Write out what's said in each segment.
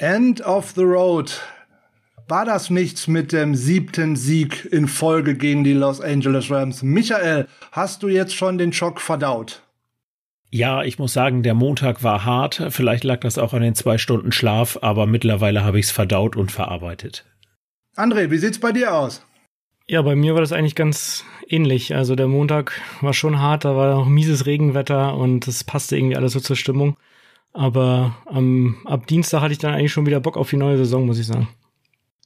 End of the Road. War das nichts mit dem siebten Sieg in Folge gegen die Los Angeles Rams? Michael, hast du jetzt schon den Schock verdaut? Ja, ich muss sagen, der Montag war hart. Vielleicht lag das auch an den zwei Stunden Schlaf, aber mittlerweile habe ich es verdaut und verarbeitet. André, wie sieht's bei dir aus? Ja, bei mir war das eigentlich ganz ähnlich. Also der Montag war schon hart, da war auch mieses Regenwetter und es passte irgendwie alles so zur Stimmung. Aber ähm, ab Dienstag hatte ich dann eigentlich schon wieder Bock auf die neue Saison, muss ich sagen.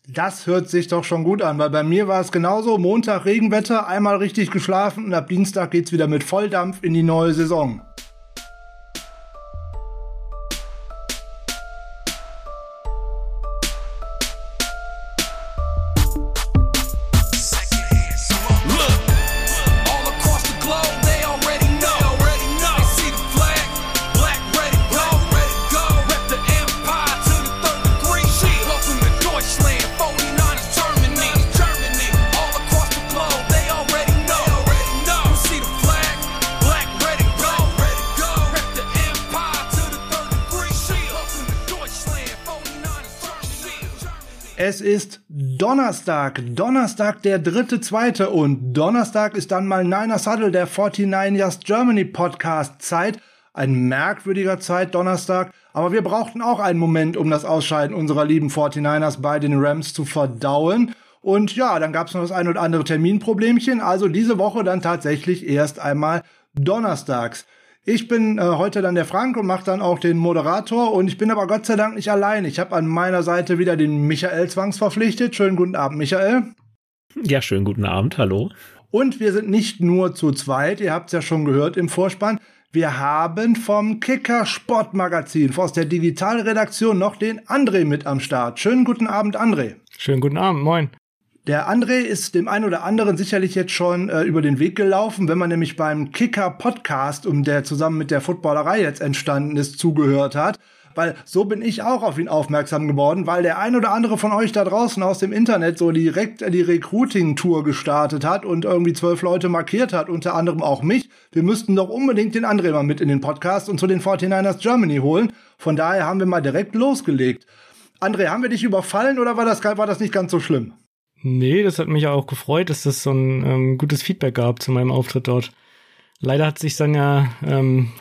Das hört sich doch schon gut an, weil bei mir war es genauso. Montag Regenwetter, einmal richtig geschlafen und ab Dienstag geht's wieder mit Volldampf in die neue Saison. Donnerstag, Donnerstag der dritte, zweite und Donnerstag ist dann mal Niner Saddle, der 49ers Germany Podcast Zeit. Ein merkwürdiger Zeit, Donnerstag. Aber wir brauchten auch einen Moment, um das Ausscheiden unserer lieben 49ers bei den Rams zu verdauen. Und ja, dann gab es noch das ein oder andere Terminproblemchen. Also diese Woche dann tatsächlich erst einmal donnerstags. Ich bin äh, heute dann der Frank und mache dann auch den Moderator und ich bin aber Gott sei Dank nicht allein. Ich habe an meiner Seite wieder den Michael zwangsverpflichtet. Schönen guten Abend, Michael. Ja, schönen guten Abend, hallo. Und wir sind nicht nur zu zweit, ihr habt es ja schon gehört im Vorspann. Wir haben vom Kicker Sportmagazin, aus der Digitalredaktion noch den André mit am Start. Schönen guten Abend, André. Schönen guten Abend, moin. Der André ist dem einen oder anderen sicherlich jetzt schon äh, über den Weg gelaufen, wenn man nämlich beim Kicker Podcast, um der zusammen mit der Footballerei jetzt entstanden ist, zugehört hat. Weil so bin ich auch auf ihn aufmerksam geworden, weil der ein oder andere von euch da draußen aus dem Internet so direkt die Recruiting-Tour gestartet hat und irgendwie zwölf Leute markiert hat, unter anderem auch mich. Wir müssten doch unbedingt den André mal mit in den Podcast und zu den 49ers Germany holen. Von daher haben wir mal direkt losgelegt. André, haben wir dich überfallen oder war das, war das nicht ganz so schlimm? Nee, das hat mich auch gefreut, dass das so ein ähm, gutes Feedback gab zu meinem Auftritt dort. Leider hat sich dann ja ähm,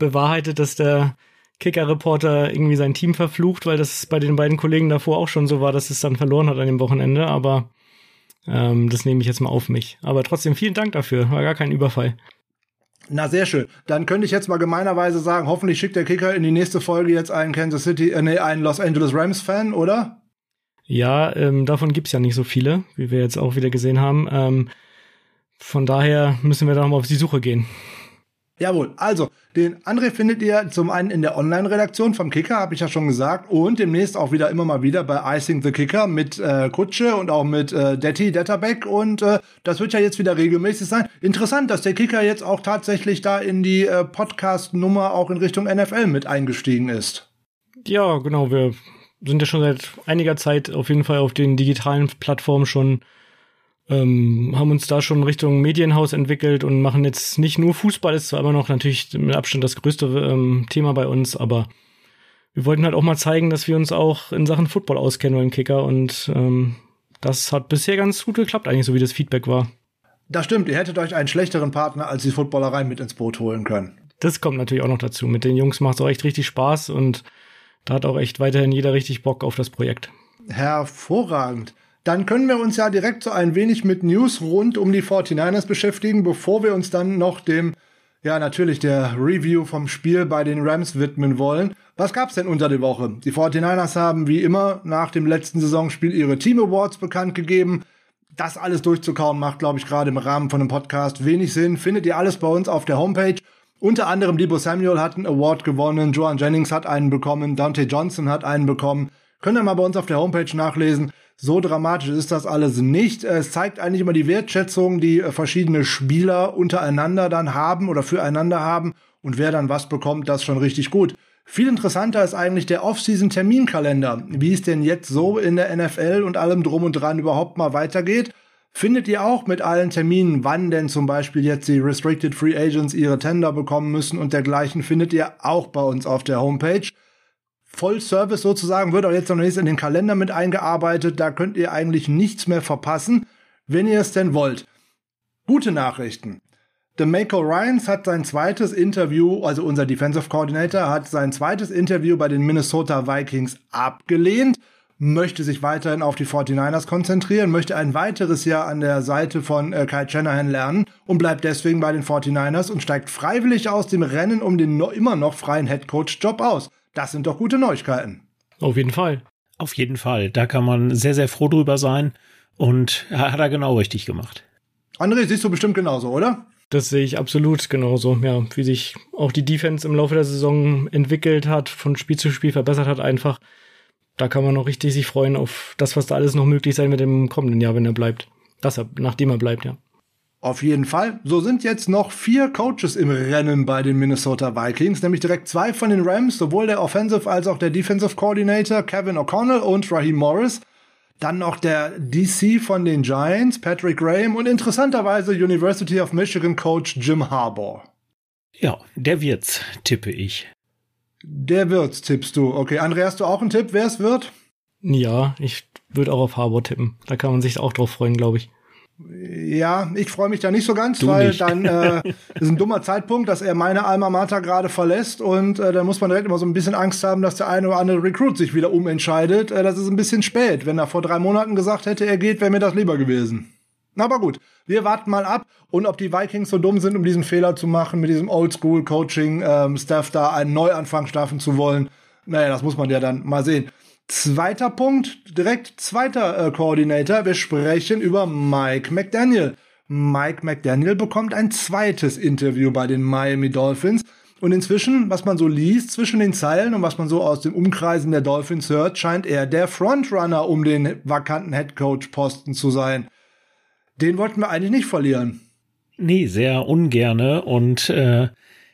bewahrheitet, dass der Kicker-Reporter irgendwie sein Team verflucht, weil das bei den beiden Kollegen davor auch schon so war, dass es dann verloren hat an dem Wochenende. Aber ähm, das nehme ich jetzt mal auf mich. Aber trotzdem vielen Dank dafür. War gar kein Überfall. Na, sehr schön. Dann könnte ich jetzt mal gemeinerweise sagen, hoffentlich schickt der Kicker in die nächste Folge jetzt einen Kansas City, äh, nee, einen Los Angeles Rams Fan, oder? Ja, ähm, davon gibt's ja nicht so viele, wie wir jetzt auch wieder gesehen haben. Ähm, von daher müssen wir da nochmal auf die Suche gehen. Jawohl, also den André findet ihr zum einen in der Online-Redaktion vom Kicker, habe ich ja schon gesagt, und demnächst auch wieder immer mal wieder bei Icing the Kicker mit äh, Kutsche und auch mit äh, Detti Detterbeck und äh, das wird ja jetzt wieder regelmäßig sein. Interessant, dass der Kicker jetzt auch tatsächlich da in die äh, Podcast-Nummer auch in Richtung NFL mit eingestiegen ist. Ja, genau, wir sind ja schon seit einiger Zeit auf jeden Fall auf den digitalen Plattformen schon, ähm, haben uns da schon Richtung Medienhaus entwickelt und machen jetzt nicht nur Fußball, ist zwar immer noch natürlich mit Abstand das größte ähm, Thema bei uns, aber wir wollten halt auch mal zeigen, dass wir uns auch in Sachen Football auskennen beim Kicker und ähm, das hat bisher ganz gut geklappt, eigentlich, so wie das Feedback war. Das stimmt, ihr hättet euch einen schlechteren Partner als die Footballerei mit ins Boot holen können. Das kommt natürlich auch noch dazu. Mit den Jungs macht es auch echt richtig Spaß und da hat auch echt weiterhin jeder richtig Bock auf das Projekt. Hervorragend. Dann können wir uns ja direkt so ein wenig mit News rund um die 49ers beschäftigen, bevor wir uns dann noch dem, ja natürlich der Review vom Spiel bei den Rams widmen wollen. Was gab's denn unter der Woche? Die 49ers haben wie immer nach dem letzten Saisonspiel ihre Team Awards bekannt gegeben. Das alles durchzukauen macht, glaube ich, gerade im Rahmen von einem Podcast wenig Sinn. Findet ihr alles bei uns auf der Homepage. Unter anderem Debo Samuel hat einen Award gewonnen, Joan Jennings hat einen bekommen, Dante Johnson hat einen bekommen. Könnt ihr mal bei uns auf der Homepage nachlesen. So dramatisch ist das alles nicht. Es zeigt eigentlich immer die Wertschätzung, die äh, verschiedene Spieler untereinander dann haben oder füreinander haben. Und wer dann was bekommt, das schon richtig gut. Viel interessanter ist eigentlich der Off-Season-Terminkalender, wie es denn jetzt so in der NFL und allem drum und dran überhaupt mal weitergeht. Findet ihr auch mit allen Terminen, wann denn zum Beispiel jetzt die Restricted Free Agents ihre Tender bekommen müssen und dergleichen, findet ihr auch bei uns auf der Homepage. Vollservice sozusagen, wird auch jetzt noch nicht in den Kalender mit eingearbeitet. Da könnt ihr eigentlich nichts mehr verpassen, wenn ihr es denn wollt. Gute Nachrichten. DeMaco Ryans hat sein zweites Interview, also unser Defensive Coordinator, hat sein zweites Interview bei den Minnesota Vikings abgelehnt, möchte sich weiterhin auf die 49ers konzentrieren, möchte ein weiteres Jahr an der Seite von äh, Kyle Shanahan lernen und bleibt deswegen bei den 49ers und steigt freiwillig aus dem Rennen um den no immer noch freien Headcoach-Job aus. Das sind doch gute Neuigkeiten. Auf jeden Fall. Auf jeden Fall. Da kann man sehr, sehr froh drüber sein und hat er genau richtig gemacht. André, siehst du bestimmt genauso, oder? Das sehe ich absolut genauso. Ja, wie sich auch die Defense im Laufe der Saison entwickelt hat, von Spiel zu Spiel verbessert hat einfach. Da kann man noch richtig sich freuen auf das, was da alles noch möglich sein mit dem kommenden Jahr, wenn er bleibt. Das, nachdem er bleibt, ja. Auf jeden Fall. So sind jetzt noch vier Coaches im Rennen bei den Minnesota Vikings, nämlich direkt zwei von den Rams, sowohl der Offensive als auch der Defensive Coordinator Kevin O'Connell und Raheem Morris. Dann noch der DC von den Giants, Patrick Graham und interessanterweise University of Michigan Coach Jim Harbaugh. Ja, der wird's, tippe ich. Der wird's, tippst du. Okay, André, hast du auch einen Tipp, wer es wird? Ja, ich würde auch auf Harbour tippen. Da kann man sich auch drauf freuen, glaube ich. Ja, ich freue mich da nicht so ganz, du weil nicht. dann äh, ist ein dummer Zeitpunkt, dass er meine Alma Mater gerade verlässt und äh, da muss man direkt immer so ein bisschen Angst haben, dass der eine oder andere Recruit sich wieder umentscheidet. Äh, das ist ein bisschen spät. Wenn er vor drei Monaten gesagt hätte, er geht, wäre mir das lieber gewesen. Aber gut, wir warten mal ab und ob die Vikings so dumm sind, um diesen Fehler zu machen, mit diesem Oldschool-Coaching-Staff ähm, da einen Neuanfang schaffen zu wollen. Naja, das muss man ja dann mal sehen. Zweiter Punkt, direkt zweiter äh, Koordinator. Wir sprechen über Mike McDaniel. Mike McDaniel bekommt ein zweites Interview bei den Miami Dolphins. Und inzwischen, was man so liest zwischen den Zeilen und was man so aus den Umkreisen der Dolphins hört, scheint er der Frontrunner um den vakanten Headcoach-Posten zu sein. Den wollten wir eigentlich nicht verlieren. Nee, sehr ungerne. Und äh,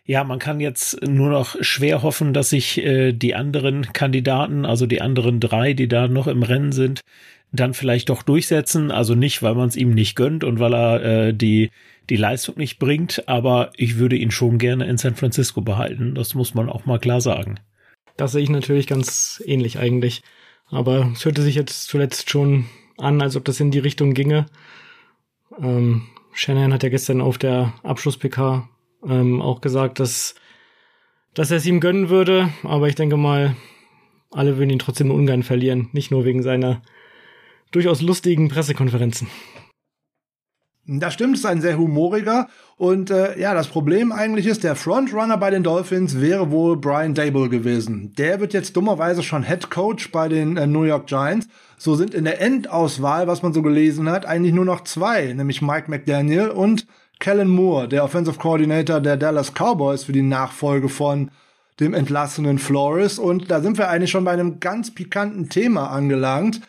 ja, man kann jetzt nur noch schwer hoffen, dass sich äh, die anderen Kandidaten, also die anderen drei, die da noch im Rennen sind, dann vielleicht doch durchsetzen. Also nicht, weil man es ihm nicht gönnt und weil er äh, die die Leistung nicht bringt, aber ich würde ihn schon gerne in San Francisco behalten. Das muss man auch mal klar sagen. Das sehe ich natürlich ganz ähnlich eigentlich. Aber es hörte sich jetzt zuletzt schon an, als ob das in die Richtung ginge. Ähm, Shannon hat ja gestern auf der Abschluss-PK ähm, auch gesagt, dass, dass er es ihm gönnen würde. Aber ich denke mal, alle würden ihn trotzdem ungern verlieren. Nicht nur wegen seiner durchaus lustigen Pressekonferenzen. Das stimmt, ist ein sehr humoriger. Und äh, ja, das Problem eigentlich ist, der Frontrunner bei den Dolphins wäre wohl Brian Dable gewesen. Der wird jetzt dummerweise schon Head Coach bei den äh, New York Giants. So sind in der Endauswahl, was man so gelesen hat, eigentlich nur noch zwei, nämlich Mike McDaniel und Kellen Moore, der Offensive Coordinator der Dallas Cowboys für die Nachfolge von dem entlassenen Flores. Und da sind wir eigentlich schon bei einem ganz pikanten Thema angelangt.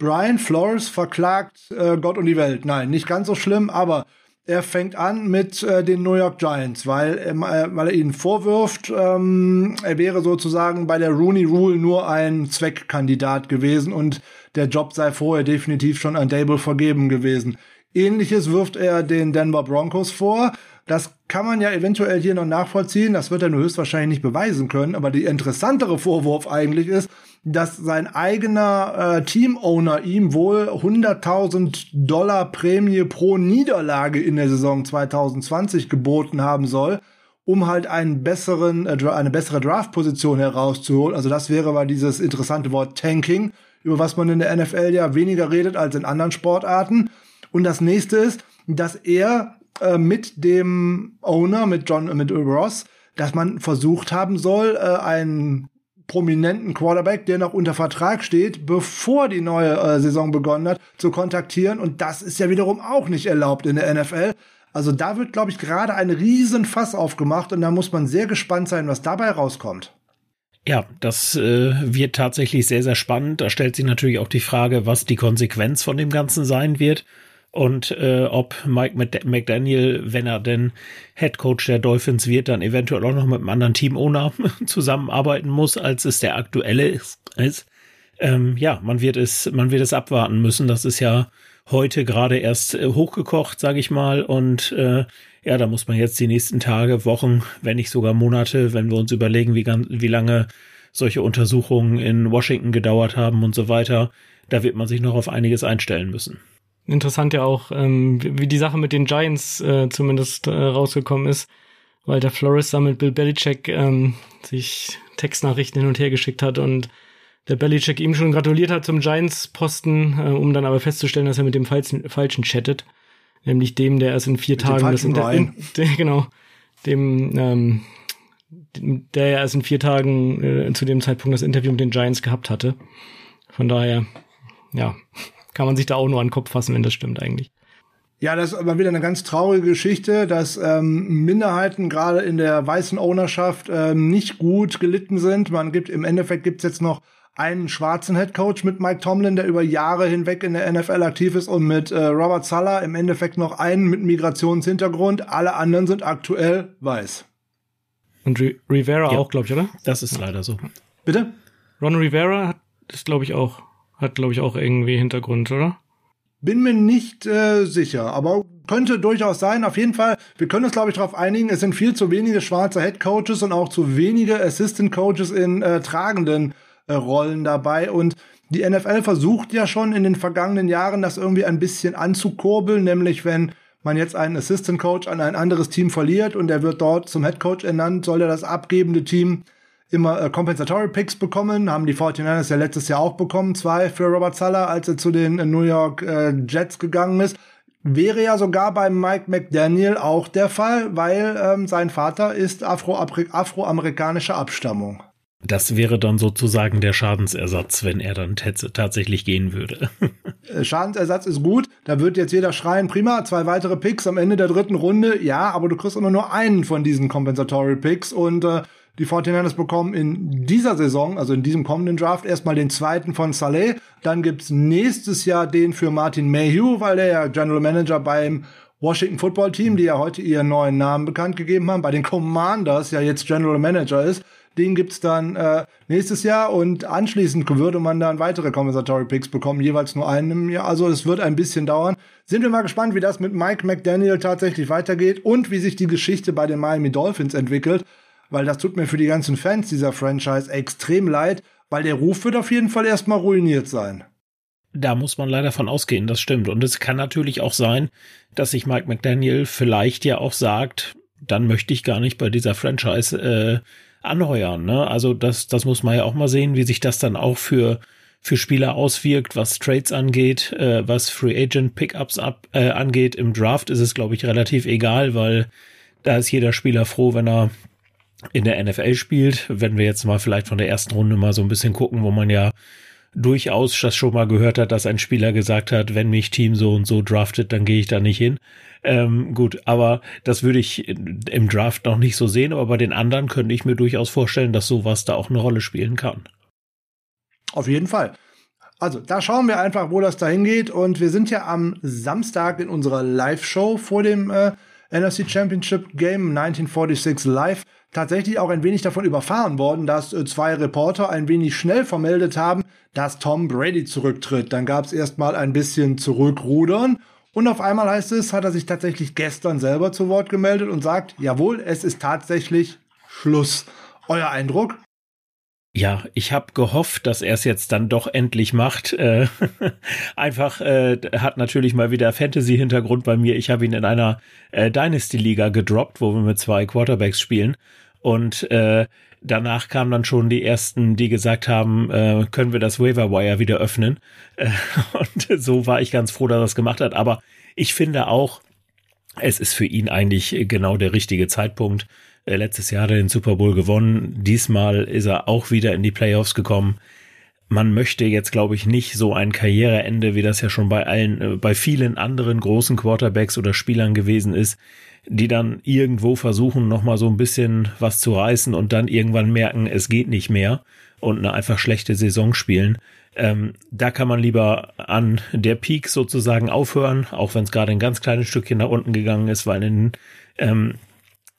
Brian Flores verklagt äh, Gott und die Welt. Nein, nicht ganz so schlimm, aber er fängt an mit äh, den New York Giants, weil, äh, weil er ihnen vorwirft, ähm, er wäre sozusagen bei der Rooney Rule nur ein Zweckkandidat gewesen und der Job sei vorher definitiv schon an Dable vergeben gewesen. Ähnliches wirft er den Denver Broncos vor. Das kann man ja eventuell hier noch nachvollziehen. Das wird er nur höchstwahrscheinlich nicht beweisen können. Aber die interessantere Vorwurf eigentlich ist, dass sein eigener äh, Teamowner ihm wohl 100.000 Dollar Prämie pro Niederlage in der Saison 2020 geboten haben soll, um halt einen besseren, äh, eine bessere Draftposition herauszuholen. Also das wäre mal dieses interessante Wort Tanking, über was man in der NFL ja weniger redet als in anderen Sportarten. Und das nächste ist, dass er äh, mit dem Owner, mit John, mit Ross, dass man versucht haben soll, äh, einen prominenten Quarterback, der noch unter Vertrag steht, bevor die neue äh, Saison begonnen hat, zu kontaktieren. Und das ist ja wiederum auch nicht erlaubt in der NFL. Also da wird, glaube ich, gerade ein Riesenfass aufgemacht und da muss man sehr gespannt sein, was dabei rauskommt. Ja, das äh, wird tatsächlich sehr, sehr spannend. Da stellt sich natürlich auch die Frage, was die Konsequenz von dem Ganzen sein wird und äh, ob Mike McDaniel, wenn er denn Head Coach der Dolphins wird, dann eventuell auch noch mit einem anderen Team-Owner zusammenarbeiten muss, als es der aktuelle ist. Ähm, ja, man wird es, man wird es abwarten müssen. Das ist ja heute gerade erst äh, hochgekocht, sage ich mal. Und äh, ja, da muss man jetzt die nächsten Tage, Wochen, wenn nicht sogar Monate, wenn wir uns überlegen, wie, wie lange solche Untersuchungen in Washington gedauert haben und so weiter. Da wird man sich noch auf einiges einstellen müssen. Interessant ja auch, ähm, wie die Sache mit den Giants äh, zumindest äh, rausgekommen ist, weil der Flores da mit Bill Belichick ähm, sich Textnachrichten hin und her geschickt hat und der Belichick ihm schon gratuliert hat zum Giants-Posten, äh, um dann aber festzustellen, dass er mit dem falschen, falschen chattet. Nämlich dem, der erst in vier mit Tagen das Inter in, der, genau, dem, ähm, der ja erst in vier Tagen äh, zu dem Zeitpunkt das Interview mit den Giants gehabt hatte. Von daher, ja, kann man sich da auch nur an den Kopf fassen, wenn das stimmt eigentlich. Ja, das ist aber wieder eine ganz traurige Geschichte, dass ähm, Minderheiten gerade in der weißen Ownerschaft ähm, nicht gut gelitten sind. Man gibt im Endeffekt gibt's jetzt noch einen schwarzen Headcoach mit Mike Tomlin, der über Jahre hinweg in der NFL aktiv ist und mit äh, Robert Sala im Endeffekt noch einen mit Migrationshintergrund. Alle anderen sind aktuell weiß. Und Re Rivera ja. auch, glaube ich, oder? Das ist leider so. Bitte? Ron Rivera hat das, glaube ich, auch, hat, glaube ich, auch irgendwie Hintergrund, oder? Bin mir nicht äh, sicher, aber könnte durchaus sein. Auf jeden Fall, wir können uns, glaube ich, darauf einigen, es sind viel zu wenige schwarze Head Coaches und auch zu wenige Assistant Coaches in äh, tragenden äh, Rollen dabei. Und die NFL versucht ja schon in den vergangenen Jahren, das irgendwie ein bisschen anzukurbeln, nämlich wenn man jetzt einen Assistant Coach an ein anderes Team verliert und er wird dort zum Head Coach ernannt, soll er das abgebende Team immer äh, Compensatory Picks bekommen, haben die 49ers ja letztes Jahr auch bekommen, zwei für Robert Sala, als er zu den New York äh, Jets gegangen ist. Wäre ja sogar bei Mike McDaniel auch der Fall, weil ähm, sein Vater ist afroamerikanischer Afro Abstammung. Das wäre dann sozusagen der Schadensersatz, wenn er dann tatsächlich gehen würde. Äh, Schadensersatz ist gut. Da wird jetzt jeder schreien, prima, zwei weitere Picks am Ende der dritten Runde. Ja, aber du kriegst immer nur einen von diesen Compensatory Picks und äh, die 49ers bekommen in dieser Saison, also in diesem kommenden Draft, erstmal den zweiten von Saleh. Dann gibt's nächstes Jahr den für Martin Mayhew, weil der ja General Manager beim Washington Football Team, die ja heute ihren neuen Namen bekannt gegeben haben, bei den Commanders ja jetzt General Manager ist. Den gibt's dann äh, nächstes Jahr und anschließend würde man dann weitere Compensatory Picks bekommen, jeweils nur einen im Jahr. Also es wird ein bisschen dauern. Sind wir mal gespannt, wie das mit Mike McDaniel tatsächlich weitergeht und wie sich die Geschichte bei den Miami Dolphins entwickelt, weil das tut mir für die ganzen Fans dieser Franchise extrem leid, weil der Ruf wird auf jeden Fall erstmal ruiniert sein. Da muss man leider von ausgehen, das stimmt. Und es kann natürlich auch sein, dass sich Mike McDaniel vielleicht ja auch sagt, dann möchte ich gar nicht bei dieser Franchise äh, anheuern. Ne? Also das, das muss man ja auch mal sehen, wie sich das dann auch für für Spieler auswirkt, was Trades angeht, äh, was Free Agent Pickups ab, äh, angeht. Im Draft ist es, glaube ich, relativ egal, weil da ist jeder Spieler froh, wenn er in der NFL spielt. Wenn wir jetzt mal vielleicht von der ersten Runde mal so ein bisschen gucken, wo man ja durchaus das schon mal gehört hat, dass ein Spieler gesagt hat, wenn mich Team so und so draftet, dann gehe ich da nicht hin. Ähm, gut, aber das würde ich im Draft noch nicht so sehen, aber bei den anderen könnte ich mir durchaus vorstellen, dass sowas da auch eine Rolle spielen kann. Auf jeden Fall. Also, da schauen wir einfach, wo das dahin geht. Und wir sind ja am Samstag in unserer Live-Show vor dem äh, NFC Championship Game 1946 Live tatsächlich auch ein wenig davon überfahren worden, dass äh, zwei Reporter ein wenig schnell vermeldet haben, dass Tom Brady zurücktritt. Dann gab es erstmal ein bisschen Zurückrudern und auf einmal heißt es, hat er sich tatsächlich gestern selber zu Wort gemeldet und sagt, jawohl, es ist tatsächlich Schluss. Euer Eindruck? Ja, ich habe gehofft, dass er es jetzt dann doch endlich macht. Äh, einfach äh, hat natürlich mal wieder Fantasy-Hintergrund bei mir. Ich habe ihn in einer äh, Dynasty-Liga gedroppt, wo wir mit zwei Quarterbacks spielen. Und äh, danach kamen dann schon die ersten, die gesagt haben, äh, können wir das Waiver Wire wieder öffnen. Äh, und so war ich ganz froh, dass er das gemacht hat. Aber ich finde auch, es ist für ihn eigentlich genau der richtige Zeitpunkt. Äh, letztes Jahr den Super Bowl gewonnen. Diesmal ist er auch wieder in die Playoffs gekommen. Man möchte jetzt, glaube ich, nicht so ein Karriereende, wie das ja schon bei allen, äh, bei vielen anderen großen Quarterbacks oder Spielern gewesen ist, die dann irgendwo versuchen, nochmal so ein bisschen was zu reißen und dann irgendwann merken, es geht nicht mehr und eine einfach schlechte Saison spielen. Ähm, da kann man lieber an der Peak sozusagen aufhören, auch wenn es gerade ein ganz kleines Stückchen nach unten gegangen ist, weil in ähm,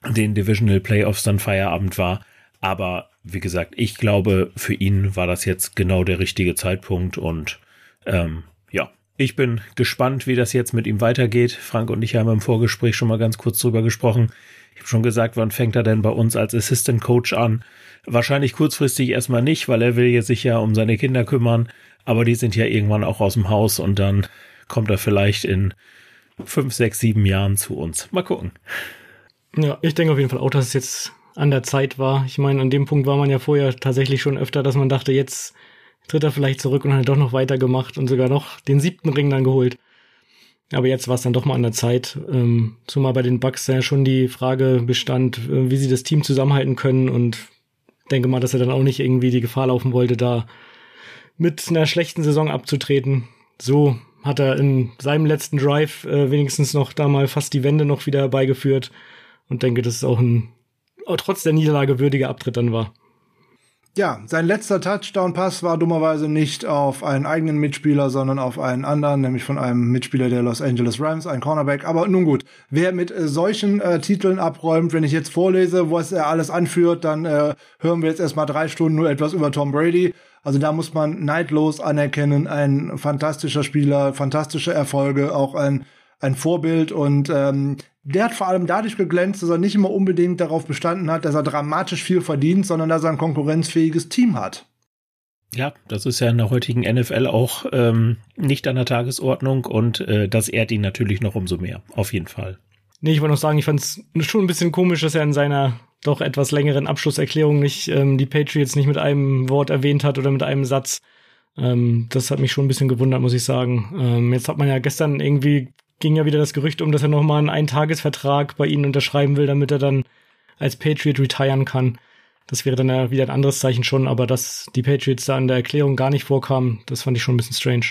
den Divisional Playoffs dann Feierabend war. Aber wie gesagt, ich glaube, für ihn war das jetzt genau der richtige Zeitpunkt und ähm, ja, ich bin gespannt, wie das jetzt mit ihm weitergeht. Frank und ich haben im Vorgespräch schon mal ganz kurz drüber gesprochen. Ich habe schon gesagt, wann fängt er denn bei uns als Assistant Coach an? Wahrscheinlich kurzfristig erstmal nicht, weil er will jetzt sich ja um seine Kinder kümmern, aber die sind ja irgendwann auch aus dem Haus und dann kommt er vielleicht in fünf, sechs, sieben Jahren zu uns. Mal gucken. Ja, ich denke auf jeden Fall auch, dass es jetzt an der Zeit war. Ich meine, an dem Punkt war man ja vorher tatsächlich schon öfter, dass man dachte, jetzt tritt er vielleicht zurück und hat doch noch weitergemacht und sogar noch den siebten Ring dann geholt. Aber jetzt war es dann doch mal an der Zeit. Ähm, zumal bei den Bucks ja schon die Frage bestand, äh, wie sie das Team zusammenhalten können und denke mal, dass er dann auch nicht irgendwie die Gefahr laufen wollte, da mit einer schlechten Saison abzutreten. So hat er in seinem letzten Drive äh, wenigstens noch da mal fast die Wende noch wieder herbeigeführt und denke, dass es auch ein trotz der Niederlage würdiger Abtritt dann war. Ja, sein letzter Touchdown-Pass war dummerweise nicht auf einen eigenen Mitspieler, sondern auf einen anderen, nämlich von einem Mitspieler der Los Angeles Rams, ein Cornerback. Aber nun gut, wer mit äh, solchen äh, Titeln abräumt, wenn ich jetzt vorlese, was er alles anführt, dann äh, hören wir jetzt erstmal drei Stunden nur etwas über Tom Brady. Also da muss man neidlos anerkennen, ein fantastischer Spieler, fantastische Erfolge, auch ein ein Vorbild und ähm, der hat vor allem dadurch geglänzt, dass er nicht immer unbedingt darauf bestanden hat, dass er dramatisch viel verdient, sondern dass er ein konkurrenzfähiges Team hat. Ja, das ist ja in der heutigen NFL auch ähm, nicht an der Tagesordnung und äh, das ehrt ihn natürlich noch umso mehr, auf jeden Fall. Nee, ich wollte noch sagen, ich fand es schon ein bisschen komisch, dass er in seiner doch etwas längeren Abschlusserklärung nicht ähm, die Patriots nicht mit einem Wort erwähnt hat oder mit einem Satz. Ähm, das hat mich schon ein bisschen gewundert, muss ich sagen. Ähm, jetzt hat man ja gestern irgendwie ging ja wieder das Gerücht um, dass er nochmal einen Eintagesvertrag bei ihnen unterschreiben will, damit er dann als Patriot retiren kann. Das wäre dann ja wieder ein anderes Zeichen schon, aber dass die Patriots da in der Erklärung gar nicht vorkamen, das fand ich schon ein bisschen strange.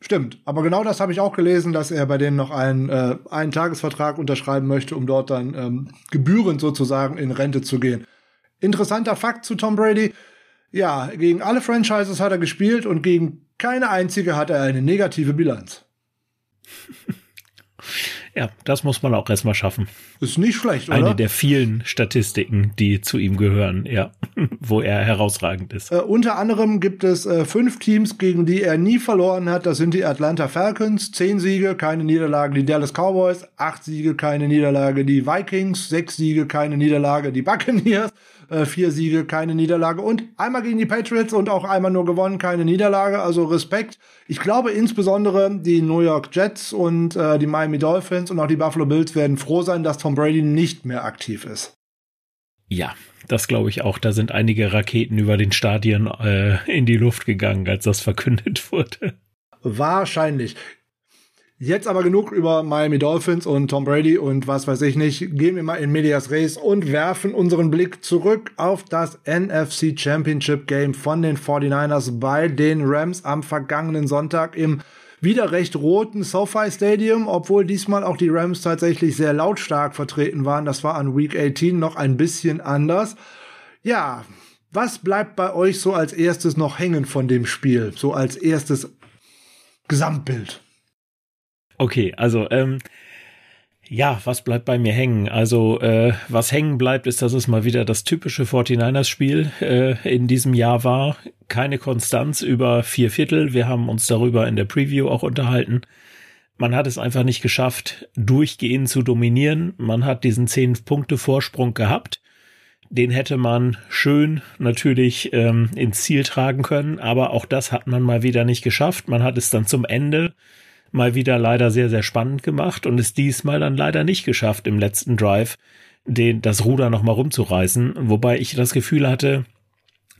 Stimmt, aber genau das habe ich auch gelesen, dass er bei denen noch einen, äh, einen Tagesvertrag unterschreiben möchte, um dort dann ähm, gebührend sozusagen in Rente zu gehen. Interessanter Fakt zu Tom Brady. Ja, gegen alle Franchises hat er gespielt und gegen keine einzige hat er eine negative Bilanz. Ja, das muss man auch erstmal schaffen. Ist nicht schlecht, oder? Eine der vielen Statistiken, die zu ihm gehören, ja, wo er herausragend ist. Äh, unter anderem gibt es äh, fünf Teams, gegen die er nie verloren hat. Das sind die Atlanta Falcons, zehn Siege, keine Niederlage, die Dallas Cowboys, acht Siege, keine Niederlage, die Vikings, sechs Siege, keine Niederlage, die Buccaneers, äh, vier Siege, keine Niederlage und einmal gegen die Patriots und auch einmal nur gewonnen, keine Niederlage. Also Respekt. Ich glaube insbesondere die New York Jets und äh, die Miami Dolphins und auch die Buffalo Bills werden froh sein, dass Tom Brady nicht mehr aktiv ist. Ja, das glaube ich auch. Da sind einige Raketen über den Stadien äh, in die Luft gegangen, als das verkündet wurde. Wahrscheinlich. Jetzt aber genug über Miami Dolphins und Tom Brady und was weiß ich nicht. Gehen wir mal in Medias Res und werfen unseren Blick zurück auf das NFC Championship Game von den 49ers bei den Rams am vergangenen Sonntag im wieder recht roten SoFi Stadium, obwohl diesmal auch die Rams tatsächlich sehr lautstark vertreten waren. Das war an Week 18 noch ein bisschen anders. Ja, was bleibt bei euch so als erstes noch hängen von dem Spiel? So als erstes Gesamtbild? Okay, also ähm, ja, was bleibt bei mir hängen? Also äh, was hängen bleibt, ist, dass es mal wieder das typische 49ers-Spiel äh, in diesem Jahr war. Keine Konstanz über vier Viertel. Wir haben uns darüber in der Preview auch unterhalten. Man hat es einfach nicht geschafft, durchgehend zu dominieren. Man hat diesen zehn Punkte Vorsprung gehabt. Den hätte man schön natürlich ähm, ins Ziel tragen können, aber auch das hat man mal wieder nicht geschafft. Man hat es dann zum Ende mal wieder leider sehr, sehr spannend gemacht und es diesmal dann leider nicht geschafft, im letzten Drive den, das Ruder nochmal rumzureißen. Wobei ich das Gefühl hatte,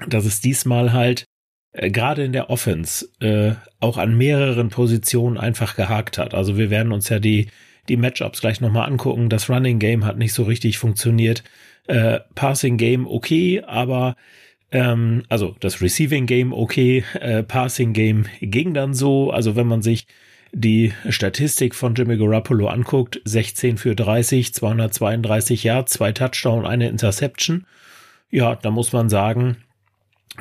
dass es diesmal halt äh, gerade in der Offense äh, auch an mehreren Positionen einfach gehakt hat. Also wir werden uns ja die, die Matchups gleich nochmal angucken. Das Running Game hat nicht so richtig funktioniert. Äh, Passing Game okay, aber ähm, also das Receiving Game okay, äh, Passing Game ging dann so. Also wenn man sich die Statistik von Jimmy Garoppolo anguckt, 16 für 30, 232 Yards, zwei Touchdown, eine Interception. Ja, da muss man sagen,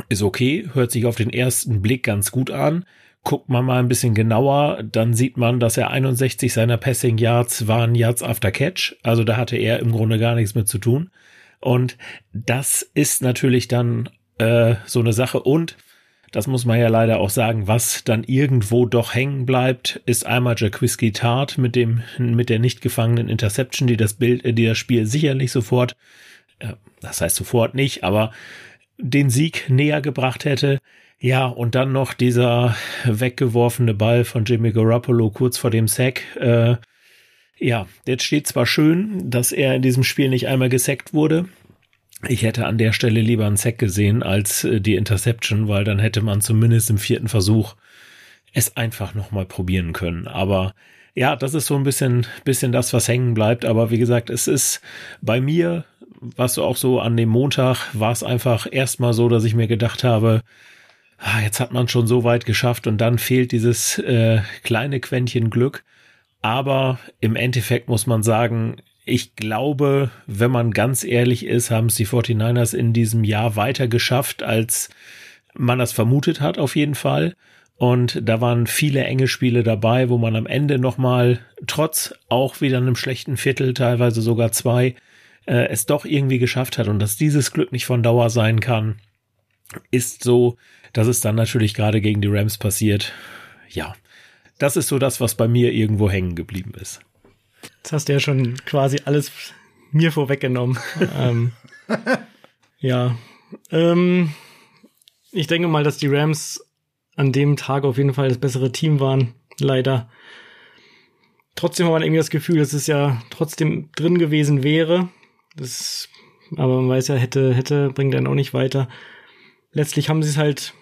ist okay, hört sich auf den ersten Blick ganz gut an. Guckt man mal ein bisschen genauer, dann sieht man, dass er 61 seiner Passing Yards waren Yards after Catch. Also da hatte er im Grunde gar nichts mit zu tun. Und das ist natürlich dann äh, so eine Sache. Und das muss man ja leider auch sagen, was dann irgendwo doch hängen bleibt, ist einmal Jaquiski Tart mit dem, mit der nicht gefangenen Interception, die das Bild, die das Spiel sicherlich sofort, äh, das heißt sofort nicht, aber den Sieg näher gebracht hätte. Ja, und dann noch dieser weggeworfene Ball von Jimmy Garoppolo kurz vor dem Sack. Äh, ja, jetzt steht zwar schön, dass er in diesem Spiel nicht einmal gesackt wurde, ich hätte an der Stelle lieber einen Sack gesehen als äh, die Interception, weil dann hätte man zumindest im vierten Versuch es einfach nochmal probieren können. Aber ja, das ist so ein bisschen, bisschen das, was hängen bleibt. Aber wie gesagt, es ist bei mir, was so auch so an dem Montag, war es einfach erstmal so, dass ich mir gedacht habe, ah, jetzt hat man schon so weit geschafft und dann fehlt dieses äh, kleine Quäntchen Glück. Aber im Endeffekt muss man sagen, ich glaube, wenn man ganz ehrlich ist, haben es die 49ers in diesem Jahr weiter geschafft, als man das vermutet hat, auf jeden Fall. Und da waren viele enge Spiele dabei, wo man am Ende nochmal, trotz auch wieder einem schlechten Viertel, teilweise sogar zwei, äh, es doch irgendwie geschafft hat. Und dass dieses Glück nicht von Dauer sein kann, ist so, dass es dann natürlich gerade gegen die Rams passiert. Ja, das ist so das, was bei mir irgendwo hängen geblieben ist. Jetzt hast du ja schon quasi alles mir vorweggenommen. ähm, ja. Ähm, ich denke mal, dass die Rams an dem Tag auf jeden Fall das bessere Team waren. Leider. Trotzdem hat man irgendwie das Gefühl, dass es ja trotzdem drin gewesen wäre. Das, aber man weiß ja, hätte, hätte, bringt dann auch nicht weiter. Letztlich haben sie es halt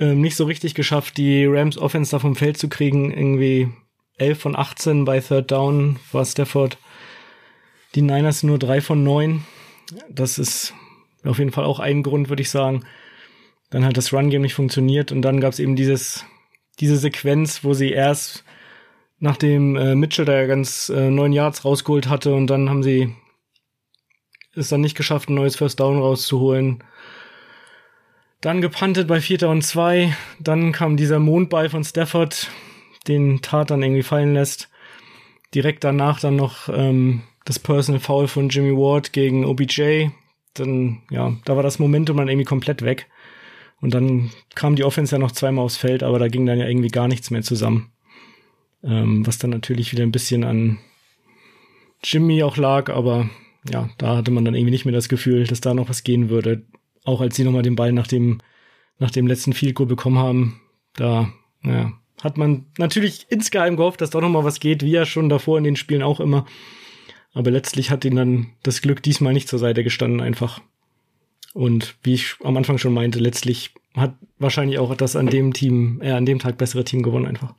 ähm, nicht so richtig geschafft, die Rams Offense da vom Feld zu kriegen. Irgendwie 11 von 18 bei Third Down war Stafford. Die Niners nur 3 von 9. Das ist auf jeden Fall auch ein Grund, würde ich sagen. Dann hat das Run-Game nicht funktioniert und dann gab es eben dieses, diese Sequenz, wo sie erst nachdem äh, Mitchell da ganz äh, neun Yards rausgeholt hatte und dann haben sie es dann nicht geschafft, ein neues First Down rauszuholen. Dann gepantet bei Vierter und zwei. Dann kam dieser Mondball von Stafford, den Tat dann irgendwie fallen lässt. Direkt danach dann noch ähm, das Personal Foul von Jimmy Ward gegen OBJ. Dann, ja, da war das Momentum dann irgendwie komplett weg. Und dann kam die Offense ja noch zweimal aufs Feld, aber da ging dann ja irgendwie gar nichts mehr zusammen. Ähm, was dann natürlich wieder ein bisschen an Jimmy auch lag, aber ja, da hatte man dann irgendwie nicht mehr das Gefühl, dass da noch was gehen würde. Auch als sie nochmal den Ball nach dem, nach dem letzten Field Goal bekommen haben, da, naja, hat man natürlich insgeheim gehofft, dass doch noch mal was geht, wie ja schon davor in den Spielen auch immer. Aber letztlich hat ihnen dann das Glück diesmal nicht zur Seite gestanden einfach. Und wie ich am Anfang schon meinte, letztlich hat wahrscheinlich auch das an dem Team, äh, an dem Tag bessere Team gewonnen einfach.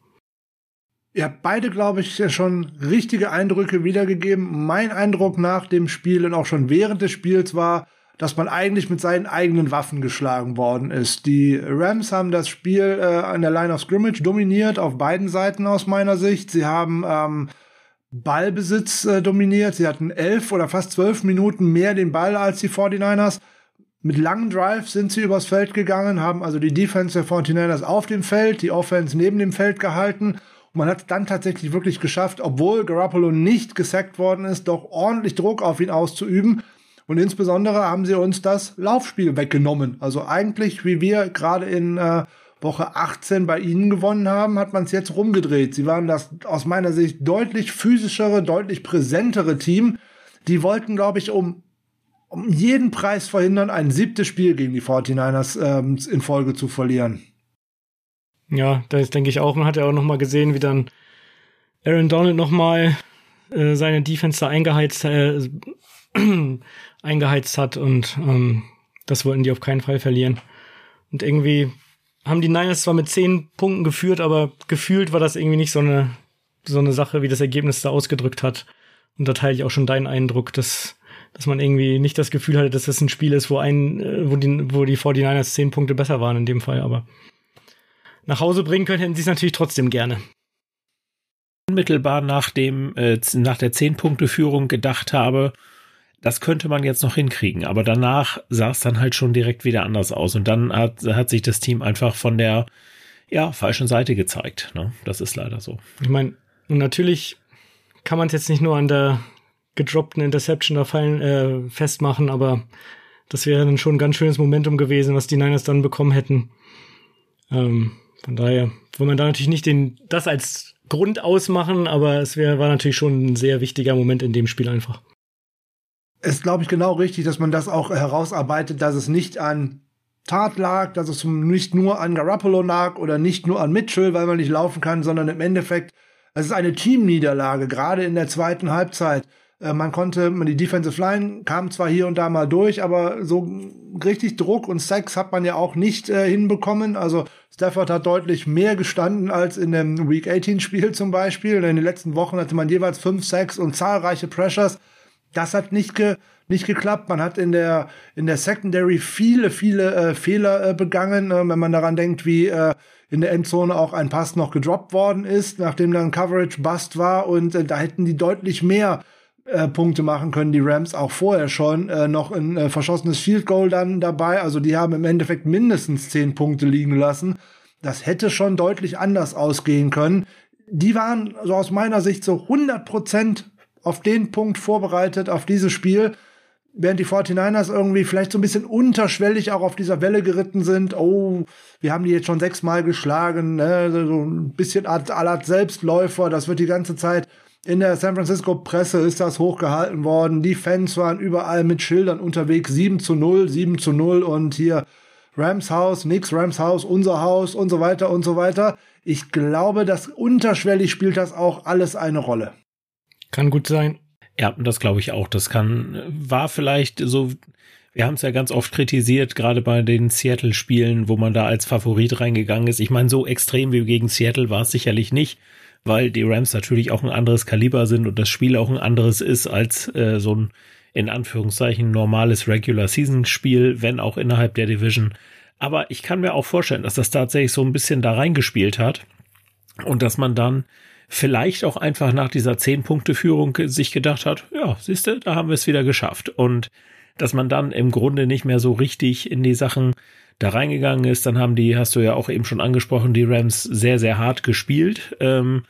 Ihr habt beide, glaube ich, schon richtige Eindrücke wiedergegeben. Mein Eindruck nach dem Spiel und auch schon während des Spiels war, dass man eigentlich mit seinen eigenen Waffen geschlagen worden ist. Die Rams haben das Spiel äh, an der Line of Scrimmage dominiert, auf beiden Seiten aus meiner Sicht. Sie haben ähm, Ballbesitz äh, dominiert. Sie hatten elf oder fast zwölf Minuten mehr den Ball als die 49ers. Mit langen Drives sind sie übers Feld gegangen, haben also die Defense der 49ers auf dem Feld, die Offense neben dem Feld gehalten. Und man hat dann tatsächlich wirklich geschafft, obwohl Garoppolo nicht gesackt worden ist, doch ordentlich Druck auf ihn auszuüben. Und insbesondere haben sie uns das Laufspiel weggenommen. Also eigentlich, wie wir gerade in äh, Woche 18 bei ihnen gewonnen haben, hat man es jetzt rumgedreht. Sie waren das aus meiner Sicht deutlich physischere, deutlich präsentere Team. Die wollten, glaube ich, um, um jeden Preis verhindern, ein siebtes Spiel gegen die 49ers ähm, in Folge zu verlieren. Ja, das denke ich auch. Man hat ja auch noch mal gesehen, wie dann Aaron Donald noch mal äh, seine Defense da eingeheizt, äh, eingeheizt hat und ähm, das wollten die auf keinen Fall verlieren. Und irgendwie haben die Niners zwar mit zehn Punkten geführt, aber gefühlt war das irgendwie nicht so eine, so eine Sache, wie das Ergebnis da ausgedrückt hat. Und da teile ich auch schon deinen Eindruck, dass, dass man irgendwie nicht das Gefühl hatte, dass das ein Spiel ist, wo ein, äh, wo die, wo die 49ers zehn Punkte besser waren in dem Fall, aber nach Hause bringen können, hätten sie es natürlich trotzdem gerne. Unmittelbar nach dem, äh, nach der zehn Punkte Führung gedacht habe, das könnte man jetzt noch hinkriegen. Aber danach sah es dann halt schon direkt wieder anders aus. Und dann hat, hat sich das Team einfach von der ja, falschen Seite gezeigt. Ne? Das ist leider so. Ich meine, natürlich kann man es jetzt nicht nur an der gedroppten Interception da fallen, äh, festmachen, aber Das wäre dann schon ein ganz schönes Momentum gewesen, was die Niners dann bekommen hätten. Ähm, von daher, will man da natürlich nicht den, das als Grund ausmachen, aber es wär, war natürlich schon ein sehr wichtiger Moment in dem Spiel einfach. Ist, glaube ich, genau richtig, dass man das auch herausarbeitet, dass es nicht an Tat lag, dass es nicht nur an Garoppolo lag oder nicht nur an Mitchell, weil man nicht laufen kann, sondern im Endeffekt, es ist eine Teamniederlage, gerade in der zweiten Halbzeit. Äh, man konnte, die Defensive Line kam zwar hier und da mal durch, aber so richtig Druck und Sex hat man ja auch nicht äh, hinbekommen. Also Stafford hat deutlich mehr gestanden als in dem Week 18 Spiel zum Beispiel. In den letzten Wochen hatte man jeweils fünf Sacks und zahlreiche Pressures. Das hat nicht, ge, nicht geklappt. Man hat in der, in der Secondary viele, viele äh, Fehler äh, begangen, äh, wenn man daran denkt, wie äh, in der Endzone auch ein Pass noch gedroppt worden ist, nachdem dann Coverage Bust war und äh, da hätten die deutlich mehr äh, Punkte machen können, die Rams auch vorher schon. Noch ein verschossenes Field Goal dann dabei. Also die haben im Endeffekt mindestens zehn Punkte liegen lassen. Das hätte schon deutlich anders ausgehen können. Die waren so aus meiner Sicht so 100 Prozent auf den Punkt vorbereitet, auf dieses Spiel, während die 49ers irgendwie vielleicht so ein bisschen unterschwellig auch auf dieser Welle geritten sind. Oh, wir haben die jetzt schon sechsmal geschlagen, ne? so ein bisschen Art Selbstläufer, das wird die ganze Zeit in der San Francisco Presse ist das hochgehalten worden. Die Fans waren überall mit Schildern unterwegs. 7 zu 0, 7 zu 0 und hier Rams Haus, nix Rams Haus, unser Haus und so weiter und so weiter. Ich glaube, dass unterschwellig spielt das auch alles eine Rolle. Kann gut sein. Ja, das glaube ich auch. Das kann, war vielleicht so, wir haben es ja ganz oft kritisiert, gerade bei den Seattle-Spielen, wo man da als Favorit reingegangen ist. Ich meine, so extrem wie gegen Seattle war es sicherlich nicht weil die Rams natürlich auch ein anderes Kaliber sind und das Spiel auch ein anderes ist als äh, so ein in Anführungszeichen normales Regular Season Spiel, wenn auch innerhalb der Division. Aber ich kann mir auch vorstellen, dass das tatsächlich so ein bisschen da reingespielt hat und dass man dann vielleicht auch einfach nach dieser 10-Punkte-Führung sich gedacht hat, ja, siehst du, da haben wir es wieder geschafft. Und dass man dann im Grunde nicht mehr so richtig in die Sachen da reingegangen ist. Dann haben die, hast du ja auch eben schon angesprochen, die Rams sehr, sehr hart gespielt. Ähm,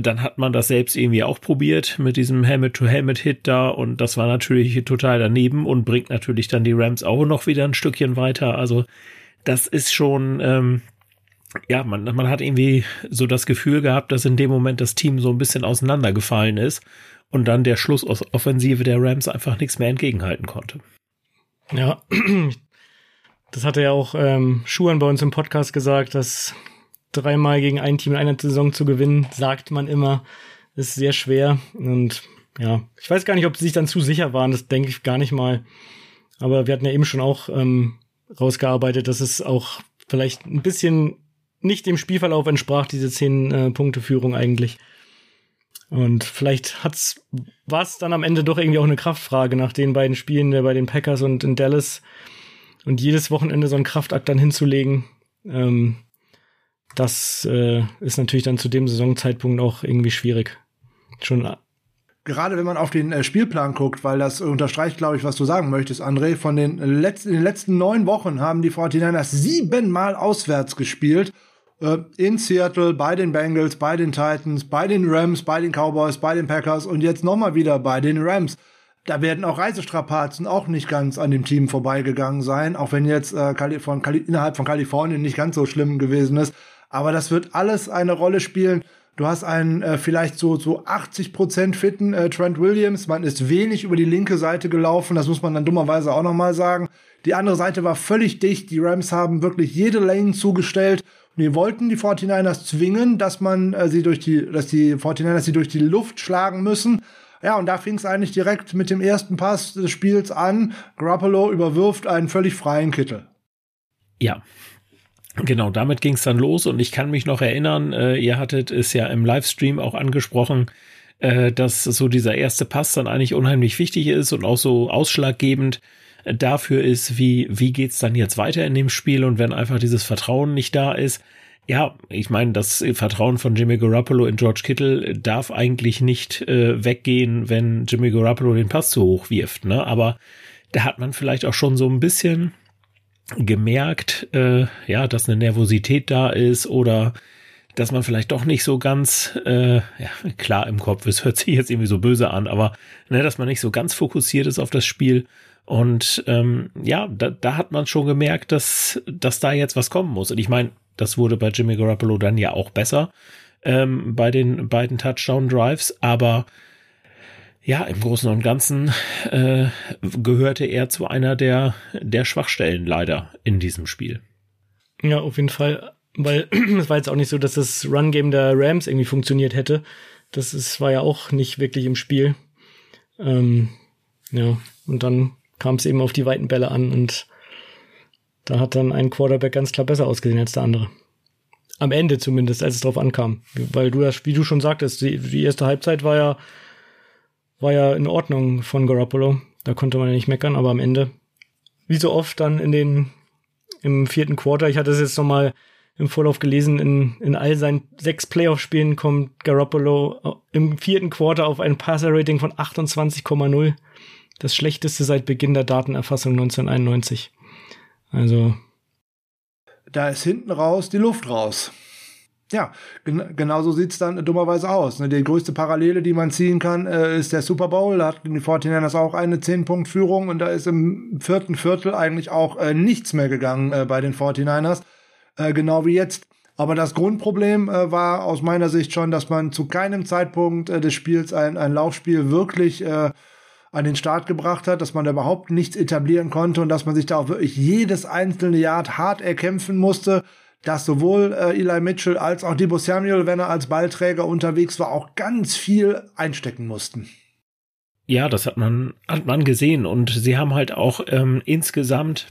dann hat man das selbst irgendwie auch probiert mit diesem Helmet-to-Helmet-Hit da und das war natürlich total daneben und bringt natürlich dann die Rams auch noch wieder ein Stückchen weiter. Also das ist schon, ähm, ja, man, man hat irgendwie so das Gefühl gehabt, dass in dem Moment das Team so ein bisschen auseinandergefallen ist und dann der Schlussoffensive der Rams einfach nichts mehr entgegenhalten konnte. Ja, das hatte ja auch ähm, Schuhan bei uns im Podcast gesagt, dass dreimal gegen ein Team in einer Saison zu gewinnen, sagt man immer, ist sehr schwer. Und ja, ich weiß gar nicht, ob sie sich dann zu sicher waren, das denke ich gar nicht mal. Aber wir hatten ja eben schon auch ähm, rausgearbeitet, dass es auch vielleicht ein bisschen nicht dem Spielverlauf entsprach, diese zehn äh, Punkte Führung eigentlich. Und vielleicht hat's, war dann am Ende doch irgendwie auch eine Kraftfrage nach den beiden Spielen äh, bei den Packers und in Dallas und jedes Wochenende so einen Kraftakt dann hinzulegen, ähm, das äh, ist natürlich dann zu dem Saisonzeitpunkt auch irgendwie schwierig. Schon äh, gerade wenn man auf den äh, Spielplan guckt, weil das unterstreicht, glaube ich, was du sagen möchtest, André, von den letzten, in den letzten neun Wochen haben die 49ers siebenmal auswärts gespielt. Äh, in Seattle, bei den Bengals, bei den Titans, bei den Rams, bei den Cowboys, bei den Packers und jetzt nochmal wieder bei den Rams da werden auch Reisestrapazen auch nicht ganz an dem Team vorbeigegangen sein, auch wenn jetzt äh, von innerhalb von Kalifornien nicht ganz so schlimm gewesen ist. Aber das wird alles eine Rolle spielen. Du hast einen äh, vielleicht so so 80 Prozent fitten äh, Trent Williams. Man ist wenig über die linke Seite gelaufen. Das muss man dann dummerweise auch noch mal sagen. Die andere Seite war völlig dicht. Die Rams haben wirklich jede Lane zugestellt. Die wollten die 49ers zwingen, dass man äh, sie durch die, dass die 49ers sie durch die Luft schlagen müssen. Ja, und da fing es eigentlich direkt mit dem ersten Pass des Spiels an. Garoppolo überwirft einen völlig freien Kittel. Ja. Genau, damit ging es dann los und ich kann mich noch erinnern, äh, ihr hattet es ja im Livestream auch angesprochen, äh, dass so dieser erste Pass dann eigentlich unheimlich wichtig ist und auch so ausschlaggebend dafür ist, wie, wie geht's dann jetzt weiter in dem Spiel und wenn einfach dieses Vertrauen nicht da ist, ja, ich meine, das Vertrauen von Jimmy Garoppolo in George Kittle darf eigentlich nicht äh, weggehen, wenn Jimmy Garoppolo den Pass zu hoch wirft, ne? Aber da hat man vielleicht auch schon so ein bisschen gemerkt, äh, ja, dass eine Nervosität da ist oder dass man vielleicht doch nicht so ganz äh, ja, klar im Kopf ist, hört sich jetzt irgendwie so böse an, aber ne, dass man nicht so ganz fokussiert ist auf das Spiel Und ähm, ja, da, da hat man schon gemerkt, dass, dass da jetzt was kommen muss. Und ich meine, das wurde bei Jimmy Garoppolo dann ja auch besser ähm, bei den beiden Touchdown-Drives, aber ja, im Großen und Ganzen äh, gehörte er zu einer der, der Schwachstellen leider in diesem Spiel. Ja, auf jeden Fall, weil es war jetzt auch nicht so, dass das Run-Game der Rams irgendwie funktioniert hätte. Das ist, war ja auch nicht wirklich im Spiel. Ähm, ja, und dann kam es eben auf die weiten Bälle an und da hat dann ein Quarterback ganz klar besser ausgesehen als der andere. Am Ende zumindest, als es drauf ankam. Weil du das, wie du schon sagtest, die, die erste Halbzeit war ja, war ja in Ordnung von Garoppolo. Da konnte man ja nicht meckern, aber am Ende, wie so oft dann in den, im vierten Quarter, ich hatte es jetzt nochmal im Vorlauf gelesen, in, in all seinen sechs Playoff-Spielen kommt Garoppolo im vierten Quarter auf ein Passer-Rating von 28,0. Das schlechteste seit Beginn der Datenerfassung 1991. Also. Da ist hinten raus die Luft raus. Ja, gen genauso sieht's dann dummerweise aus. Ne? Die größte Parallele, die man ziehen kann, äh, ist der Super Bowl. Da hatten die 49ers auch eine 10-Punkt-Führung und da ist im vierten Viertel eigentlich auch äh, nichts mehr gegangen äh, bei den 49ers. Äh, genau wie jetzt. Aber das Grundproblem äh, war aus meiner Sicht schon, dass man zu keinem Zeitpunkt äh, des Spiels ein, ein Laufspiel wirklich an den Start gebracht hat, dass man da überhaupt nichts etablieren konnte und dass man sich da auch wirklich jedes einzelne Yard hart erkämpfen musste, dass sowohl äh, Eli Mitchell als auch Debo Samuel, wenn er als Ballträger unterwegs war, auch ganz viel einstecken mussten. Ja, das hat man, hat man gesehen und sie haben halt auch ähm, insgesamt,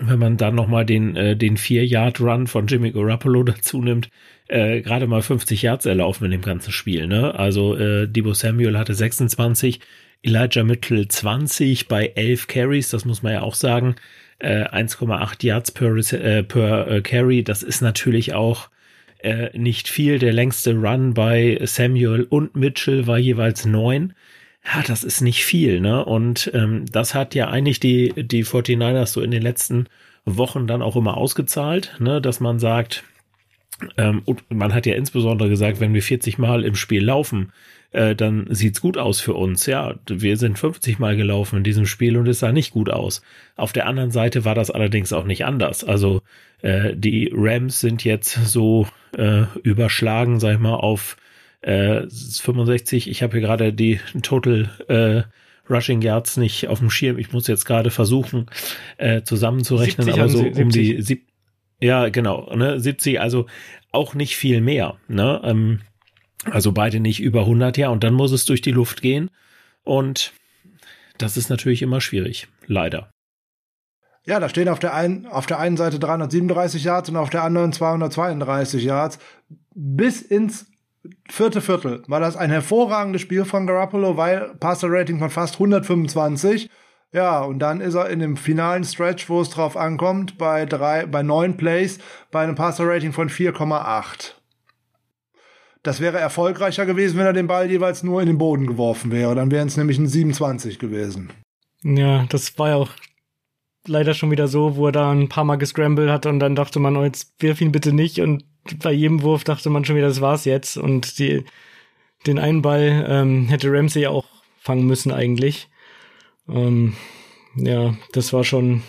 wenn man dann nochmal den, äh, den Vier-Yard-Run von Jimmy Garoppolo dazu nimmt, äh, gerade mal 50 Yards erlaufen in dem ganzen Spiel. Ne? Also äh, Debo Samuel hatte 26, Elijah Mitchell 20 bei 11 Carries, das muss man ja auch sagen. Äh, 1,8 Yards per, äh, per äh, Carry, das ist natürlich auch äh, nicht viel. Der längste Run bei Samuel und Mitchell war jeweils neun. Ja, das ist nicht viel, ne? Und ähm, das hat ja eigentlich die, die 49ers so in den letzten Wochen dann auch immer ausgezahlt, ne? Dass man sagt, ähm, und man hat ja insbesondere gesagt, wenn wir 40 Mal im Spiel laufen, äh, dann sieht's gut aus für uns. Ja, wir sind 50 Mal gelaufen in diesem Spiel und es sah nicht gut aus. Auf der anderen Seite war das allerdings auch nicht anders. Also äh, die Rams sind jetzt so äh, überschlagen, sag ich mal, auf äh, 65. Ich habe hier gerade die Total äh, Rushing Yards nicht auf dem Schirm. Ich muss jetzt gerade versuchen äh, zusammenzurechnen, aber so um die sieb ja genau ne 70. Also auch nicht viel mehr. Ne? Ähm, also beide nicht über 100 Jahre und dann muss es durch die Luft gehen und das ist natürlich immer schwierig, leider. Ja, da stehen auf der einen, auf der einen Seite 337 Yards und auf der anderen 232 Yards. Bis ins vierte Viertel war das ein hervorragendes Spiel von Garoppolo, weil Passer Rating von fast 125. Ja, und dann ist er in dem finalen Stretch, wo es drauf ankommt, bei drei, bei neun Plays, bei einem Passer Rating von 4,8. Das wäre erfolgreicher gewesen, wenn er den Ball jeweils nur in den Boden geworfen wäre. Dann wären es nämlich ein 27 gewesen. Ja, das war ja auch leider schon wieder so, wo er da ein paar Mal gescrambled hat und dann dachte man, oh, jetzt wirf ihn bitte nicht. Und bei jedem Wurf dachte man schon wieder, das war's jetzt. Und die, den einen Ball ähm, hätte Ramsey ja auch fangen müssen eigentlich. Ähm, ja, das war schon,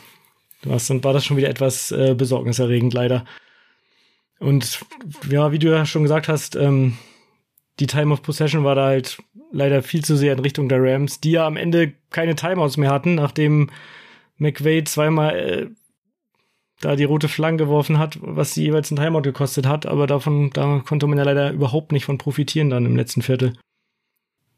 was, dann war das schon wieder etwas äh, besorgniserregend leider. Und ja, wie du ja schon gesagt hast, ähm, die Time of Possession war da halt leider viel zu sehr in Richtung der Rams, die ja am Ende keine Timeouts mehr hatten, nachdem McVay zweimal äh, da die rote Flagge geworfen hat, was sie jeweils ein Timeout gekostet hat, aber davon, da konnte man ja leider überhaupt nicht von profitieren dann im letzten Viertel.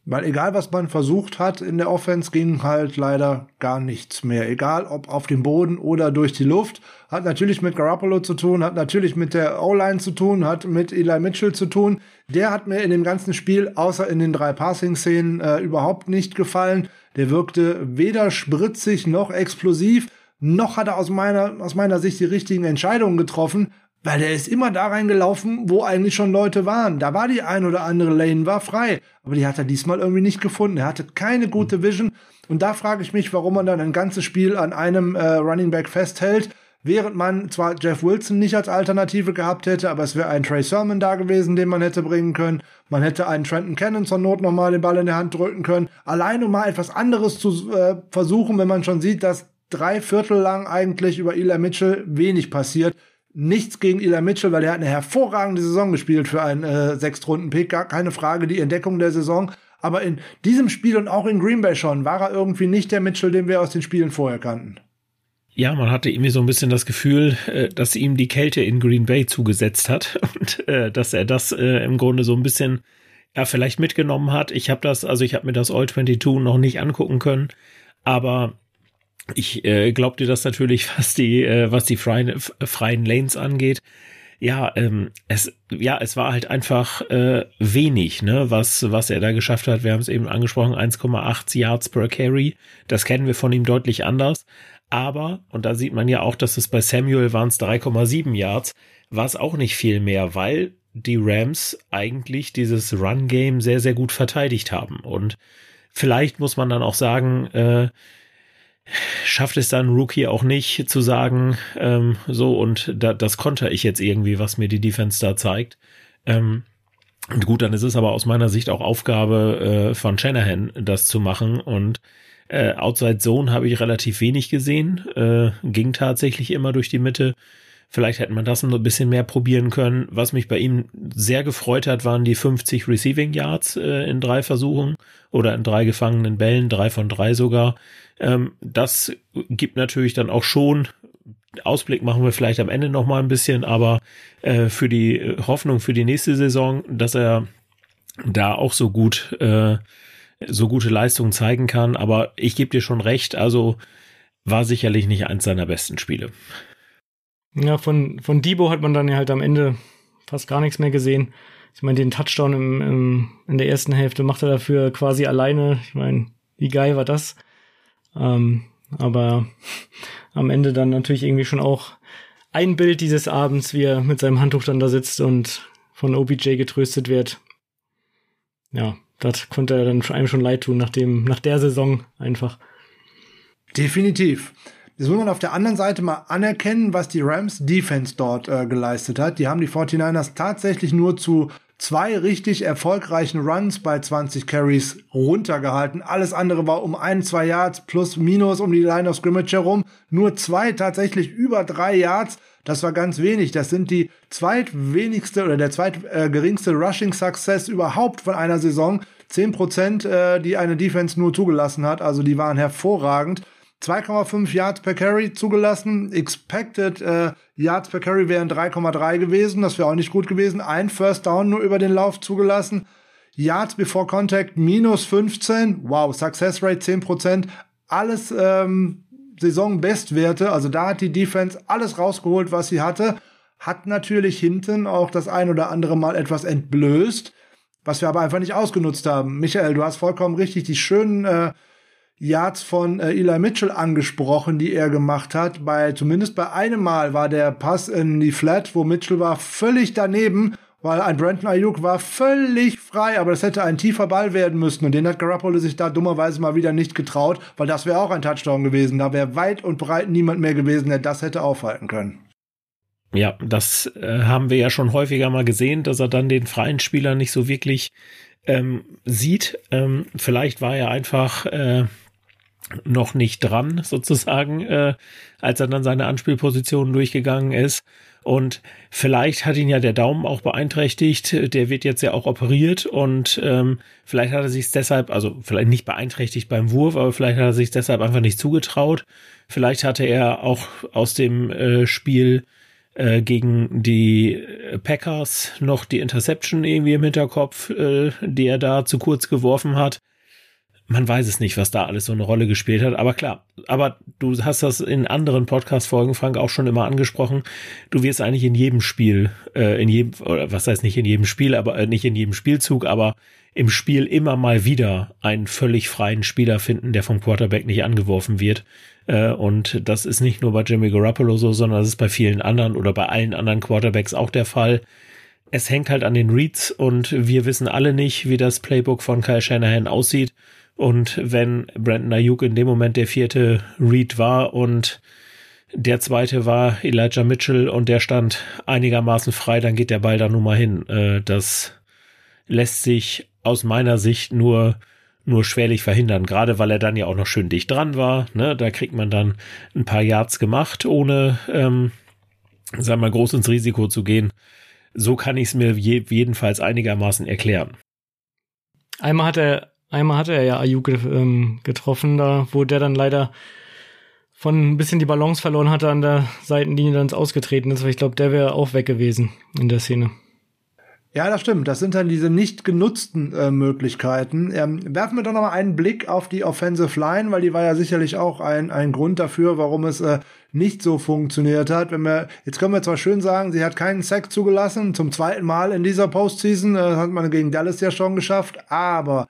Weil egal, was man versucht hat in der Offense, ging halt leider gar nichts mehr. Egal, ob auf dem Boden oder durch die Luft. Hat natürlich mit Garoppolo zu tun, hat natürlich mit der O-Line zu tun, hat mit Eli Mitchell zu tun. Der hat mir in dem ganzen Spiel, außer in den drei Passing-Szenen, äh, überhaupt nicht gefallen. Der wirkte weder spritzig noch explosiv, noch hat er aus meiner, aus meiner Sicht die richtigen Entscheidungen getroffen. Weil der ist immer da reingelaufen, wo eigentlich schon Leute waren. Da war die ein oder andere Lane, war frei. Aber die hat er diesmal irgendwie nicht gefunden. Er hatte keine gute Vision. Und da frage ich mich, warum man dann ein ganzes Spiel an einem äh, Running Back festhält, während man zwar Jeff Wilson nicht als Alternative gehabt hätte, aber es wäre ein Trey Sermon da gewesen, den man hätte bringen können. Man hätte einen Trenton Cannon zur Not nochmal den Ball in der Hand drücken können. Allein um mal etwas anderes zu äh, versuchen, wenn man schon sieht, dass drei Viertel lang eigentlich über Eli Mitchell wenig passiert. Nichts gegen Eli Mitchell, weil er hat eine hervorragende Saison gespielt für einen äh, Sechstrunden-Pick, gar keine Frage, die Entdeckung der Saison. Aber in diesem Spiel und auch in Green Bay schon war er irgendwie nicht der Mitchell, den wir aus den Spielen vorher kannten. Ja, man hatte irgendwie so ein bisschen das Gefühl, äh, dass ihm die Kälte in Green Bay zugesetzt hat und äh, dass er das äh, im Grunde so ein bisschen ja vielleicht mitgenommen hat. Ich habe das, also ich habe mir das All 22 noch nicht angucken können, aber ich äh, glaube dir das natürlich, was die äh, was die freien, freien Lanes angeht. Ja, ähm, es ja, es war halt einfach äh, wenig, ne, was was er da geschafft hat. Wir haben es eben angesprochen, 1,8 Yards per Carry. Das kennen wir von ihm deutlich anders. Aber, und da sieht man ja auch, dass es bei Samuel waren es 3,7 Yards, war es auch nicht viel mehr, weil die Rams eigentlich dieses Run-Game sehr, sehr gut verteidigt haben. Und vielleicht muss man dann auch sagen, äh, schafft es dann Rookie auch nicht zu sagen, ähm, so und da, das konter ich jetzt irgendwie, was mir die Defense da zeigt. Ähm, und gut, dann ist es aber aus meiner Sicht auch Aufgabe äh, von Shanahan, das zu machen. Und äh, Outside Zone habe ich relativ wenig gesehen. Äh, ging tatsächlich immer durch die Mitte. Vielleicht hätte man das ein bisschen mehr probieren können. Was mich bei ihm sehr gefreut hat, waren die 50 Receiving Yards äh, in drei Versuchen oder in drei gefangenen Bällen, drei von drei sogar. Ähm, das gibt natürlich dann auch schon Ausblick machen wir vielleicht am Ende noch mal ein bisschen, aber äh, für die Hoffnung für die nächste Saison, dass er da auch so gut äh, so gute Leistungen zeigen kann. Aber ich gebe dir schon recht, also war sicherlich nicht eins seiner besten Spiele. Ja, von, von Debo hat man dann ja halt am Ende fast gar nichts mehr gesehen. Ich meine, den Touchdown im, im, in der ersten Hälfte macht er dafür quasi alleine. Ich meine, wie geil war das? Ähm, aber am Ende dann natürlich irgendwie schon auch ein Bild dieses Abends, wie er mit seinem Handtuch dann da sitzt und von OBJ getröstet wird. Ja, das konnte er dann einem schon leid tun, nach, dem, nach der Saison einfach. Definitiv. Jetzt muss man auf der anderen Seite mal anerkennen, was die Rams Defense dort äh, geleistet hat. Die haben die 49ers tatsächlich nur zu zwei richtig erfolgreichen Runs bei 20 Carries runtergehalten. Alles andere war um ein, zwei Yards plus minus um die Line of Scrimmage herum. Nur zwei tatsächlich über drei Yards. Das war ganz wenig. Das sind die zweitwenigste oder der zweitgeringste äh, Rushing Success überhaupt von einer Saison. Zehn Prozent, äh, die eine Defense nur zugelassen hat. Also die waren hervorragend. 2,5 Yards per Carry zugelassen. Expected äh, Yards per Carry wären 3,3 gewesen. Das wäre auch nicht gut gewesen. Ein First Down nur über den Lauf zugelassen. Yards before Contact minus 15. Wow, Success Rate 10%. Alles ähm, Saisonbestwerte. Also da hat die Defense alles rausgeholt, was sie hatte. Hat natürlich hinten auch das ein oder andere Mal etwas entblößt, was wir aber einfach nicht ausgenutzt haben. Michael, du hast vollkommen richtig die schönen äh, Yards von äh, Eli Mitchell angesprochen, die er gemacht hat. Bei zumindest bei einem Mal war der Pass in die Flat, wo Mitchell war völlig daneben, weil ein Brandon Ayuk war völlig frei, aber das hätte ein tiefer Ball werden müssen und den hat Garoppolo sich da dummerweise mal wieder nicht getraut, weil das wäre auch ein Touchdown gewesen. Da wäre weit und breit niemand mehr gewesen, der das hätte aufhalten können. Ja, das äh, haben wir ja schon häufiger mal gesehen, dass er dann den freien Spieler nicht so wirklich ähm, sieht. Ähm, vielleicht war er einfach äh, noch nicht dran, sozusagen, äh, als er dann seine Anspielposition durchgegangen ist. Und vielleicht hat ihn ja der Daumen auch beeinträchtigt. Der wird jetzt ja auch operiert und ähm, vielleicht hat er sich deshalb, also vielleicht nicht beeinträchtigt beim Wurf, aber vielleicht hat er sich deshalb einfach nicht zugetraut. Vielleicht hatte er auch aus dem äh, Spiel äh, gegen die Packers noch die Interception irgendwie im Hinterkopf, äh, die er da zu kurz geworfen hat man weiß es nicht, was da alles so eine Rolle gespielt hat. Aber klar, aber du hast das in anderen Podcast-Folgen, Frank, auch schon immer angesprochen. Du wirst eigentlich in jedem Spiel, äh, in jedem, oder was heißt nicht in jedem Spiel, aber äh, nicht in jedem Spielzug, aber im Spiel immer mal wieder einen völlig freien Spieler finden, der vom Quarterback nicht angeworfen wird. Äh, und das ist nicht nur bei Jimmy Garoppolo so, sondern das ist bei vielen anderen oder bei allen anderen Quarterbacks auch der Fall es hängt halt an den Reads und wir wissen alle nicht, wie das Playbook von Kyle Shanahan aussieht. Und wenn Brandon Ayuk in dem Moment der vierte Read war und der zweite war Elijah Mitchell und der stand einigermaßen frei, dann geht der Ball da nun mal hin. Äh, das lässt sich aus meiner Sicht nur nur schwerlich verhindern, gerade weil er dann ja auch noch schön dicht dran war. Ne? Da kriegt man dann ein paar Yards gemacht, ohne, ähm, sagen wir mal, groß ins Risiko zu gehen. So kann ich es mir je, jedenfalls einigermaßen erklären. Einmal hat er, einmal hat er ja Ayuk ähm, getroffen, da wo der dann leider von ein bisschen die Balance verloren hatte an der Seitenlinie dann Ausgetreten ist, weil ich glaube, der wäre auch weg gewesen in der Szene. Ja, das stimmt. Das sind dann diese nicht genutzten äh, Möglichkeiten. Ähm, werfen wir doch noch mal einen Blick auf die Offensive Line, weil die war ja sicherlich auch ein, ein Grund dafür, warum es äh, nicht so funktioniert hat. Wenn wir, jetzt können wir zwar schön sagen, sie hat keinen Sack zugelassen, zum zweiten Mal in dieser Postseason, äh, hat man gegen Dallas ja schon geschafft, aber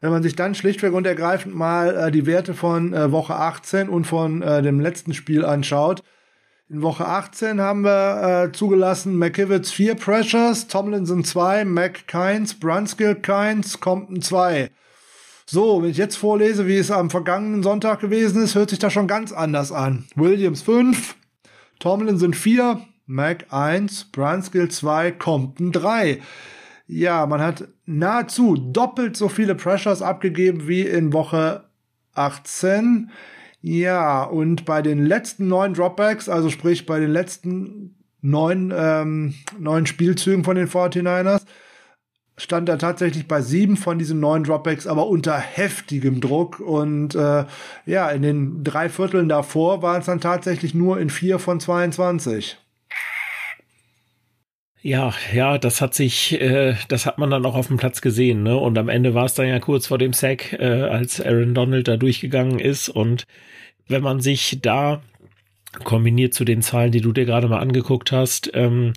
wenn man sich dann schlichtweg und ergreifend mal äh, die Werte von äh, Woche 18 und von äh, dem letzten Spiel anschaut, in Woche 18 haben wir äh, zugelassen McKivitz 4 Pressures, Tomlinson 2, Mac keins, Brunskill keins, Compton 2. So, wenn ich jetzt vorlese, wie es am vergangenen Sonntag gewesen ist, hört sich das schon ganz anders an. Williams 5, Tomlinson 4, Mac 1, Brunskill 2, Compton 3. Ja, man hat nahezu doppelt so viele Pressures abgegeben wie in Woche 18. Ja, und bei den letzten neun Dropbacks, also sprich bei den letzten neun, ähm, neun Spielzügen von den 49ers, stand er tatsächlich bei sieben von diesen neun Dropbacks, aber unter heftigem Druck. Und äh, ja, in den drei Vierteln davor waren es dann tatsächlich nur in vier von 22. Ja, ja, das hat sich, äh, das hat man dann auch auf dem Platz gesehen, ne? Und am Ende war es dann ja kurz vor dem Sack, äh, als Aaron Donald da durchgegangen ist. Und wenn man sich da kombiniert zu den Zahlen, die du dir gerade mal angeguckt hast, ähm,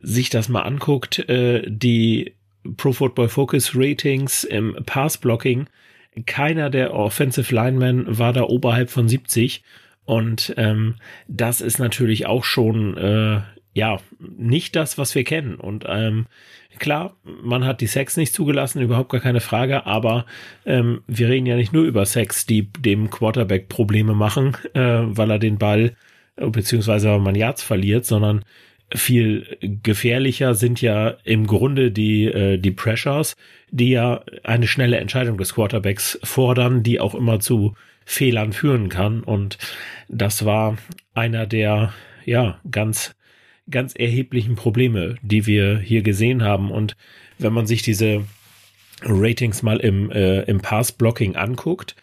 sich das mal anguckt, äh, die Pro Football Focus Ratings im Pass Blocking, keiner der Offensive Linemen war da oberhalb von 70. Und ähm, das ist natürlich auch schon äh, ja, nicht das, was wir kennen. Und ähm, klar, man hat die Sex nicht zugelassen, überhaupt gar keine Frage, aber ähm, wir reden ja nicht nur über Sex, die dem Quarterback Probleme machen, äh, weil er den Ball äh, beziehungsweise weil man Yards verliert, sondern viel gefährlicher sind ja im Grunde die, äh, die Pressures, die ja eine schnelle Entscheidung des Quarterbacks fordern, die auch immer zu Fehlern führen kann. Und das war einer der, ja, ganz ganz erheblichen Probleme, die wir hier gesehen haben. Und wenn man sich diese Ratings mal im, äh, im Pass-Blocking anguckt,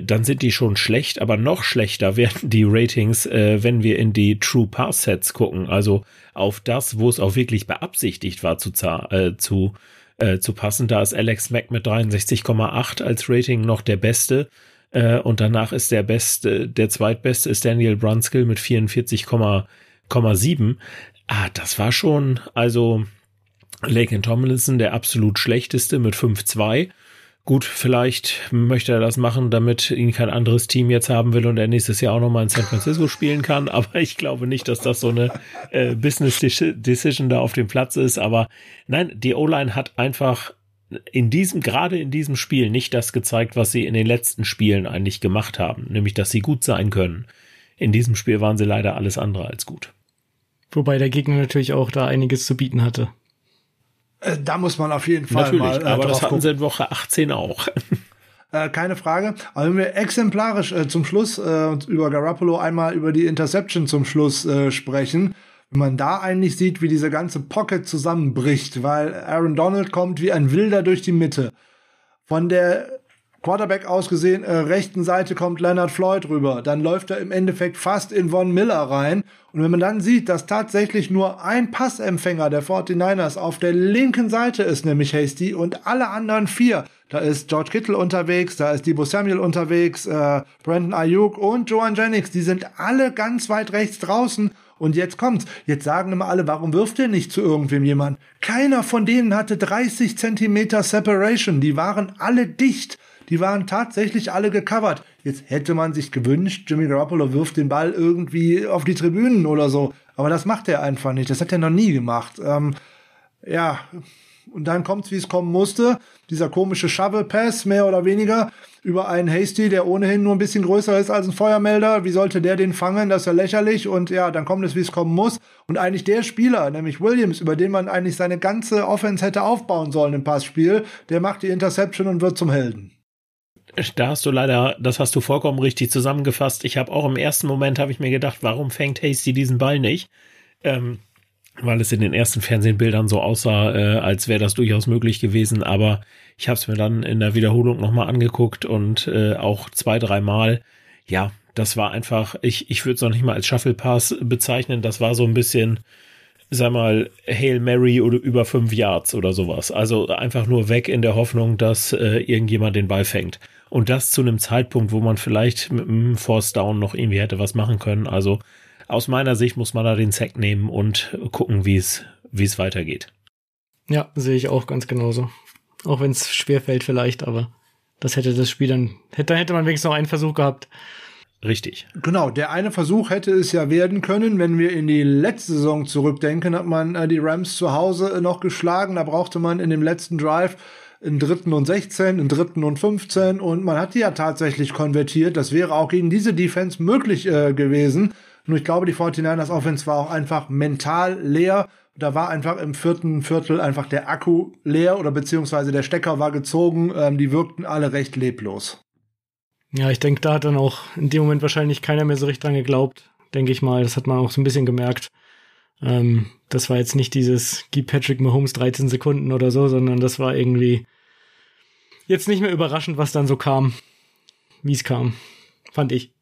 dann sind die schon schlecht, aber noch schlechter werden die Ratings, äh, wenn wir in die True Pass Sets gucken, also auf das, wo es auch wirklich beabsichtigt war zu, äh, zu, äh, zu passen. Da ist Alex Mack mit 63,8 als Rating noch der beste. Äh, und danach ist der beste, der zweitbeste ist Daniel Brunskill mit 44,8 7,7. Ah, das war schon, also Laken Tomlinson der absolut schlechteste mit 5,2. Gut, vielleicht möchte er das machen, damit ihn kein anderes Team jetzt haben will und er nächstes Jahr auch nochmal in San Francisco spielen kann. Aber ich glaube nicht, dass das so eine äh, Business Decision da auf dem Platz ist. Aber nein, die O-Line hat einfach in diesem, gerade in diesem Spiel nicht das gezeigt, was sie in den letzten Spielen eigentlich gemacht haben. Nämlich, dass sie gut sein können. In diesem Spiel waren sie leider alles andere als gut. Wobei der Gegner natürlich auch da einiges zu bieten hatte. Äh, da muss man auf jeden Fall natürlich, mal. Äh, aber das hatten sie in Woche 18 auch. Äh, keine Frage. Aber wenn wir exemplarisch äh, zum Schluss äh, über Garoppolo einmal über die Interception zum Schluss äh, sprechen, wenn man da eigentlich sieht, wie diese ganze Pocket zusammenbricht, weil Aaron Donald kommt wie ein Wilder durch die Mitte. Von der Quarterback ausgesehen, äh, rechten Seite kommt Leonard Floyd rüber. Dann läuft er im Endeffekt fast in Von Miller rein. Und wenn man dann sieht, dass tatsächlich nur ein Passempfänger der 49ers auf der linken Seite ist, nämlich Hasty, und alle anderen vier, da ist George Kittle unterwegs, da ist Debo Samuel unterwegs, äh, Brandon Ayuk und Joan Jennings, die sind alle ganz weit rechts draußen. Und jetzt kommt's. Jetzt sagen immer alle, warum wirft ihr nicht zu irgendwem jemand? Keiner von denen hatte 30 Zentimeter Separation. Die waren alle dicht. Die waren tatsächlich alle gecovert. Jetzt hätte man sich gewünscht, Jimmy Garoppolo wirft den Ball irgendwie auf die Tribünen oder so. Aber das macht er einfach nicht. Das hat er noch nie gemacht. Ähm, ja, Und dann kommt's, wie es kommen musste. Dieser komische Shovel Pass, mehr oder weniger, über einen Hasty, der ohnehin nur ein bisschen größer ist als ein Feuermelder. Wie sollte der den fangen? Das ist ja lächerlich. Und ja, dann kommt es, wie es kommen muss. Und eigentlich der Spieler, nämlich Williams, über den man eigentlich seine ganze Offense hätte aufbauen sollen im Passspiel, der macht die Interception und wird zum Helden. Da hast du leider, das hast du vollkommen richtig zusammengefasst. Ich habe auch im ersten Moment habe ich mir gedacht, warum fängt Hasty diesen Ball nicht? Ähm, weil es in den ersten Fernsehbildern so aussah, äh, als wäre das durchaus möglich gewesen. Aber ich habe es mir dann in der Wiederholung nochmal angeguckt und äh, auch zwei, dreimal. Ja, das war einfach, ich, ich würde es noch nicht mal als Shuffle Pass bezeichnen. Das war so ein bisschen, sag mal, Hail Mary oder über fünf Yards oder sowas. Also einfach nur weg in der Hoffnung, dass äh, irgendjemand den Ball fängt. Und das zu einem Zeitpunkt, wo man vielleicht mit einem Force Down noch irgendwie hätte was machen können. Also aus meiner Sicht muss man da den Sack nehmen und gucken, wie es, wie es weitergeht. Ja, sehe ich auch ganz genauso. Auch wenn es schwer fällt vielleicht, aber das hätte das Spiel dann, hätte, hätte man wenigstens noch einen Versuch gehabt. Richtig. Genau, der eine Versuch hätte es ja werden können, wenn wir in die letzte Saison zurückdenken, hat man äh, die Rams zu Hause äh, noch geschlagen. Da brauchte man in dem letzten Drive einen dritten und 16, einen dritten und 15 und man hat die ja tatsächlich konvertiert. Das wäre auch gegen diese Defense möglich äh, gewesen. Nur ich glaube, die 49ers Offense war auch einfach mental leer. Da war einfach im vierten Viertel einfach der Akku leer oder beziehungsweise der Stecker war gezogen. Ähm, die wirkten alle recht leblos. Ja, ich denke, da hat dann auch in dem Moment wahrscheinlich keiner mehr so richtig dran geglaubt, denke ich mal. Das hat man auch so ein bisschen gemerkt. Ähm, das war jetzt nicht dieses Gib Patrick Mahomes 13 Sekunden oder so, sondern das war irgendwie jetzt nicht mehr überraschend, was dann so kam, wie es kam, fand ich.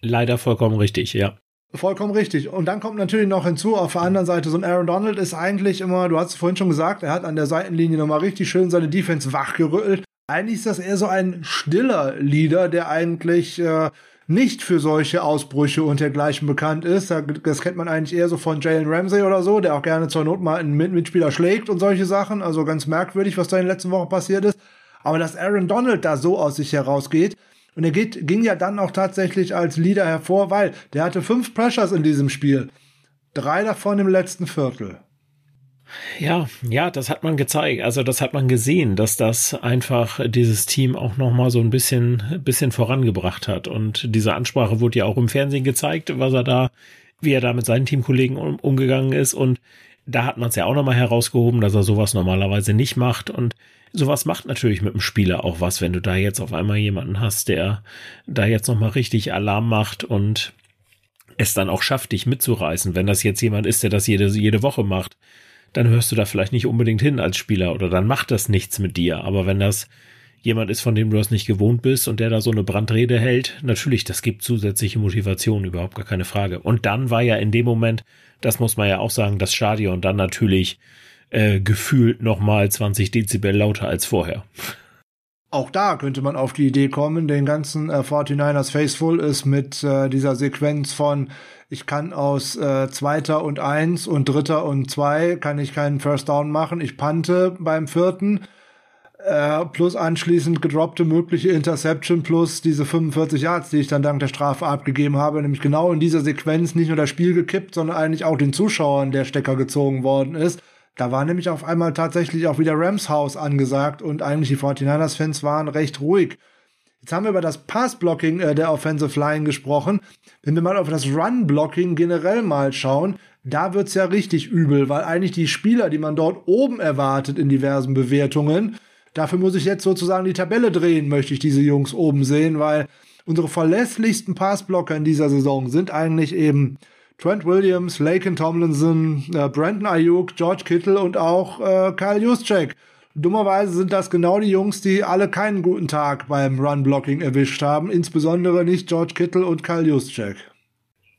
Leider vollkommen richtig, ja. Vollkommen richtig. Und dann kommt natürlich noch hinzu, auf der anderen Seite, so ein Aaron Donald ist eigentlich immer, du hast es vorhin schon gesagt, er hat an der Seitenlinie nochmal richtig schön seine Defense wachgerüttelt. Eigentlich ist das eher so ein stiller Leader, der eigentlich äh, nicht für solche Ausbrüche und dergleichen bekannt ist. Das kennt man eigentlich eher so von Jalen Ramsey oder so, der auch gerne zur Not mal einen Mitspieler schlägt und solche Sachen. Also ganz merkwürdig, was da in den letzten Wochen passiert ist. Aber dass Aaron Donald da so aus sich herausgeht, und er geht, ging ja dann auch tatsächlich als Leader hervor, weil der hatte fünf Pressures in diesem Spiel. Drei davon im letzten Viertel. Ja, ja, das hat man gezeigt. Also das hat man gesehen, dass das einfach dieses Team auch noch mal so ein bisschen, bisschen vorangebracht hat. Und diese Ansprache wurde ja auch im Fernsehen gezeigt, was er da, wie er da mit seinen Teamkollegen um, umgegangen ist. Und da hat man es ja auch noch mal herausgehoben, dass er sowas normalerweise nicht macht. Und sowas macht natürlich mit dem Spieler auch was, wenn du da jetzt auf einmal jemanden hast, der da jetzt noch mal richtig Alarm macht und es dann auch schafft, dich mitzureißen. Wenn das jetzt jemand ist, der das jede, jede Woche macht, dann hörst du da vielleicht nicht unbedingt hin als Spieler oder dann macht das nichts mit dir. Aber wenn das jemand ist, von dem du das nicht gewohnt bist und der da so eine Brandrede hält, natürlich, das gibt zusätzliche Motivation, überhaupt gar keine Frage. Und dann war ja in dem Moment, das muss man ja auch sagen, das Stadion dann natürlich äh, gefühlt nochmal 20 Dezibel lauter als vorher. Auch da könnte man auf die Idee kommen, den ganzen äh, 49ers Faithful ist mit äh, dieser Sequenz von ich kann aus äh, zweiter und eins und dritter und zwei kann ich keinen First Down machen, ich pante beim vierten äh, plus anschließend gedroppte mögliche Interception plus diese 45 Yards, die ich dann dank der Strafe abgegeben habe, nämlich genau in dieser Sequenz nicht nur das Spiel gekippt, sondern eigentlich auch den Zuschauern der Stecker gezogen worden ist. Da war nämlich auf einmal tatsächlich auch wieder Rams Haus angesagt und eigentlich die 49ers-Fans waren recht ruhig. Jetzt haben wir über das Pass-Blocking äh, der Offensive Line gesprochen. Wenn wir mal auf das Run-Blocking generell mal schauen, da wird's ja richtig übel, weil eigentlich die Spieler, die man dort oben erwartet in diversen Bewertungen, dafür muss ich jetzt sozusagen die Tabelle drehen, möchte ich diese Jungs oben sehen, weil unsere verlässlichsten Passblocker in dieser Saison sind eigentlich eben Trent Williams, Laken Tomlinson, äh, Brandon Ayuk, George Kittle und auch äh, Kyle Juszczyk. Dummerweise sind das genau die Jungs, die alle keinen guten Tag beim Run-Blocking erwischt haben, insbesondere nicht George Kittle und Kyle Juszczyk.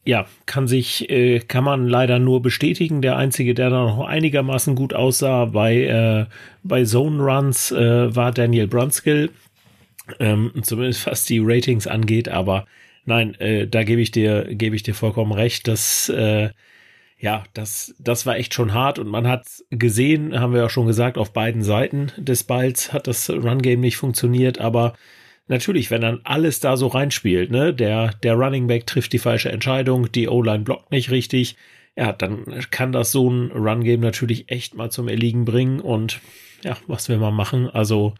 Ja, kann sich, äh, kann man leider nur bestätigen. Der einzige, der da noch einigermaßen gut aussah bei, äh, bei Zone Runs, äh, war Daniel Brunskill. Ähm, zumindest was die Ratings angeht, aber nein, äh, da gebe ich dir, gebe ich dir vollkommen recht, dass äh, ja, das, das war echt schon hart und man hat gesehen, haben wir ja schon gesagt, auf beiden Seiten des Balls hat das Run-Game nicht funktioniert, aber natürlich, wenn dann alles da so reinspielt, ne, der, der Running Back trifft die falsche Entscheidung, die O-Line blockt nicht richtig, ja, dann kann das so ein Run-Game natürlich echt mal zum Erliegen bringen und ja, was will man machen? Also,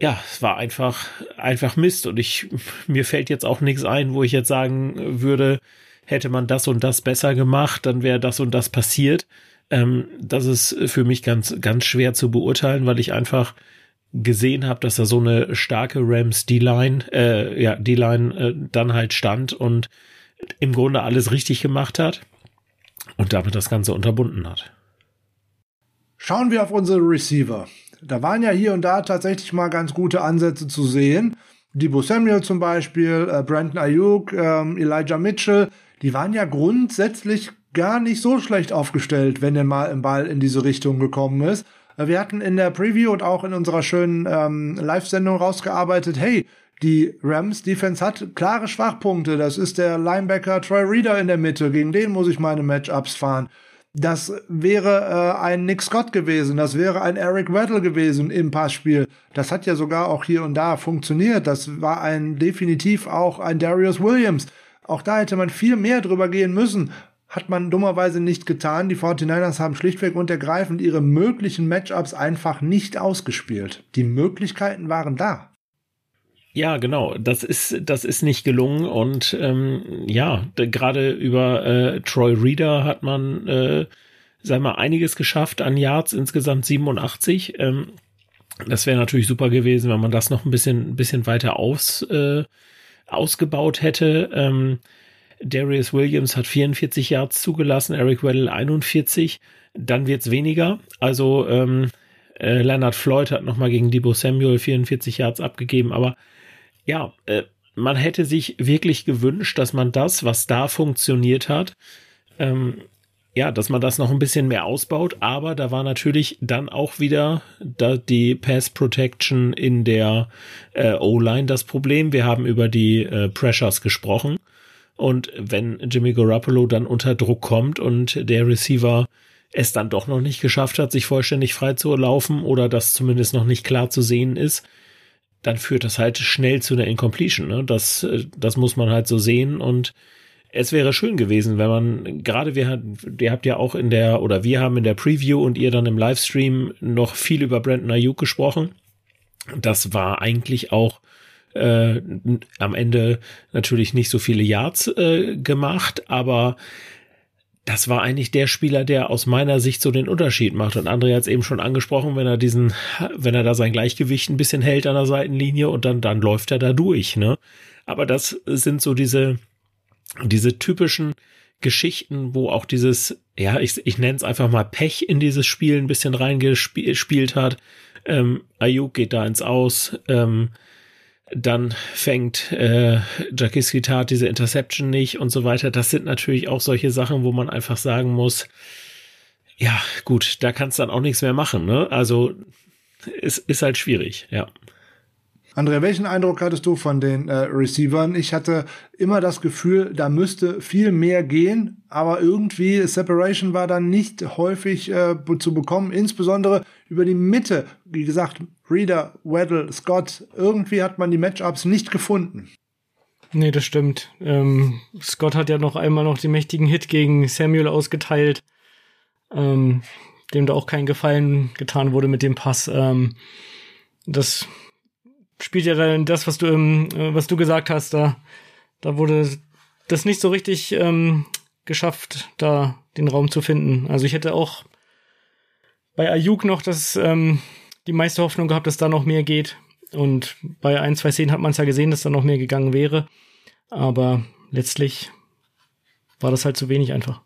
ja, es war einfach, einfach Mist und ich, mir fällt jetzt auch nichts ein, wo ich jetzt sagen würde, hätte man das und das besser gemacht, dann wäre das und das passiert. Ähm, das ist für mich ganz, ganz schwer zu beurteilen, weil ich einfach gesehen habe, dass da so eine starke Rams D-Line, äh, ja, D-Line äh, dann halt stand und im Grunde alles richtig gemacht hat und damit das Ganze unterbunden hat. Schauen wir auf unsere Receiver. Da waren ja hier und da tatsächlich mal ganz gute Ansätze zu sehen. Debo Samuel zum Beispiel, äh, Brandon Ayuk, ähm, Elijah Mitchell, die waren ja grundsätzlich gar nicht so schlecht aufgestellt, wenn denn mal ein Ball in diese Richtung gekommen ist. Äh, wir hatten in der Preview und auch in unserer schönen ähm, Live-Sendung rausgearbeitet, hey, die Rams Defense hat klare Schwachpunkte. Das ist der Linebacker Troy Reader in der Mitte. Gegen den muss ich meine Matchups fahren. Das wäre äh, ein Nick Scott gewesen, das wäre ein Eric Weddle gewesen im Passspiel. Das hat ja sogar auch hier und da funktioniert. Das war ein definitiv auch ein Darius Williams. Auch da hätte man viel mehr drüber gehen müssen. Hat man dummerweise nicht getan. Die 49ers haben schlichtweg und ergreifend ihre möglichen Matchups einfach nicht ausgespielt. Die Möglichkeiten waren da. Ja, genau. Das ist, das ist nicht gelungen und ähm, ja, gerade über äh, Troy Reader hat man, äh, sag mal, einiges geschafft an Yards, insgesamt 87. Ähm, das wäre natürlich super gewesen, wenn man das noch ein bisschen, bisschen weiter aus, äh, ausgebaut hätte. Ähm, Darius Williams hat 44 Yards zugelassen, Eric Weddle 41. Dann wird's weniger. Also ähm, äh, Leonard Floyd hat nochmal gegen Debo Samuel 44 Yards abgegeben, aber ja, äh, man hätte sich wirklich gewünscht, dass man das, was da funktioniert hat, ähm, ja, dass man das noch ein bisschen mehr ausbaut, aber da war natürlich dann auch wieder da die Pass Protection in der äh, O-Line das Problem. Wir haben über die äh, Pressures gesprochen und wenn Jimmy Garoppolo dann unter Druck kommt und der Receiver es dann doch noch nicht geschafft hat, sich vollständig frei zu laufen oder das zumindest noch nicht klar zu sehen ist, dann führt das halt schnell zu einer Incompletion. Ne? Das, äh, das muss man halt so sehen und es wäre schön gewesen, wenn man, gerade wir, ihr habt ja auch in der, oder wir haben in der Preview und ihr dann im Livestream noch viel über Brandon Ayuk gesprochen. Das war eigentlich auch äh, am Ende natürlich nicht so viele Yards äh, gemacht, aber das war eigentlich der Spieler, der aus meiner Sicht so den Unterschied macht. Und André hat es eben schon angesprochen, wenn er diesen, wenn er da sein Gleichgewicht ein bisschen hält an der Seitenlinie und dann, dann läuft er da durch, ne? Aber das sind so diese, diese typischen Geschichten, wo auch dieses, ja, ich, ich nenne es einfach mal Pech in dieses Spiel ein bisschen reingespielt hat. Ähm, Ayuk geht da ins Aus, ähm, dann fängt äh, Jakiski Tat diese Interception nicht und so weiter. Das sind natürlich auch solche Sachen, wo man einfach sagen muss, ja, gut, da kannst du dann auch nichts mehr machen. Ne? Also es ist halt schwierig, ja. Andrea, welchen Eindruck hattest du von den äh, Receivern? Ich hatte immer das Gefühl, da müsste viel mehr gehen, aber irgendwie Separation war dann nicht häufig äh, zu bekommen, insbesondere über die Mitte. Wie gesagt, Reader, Weddle, Scott, irgendwie hat man die Matchups nicht gefunden. Nee, das stimmt. Ähm, Scott hat ja noch einmal noch den mächtigen Hit gegen Samuel ausgeteilt, ähm, dem da auch kein Gefallen getan wurde mit dem Pass. Ähm, das spielt ja dann das, was du, ähm, äh, was du gesagt hast, da, da wurde das nicht so richtig ähm, geschafft, da den Raum zu finden. Also ich hätte auch bei Ayuk noch das, ähm, die meiste Hoffnung gehabt, dass da noch mehr geht. Und bei ein, zwei Szenen hat man es ja gesehen, dass da noch mehr gegangen wäre. Aber letztlich war das halt zu wenig einfach.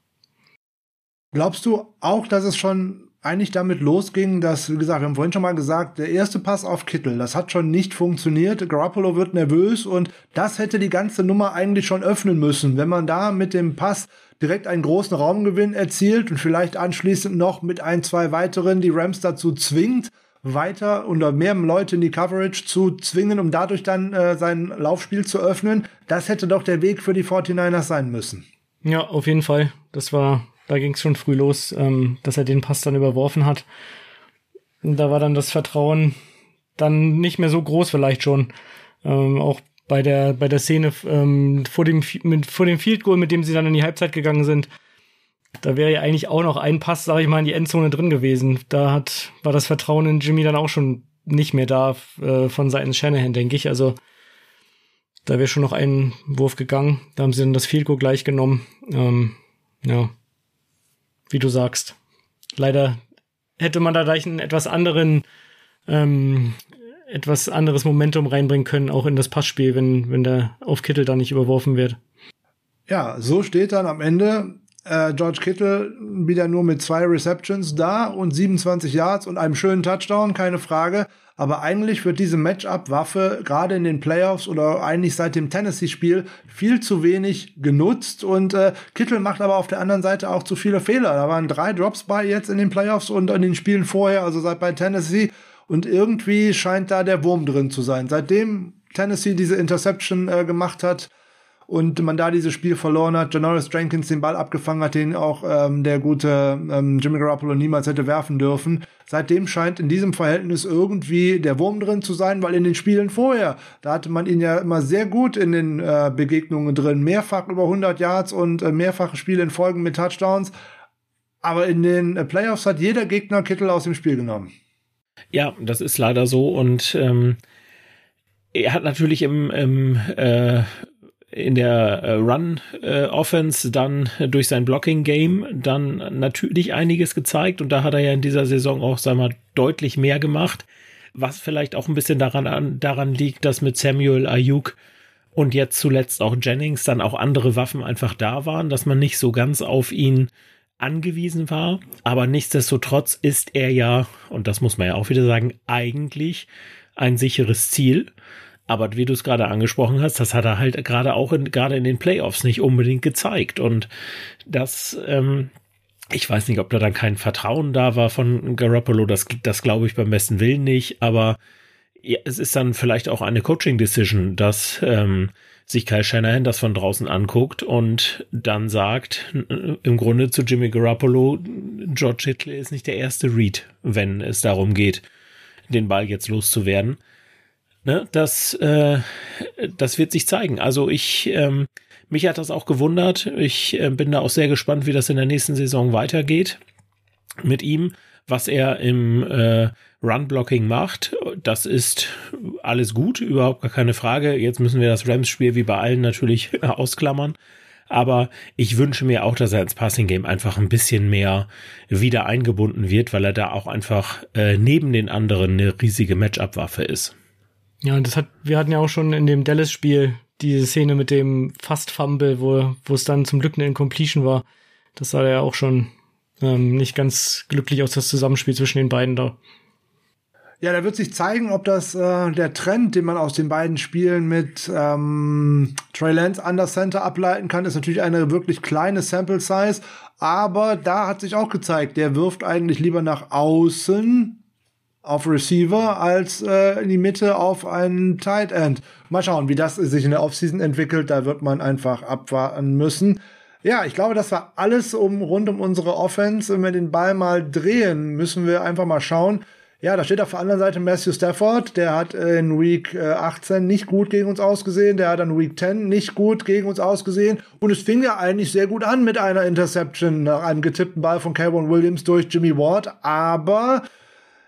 Glaubst du auch, dass es schon eigentlich damit losging, dass, wie gesagt, wir haben vorhin schon mal gesagt, der erste Pass auf Kittel, das hat schon nicht funktioniert. Garoppolo wird nervös und das hätte die ganze Nummer eigentlich schon öffnen müssen. Wenn man da mit dem Pass direkt einen großen Raumgewinn erzielt und vielleicht anschließend noch mit ein, zwei weiteren die Rams dazu zwingt, weiter oder mehr Leute in die Coverage zu zwingen, um dadurch dann äh, sein Laufspiel zu öffnen, das hätte doch der Weg für die 49ers sein müssen. Ja, auf jeden Fall. Das war da ging es schon früh los, ähm, dass er den Pass dann überworfen hat. Und da war dann das Vertrauen dann nicht mehr so groß vielleicht schon. Ähm, auch bei der bei der Szene ähm, vor dem mit, vor dem Field Goal, mit dem sie dann in die Halbzeit gegangen sind, Da wäre ja eigentlich auch noch ein Pass, sag ich mal, in die Endzone drin gewesen. Da hat, war das Vertrauen in Jimmy dann auch schon nicht mehr da äh, von Seiten Shanahan, denke ich. Also da wäre schon noch ein Wurf gegangen. Da haben sie dann das Field Goal gleich genommen. Ähm, ja, wie du sagst. Leider hätte man da gleich einen etwas anderen, ähm, etwas anderes Momentum reinbringen können, auch in das Passspiel, wenn, wenn der auf Kittel da nicht überworfen wird. Ja, so steht dann am Ende äh, George Kittle wieder nur mit zwei Receptions da und 27 Yards und einem schönen Touchdown, keine Frage. Aber eigentlich wird diese Matchup-Waffe gerade in den Playoffs oder eigentlich seit dem Tennessee-Spiel viel zu wenig genutzt. Und äh, Kittel macht aber auf der anderen Seite auch zu viele Fehler. Da waren drei Drops bei jetzt in den Playoffs und in den Spielen vorher, also seit bei Tennessee. Und irgendwie scheint da der Wurm drin zu sein. Seitdem Tennessee diese Interception äh, gemacht hat, und man da dieses Spiel verloren hat, Janoris Jenkins den Ball abgefangen hat, den auch ähm, der gute ähm, Jimmy Garoppolo niemals hätte werfen dürfen. Seitdem scheint in diesem Verhältnis irgendwie der Wurm drin zu sein, weil in den Spielen vorher, da hatte man ihn ja immer sehr gut in den äh, Begegnungen drin, mehrfach über 100 Yards und äh, mehrfache Spiele in Folgen mit Touchdowns. Aber in den äh, Playoffs hat jeder Gegner Kittel aus dem Spiel genommen. Ja, das ist leider so und ähm, er hat natürlich im, im äh, in der äh, Run-Offense, äh, dann durch sein Blocking-Game dann natürlich einiges gezeigt und da hat er ja in dieser Saison auch, sag mal, deutlich mehr gemacht, was vielleicht auch ein bisschen daran, an, daran liegt, dass mit Samuel Ayuk und jetzt zuletzt auch Jennings dann auch andere Waffen einfach da waren, dass man nicht so ganz auf ihn angewiesen war, aber nichtsdestotrotz ist er ja, und das muss man ja auch wieder sagen, eigentlich ein sicheres Ziel aber wie du es gerade angesprochen hast, das hat er halt gerade auch in, gerade in den Playoffs nicht unbedingt gezeigt. Und das, ähm, ich weiß nicht, ob da dann kein Vertrauen da war von Garoppolo, das, das glaube ich beim besten Willen nicht, aber ja, es ist dann vielleicht auch eine Coaching-Decision, dass ähm, sich Kyle Shanahan das von draußen anguckt und dann sagt, im Grunde zu Jimmy Garoppolo, George Hitler ist nicht der erste Read, wenn es darum geht, den Ball jetzt loszuwerden. Ne, das, äh, das wird sich zeigen. Also ich, ähm, mich hat das auch gewundert. Ich äh, bin da auch sehr gespannt, wie das in der nächsten Saison weitergeht mit ihm, was er im äh, Run-Blocking macht. Das ist alles gut, überhaupt gar keine Frage. Jetzt müssen wir das Rams-Spiel wie bei allen natürlich ausklammern. Aber ich wünsche mir auch, dass er ins Passing-Game einfach ein bisschen mehr wieder eingebunden wird, weil er da auch einfach äh, neben den anderen eine riesige Matchup-Waffe ist. Ja, das hat, wir hatten ja auch schon in dem Dallas-Spiel diese Szene mit dem Fast-Fumble, wo, wo es dann zum Glück eine Incompletion war. Das sah ja auch schon ähm, nicht ganz glücklich aus, das Zusammenspiel zwischen den beiden da. Ja, da wird sich zeigen, ob das äh, der Trend, den man aus den beiden Spielen mit ähm, Trey Lance under Center ableiten kann, ist natürlich eine wirklich kleine Sample Size. Aber da hat sich auch gezeigt, der wirft eigentlich lieber nach außen, auf Receiver als äh, in die Mitte auf einen Tight End. Mal schauen, wie das sich in der Offseason entwickelt. Da wird man einfach abwarten müssen. Ja, ich glaube, das war alles um rund um unsere Offense. Wenn wir den Ball mal drehen, müssen wir einfach mal schauen. Ja, da steht auf der anderen Seite Matthew Stafford. Der hat in Week 18 äh, nicht gut gegen uns ausgesehen. Der hat in Week 10 nicht gut gegen uns ausgesehen. Und es fing ja eigentlich sehr gut an mit einer Interception nach einem getippten Ball von Calvin Williams durch Jimmy Ward. Aber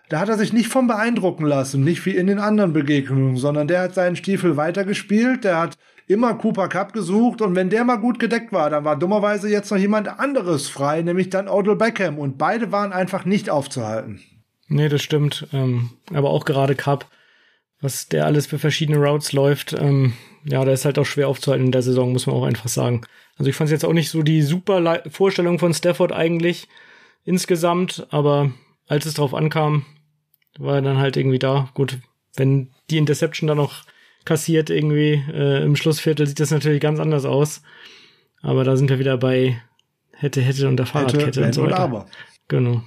da hat er sich nicht von beeindrucken lassen, nicht wie in den anderen Begegnungen, sondern der hat seinen Stiefel weitergespielt, der hat immer Cooper Cup gesucht und wenn der mal gut gedeckt war, dann war dummerweise jetzt noch jemand anderes frei, nämlich dann Odell Beckham und beide waren einfach nicht aufzuhalten. Nee, das stimmt. Ähm, aber auch gerade Cup, was der alles für verschiedene Routes läuft, ähm, ja, der ist halt auch schwer aufzuhalten in der Saison, muss man auch einfach sagen. Also ich fand es jetzt auch nicht so die super Vorstellung von Stafford eigentlich insgesamt, aber als es drauf ankam, war er dann halt irgendwie da. Gut, wenn die Interception dann noch kassiert irgendwie äh, im Schlussviertel, sieht das natürlich ganz anders aus. Aber da sind wir wieder bei hätte, hätte und der Fahrradkette hätte, und so weiter. Aber. Genau.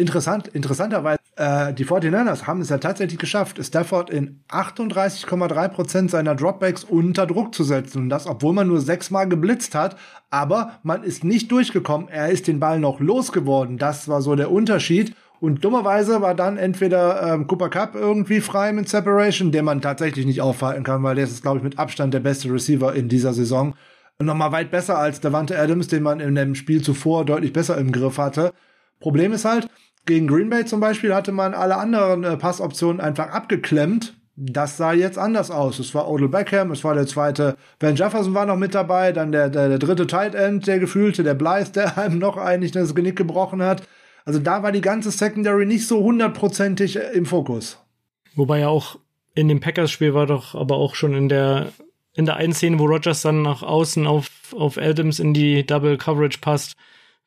Interessant, interessanterweise, äh, die 49ers haben es ja tatsächlich geschafft, Stafford in 38,3 Prozent seiner Dropbacks unter Druck zu setzen. Und das, obwohl man nur sechsmal geblitzt hat. Aber man ist nicht durchgekommen. Er ist den Ball noch losgeworden. Das war so der Unterschied. Und dummerweise war dann entweder ähm, Cooper Cup irgendwie frei mit Separation, den man tatsächlich nicht aufhalten kann, weil der ist, glaube ich, mit Abstand der beste Receiver in dieser Saison. nochmal weit besser als Davante Adams, den man in dem Spiel zuvor deutlich besser im Griff hatte. Problem ist halt, gegen Green Bay zum Beispiel hatte man alle anderen äh, Passoptionen einfach abgeklemmt. Das sah jetzt anders aus. Es war Odell Beckham, es war der zweite, Van Jefferson war noch mit dabei, dann der, der, der dritte Tight End, der gefühlte, der Blythe, der einem noch eigentlich das Genick gebrochen hat. Also da war die ganze Secondary nicht so hundertprozentig äh, im Fokus. Wobei ja auch in dem Packers-Spiel war doch aber auch schon in der in der einen Szene, wo Rogers dann nach außen auf, auf Adams in die Double Coverage passt,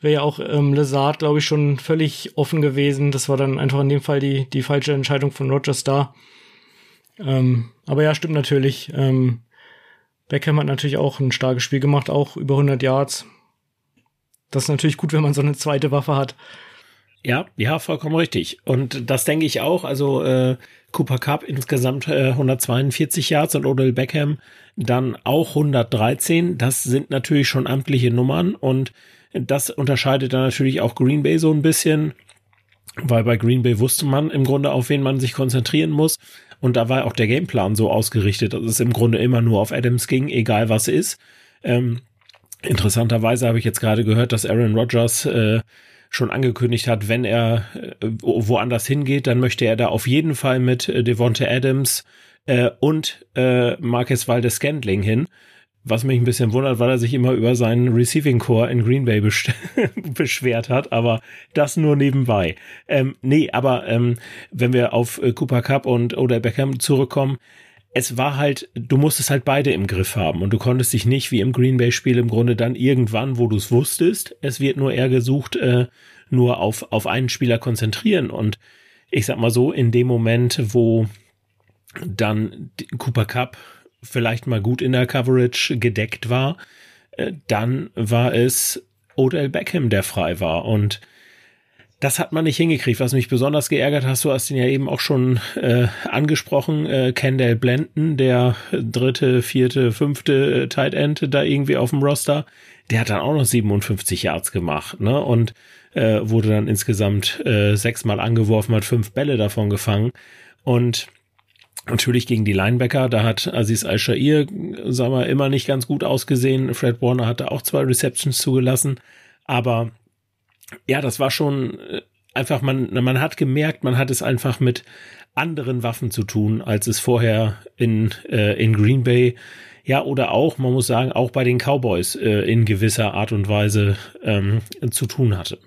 wäre ja auch ähm, Lazard, glaube ich, schon völlig offen gewesen. Das war dann einfach in dem Fall die, die falsche Entscheidung von Rogers da. Ähm, aber ja, stimmt natürlich. Ähm, Beckham hat natürlich auch ein starkes Spiel gemacht, auch über 100 Yards. Das ist natürlich gut, wenn man so eine zweite Waffe hat. Ja, ja, vollkommen richtig. Und das denke ich auch. Also äh, Cooper Cup insgesamt äh, 142 Yards und Odell Beckham dann auch 113. Das sind natürlich schon amtliche Nummern und das unterscheidet dann natürlich auch Green Bay so ein bisschen, weil bei Green Bay wusste man im Grunde, auf wen man sich konzentrieren muss. Und da war auch der Gameplan so ausgerichtet, dass es im Grunde immer nur auf Adams ging, egal was ist. Ähm, interessanterweise habe ich jetzt gerade gehört, dass Aaron Rodgers äh, schon angekündigt hat, wenn er äh, woanders hingeht, dann möchte er da auf jeden Fall mit äh, Devonta Adams äh, und äh, Marcus Valdes Scantling hin. Was mich ein bisschen wundert, weil er sich immer über seinen Receiving Core in Green Bay beschwert hat, aber das nur nebenbei. Ähm, nee, aber ähm, wenn wir auf äh, Cooper Cup und Odell Beckham zurückkommen, es war halt, du musstest halt beide im Griff haben und du konntest dich nicht wie im Green Bay Spiel im Grunde dann irgendwann, wo du es wusstest, es wird nur eher gesucht, äh, nur auf, auf einen Spieler konzentrieren und ich sag mal so, in dem Moment, wo dann Cooper Cup vielleicht mal gut in der Coverage gedeckt war, äh, dann war es Odell Beckham, der frei war und das hat man nicht hingekriegt. Was mich besonders geärgert hast, du hast ihn ja eben auch schon äh, angesprochen, äh, Kendall Blenden, der dritte, vierte, fünfte äh, Tight End da irgendwie auf dem Roster, der hat dann auch noch 57 Yards gemacht, ne? Und äh, wurde dann insgesamt äh, sechsmal angeworfen, hat fünf Bälle davon gefangen. Und Natürlich gegen die Linebacker, da hat Aziz Al-Shair, sagen wir, immer nicht ganz gut ausgesehen. Fred Warner hatte auch zwei Receptions zugelassen. Aber ja, das war schon äh, einfach, man, man hat gemerkt, man hat es einfach mit anderen Waffen zu tun, als es vorher in, äh, in Green Bay, ja, oder auch, man muss sagen, auch bei den Cowboys äh, in gewisser Art und Weise ähm, zu tun hatte.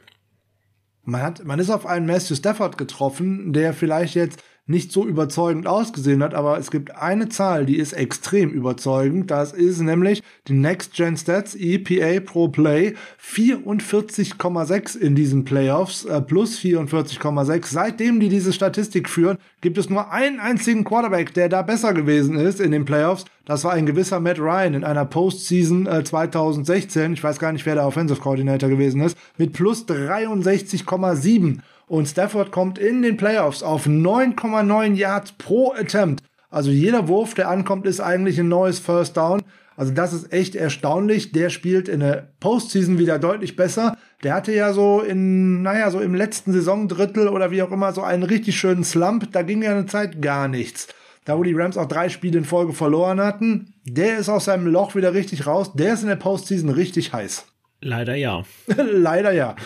Man hat, man ist auf einen Matthew Stafford getroffen, der vielleicht jetzt nicht so überzeugend ausgesehen hat, aber es gibt eine Zahl, die ist extrem überzeugend. Das ist nämlich die Next Gen Stats EPA Pro Play 44,6 in diesen Playoffs äh, plus 44,6. Seitdem die diese Statistik führen, gibt es nur einen einzigen Quarterback, der da besser gewesen ist in den Playoffs. Das war ein gewisser Matt Ryan in einer Postseason äh, 2016. Ich weiß gar nicht, wer der Offensive Coordinator gewesen ist. Mit plus 63,7. Und Stafford kommt in den Playoffs auf 9,9 Yards pro Attempt. Also jeder Wurf, der ankommt, ist eigentlich ein neues First Down. Also das ist echt erstaunlich. Der spielt in der Postseason wieder deutlich besser. Der hatte ja so in, naja, so im letzten Saisondrittel oder wie auch immer so einen richtig schönen Slump. Da ging ja eine Zeit gar nichts. Da wo die Rams auch drei Spiele in Folge verloren hatten, der ist aus seinem Loch wieder richtig raus. Der ist in der Postseason richtig heiß. Leider ja. Leider ja.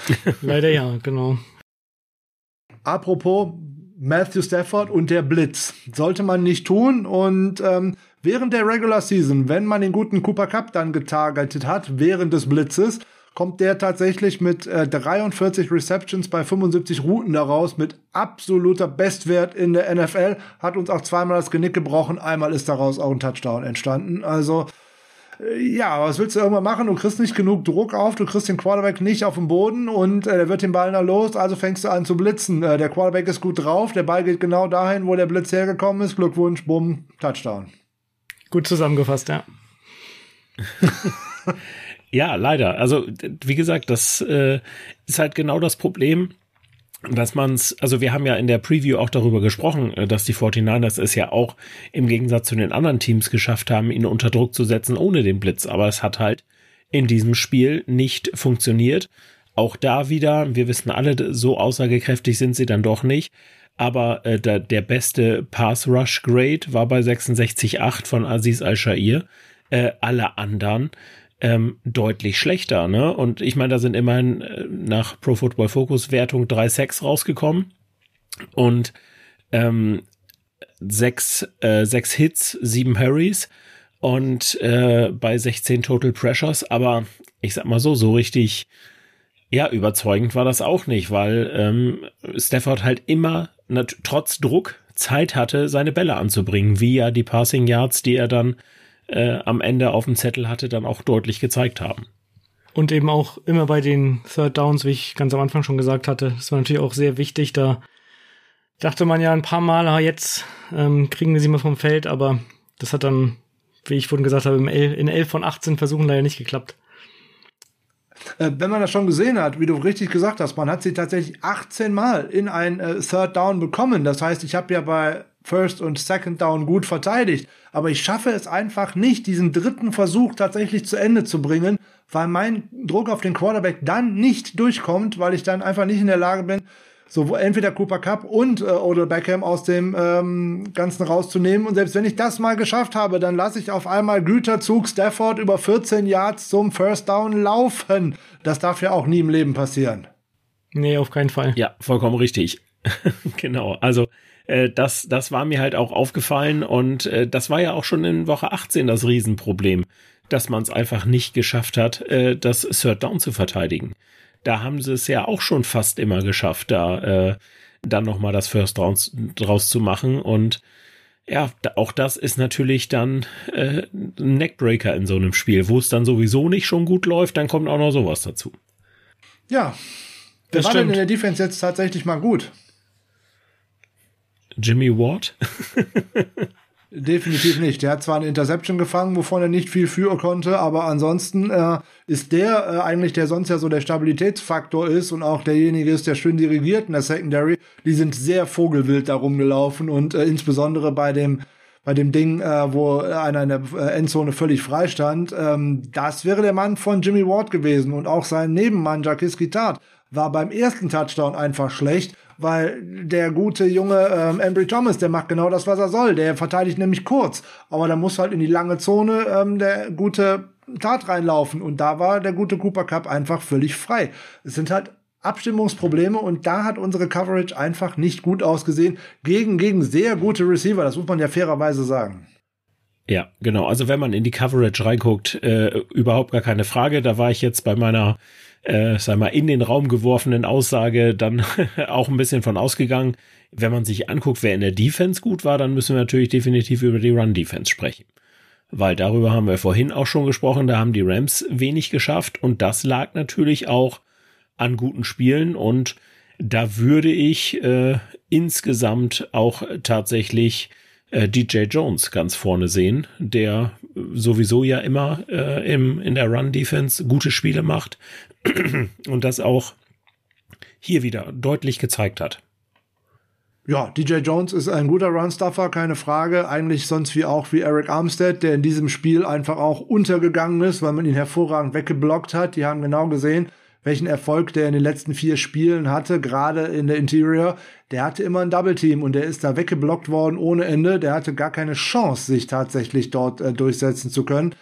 Leider ja, genau. Apropos Matthew Stafford und der Blitz. Sollte man nicht tun. Und ähm, während der Regular Season, wenn man den guten Cooper Cup dann getargetet hat, während des Blitzes, kommt der tatsächlich mit äh, 43 Receptions bei 75 Routen daraus, mit absoluter Bestwert in der NFL, hat uns auch zweimal das Genick gebrochen, einmal ist daraus auch ein Touchdown entstanden. Also ja, was willst du irgendwann machen? Du kriegst nicht genug Druck auf, du kriegst den Quarterback nicht auf den Boden und äh, der wird den Ball da los, also fängst du an zu blitzen. Äh, der Quarterback ist gut drauf, der Ball geht genau dahin, wo der Blitz hergekommen ist. Glückwunsch, bumm, Touchdown. Gut zusammengefasst, ja. ja, leider. Also, wie gesagt, das äh, ist halt genau das Problem dass man's, also wir haben ja in der Preview auch darüber gesprochen, äh, dass die 49ers es ja auch im Gegensatz zu den anderen Teams geschafft haben, ihn unter Druck zu setzen ohne den Blitz. Aber es hat halt in diesem Spiel nicht funktioniert. Auch da wieder, wir wissen alle, so aussagekräftig sind sie dann doch nicht. Aber äh, der, der beste Pass Rush Grade war bei 66,8 von Aziz Al-Shair. Äh, alle anderen ähm, deutlich schlechter. Ne? Und ich meine, da sind immerhin äh, nach Pro Football Focus Wertung drei Sacks rausgekommen und ähm, sechs, äh, sechs Hits, sieben Hurries und äh, bei 16 Total Pressures. Aber ich sag mal so, so richtig ja, überzeugend war das auch nicht, weil ähm, Stafford halt immer trotz Druck Zeit hatte, seine Bälle anzubringen, wie ja die Passing Yards, die er dann äh, am Ende auf dem Zettel hatte, dann auch deutlich gezeigt haben. Und eben auch immer bei den Third Downs, wie ich ganz am Anfang schon gesagt hatte, das war natürlich auch sehr wichtig. Da dachte man ja ein paar Mal, ah, jetzt ähm, kriegen wir sie mal vom Feld, aber das hat dann, wie ich vorhin gesagt habe, in 11 von 18 Versuchen leider nicht geklappt. Äh, wenn man das schon gesehen hat, wie du richtig gesagt hast, man hat sie tatsächlich 18 Mal in ein äh, Third Down bekommen. Das heißt, ich habe ja bei First und Second Down gut verteidigt, aber ich schaffe es einfach nicht, diesen dritten Versuch tatsächlich zu Ende zu bringen, weil mein Druck auf den Quarterback dann nicht durchkommt, weil ich dann einfach nicht in der Lage bin, so entweder Cooper Cup und äh, Odell Beckham aus dem ähm, Ganzen rauszunehmen. Und selbst wenn ich das mal geschafft habe, dann lasse ich auf einmal Güterzug Stafford über 14 Yards zum First Down laufen. Das darf ja auch nie im Leben passieren. Nee, auf keinen Fall. Ja, vollkommen richtig. genau. Also äh, das, das war mir halt auch aufgefallen und äh, das war ja auch schon in Woche 18 das Riesenproblem, dass man es einfach nicht geschafft hat, äh, das Third Down zu verteidigen da haben sie es ja auch schon fast immer geschafft, da äh, dann nochmal das First draus, draus zu machen. Und ja, auch das ist natürlich dann äh, ein Neckbreaker in so einem Spiel, wo es dann sowieso nicht schon gut läuft, dann kommt auch noch sowas dazu. Ja, wer war denn in der Defense jetzt tatsächlich mal gut? Jimmy Ward? Definitiv nicht. Der hat zwar eine Interception gefangen, wovon er nicht viel für konnte, aber ansonsten äh, ist der äh, eigentlich, der sonst ja so der Stabilitätsfaktor ist und auch derjenige ist, der schön dirigiert in der Secondary. Die sind sehr vogelwild da rumgelaufen und äh, insbesondere bei dem bei dem Ding, äh, wo einer in der äh, Endzone völlig frei stand, ähm, das wäre der Mann von Jimmy Ward gewesen und auch sein Nebenmann Jacques Gitat war beim ersten Touchdown einfach schlecht weil der gute junge ähm, Embry Thomas, der macht genau das, was er soll. Der verteidigt nämlich kurz, aber da muss halt in die lange Zone ähm, der gute Tat reinlaufen und da war der gute Cooper Cup einfach völlig frei. Es sind halt Abstimmungsprobleme und da hat unsere Coverage einfach nicht gut ausgesehen gegen gegen sehr gute Receiver, das muss man ja fairerweise sagen. Ja, genau. Also wenn man in die Coverage reinguckt, äh, überhaupt gar keine Frage. Da war ich jetzt bei meiner äh, sag mal, in den Raum geworfenen Aussage dann auch ein bisschen von ausgegangen. Wenn man sich anguckt, wer in der Defense gut war, dann müssen wir natürlich definitiv über die Run-Defense sprechen. Weil darüber haben wir vorhin auch schon gesprochen, da haben die Rams wenig geschafft und das lag natürlich auch an guten Spielen und da würde ich äh, insgesamt auch tatsächlich äh, DJ Jones ganz vorne sehen, der sowieso ja immer äh, im, in der Run-Defense gute Spiele macht und das auch hier wieder deutlich gezeigt hat. Ja, DJ Jones ist ein guter Runstuffer, keine Frage. Eigentlich sonst wie auch wie Eric Armstead, der in diesem Spiel einfach auch untergegangen ist, weil man ihn hervorragend weggeblockt hat. Die haben genau gesehen, welchen Erfolg der in den letzten vier Spielen hatte, gerade in der Interior. Der hatte immer ein Double Team und der ist da weggeblockt worden ohne Ende. Der hatte gar keine Chance, sich tatsächlich dort äh, durchsetzen zu können.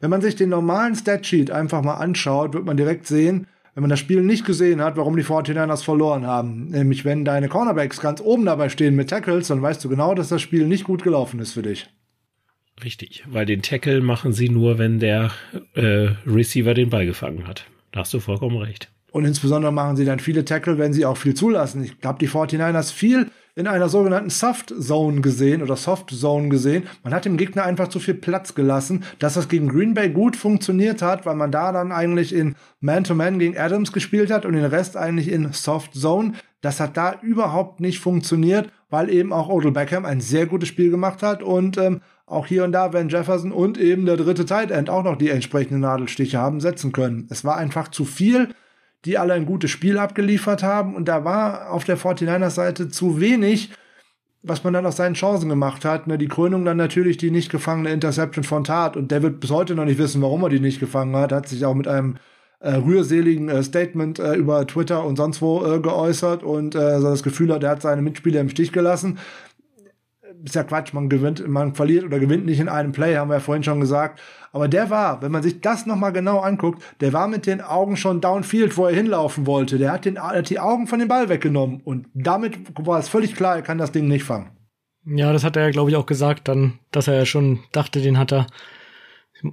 Wenn man sich den normalen Statsheet einfach mal anschaut, wird man direkt sehen, wenn man das Spiel nicht gesehen hat, warum die 49ers verloren haben. Nämlich, wenn deine Cornerbacks ganz oben dabei stehen mit Tackles, dann weißt du genau, dass das Spiel nicht gut gelaufen ist für dich. Richtig, weil den Tackle machen sie nur, wenn der äh, Receiver den Ball gefangen hat. Da hast du vollkommen recht. Und insbesondere machen sie dann viele Tackle, wenn sie auch viel zulassen. Ich glaube, die 49ers viel in einer sogenannten Soft Zone gesehen oder Soft Zone gesehen. Man hat dem Gegner einfach zu viel Platz gelassen, dass das gegen Green Bay gut funktioniert hat, weil man da dann eigentlich in Man-to-Man -Man gegen Adams gespielt hat und den Rest eigentlich in Soft Zone. Das hat da überhaupt nicht funktioniert, weil eben auch Odell Beckham ein sehr gutes Spiel gemacht hat und ähm, auch hier und da Van Jefferson und eben der dritte Tight End auch noch die entsprechenden Nadelstiche haben setzen können. Es war einfach zu viel die alle ein gutes Spiel abgeliefert haben. Und da war auf der 49ers Seite zu wenig, was man dann aus seinen Chancen gemacht hat. Ne, die Krönung dann natürlich die nicht gefangene Interception von Tat. Und der wird bis heute noch nicht wissen, warum er die nicht gefangen hat. Hat sich auch mit einem äh, rührseligen äh, Statement äh, über Twitter und sonst wo äh, geäußert und äh, so das Gefühl hat, er hat seine Mitspieler im Stich gelassen. Ist ja Quatsch, man gewinnt, man verliert oder gewinnt nicht in einem Play, haben wir ja vorhin schon gesagt. Aber der war, wenn man sich das nochmal genau anguckt, der war mit den Augen schon downfield, wo er hinlaufen wollte. Der hat, den, hat die Augen von dem Ball weggenommen und damit war es völlig klar, er kann das Ding nicht fangen. Ja, das hat er ja, glaube ich, auch gesagt dann, dass er ja schon dachte, den hat er.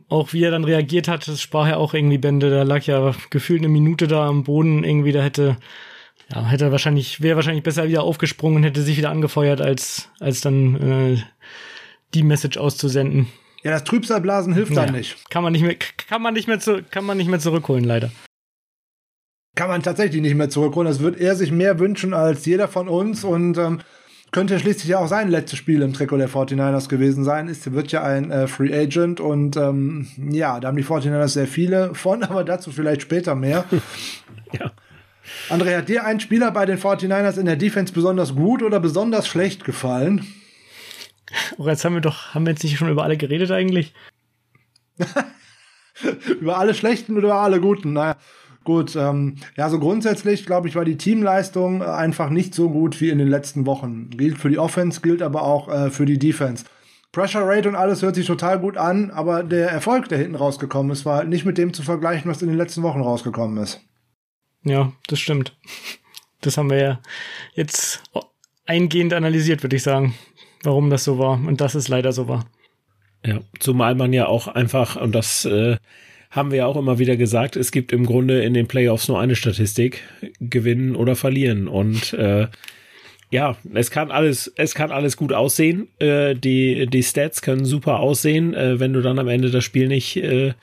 Auch wie er dann reagiert hat, das sprach ja auch irgendwie Bände. Da lag ja gefühlt eine Minute da am Boden irgendwie, da hätte ja, hätte wahrscheinlich, wäre wahrscheinlich besser wieder aufgesprungen und hätte sich wieder angefeuert, als, als dann äh, die Message auszusenden. Ja, das Trübsalblasen hilft ja, dann nicht. Kann man nicht mehr, kann man nicht mehr zu, kann man nicht mehr zurückholen, leider. Kann man tatsächlich nicht mehr zurückholen. Das wird er sich mehr wünschen als jeder von uns und ähm, könnte schließlich ja auch sein letztes Spiel im Trikot der 49ers gewesen sein. Ist, wird ja ein äh, Free Agent und ähm, ja, da haben die 49ers sehr viele von, aber dazu vielleicht später mehr. ja. André, hat dir ein Spieler bei den 49ers in der Defense besonders gut oder besonders schlecht gefallen? Oh, jetzt haben wir doch, haben wir jetzt nicht schon über alle geredet eigentlich? über alle schlechten oder über alle guten? Naja, gut. Ähm, ja, so grundsätzlich, glaube ich, war die Teamleistung äh, einfach nicht so gut wie in den letzten Wochen. Gilt für die Offense, gilt aber auch äh, für die Defense. Pressure Rate und alles hört sich total gut an, aber der Erfolg, der hinten rausgekommen ist, war halt nicht mit dem zu vergleichen, was in den letzten Wochen rausgekommen ist. Ja, das stimmt. Das haben wir ja jetzt eingehend analysiert, würde ich sagen, warum das so war und dass es leider so war. Ja, zumal man ja auch einfach, und das äh, haben wir ja auch immer wieder gesagt, es gibt im Grunde in den Playoffs nur eine Statistik, gewinnen oder verlieren. Und äh, ja, es kann alles, es kann alles gut aussehen. Äh, die, die Stats können super aussehen, äh, wenn du dann am Ende das Spiel nicht äh,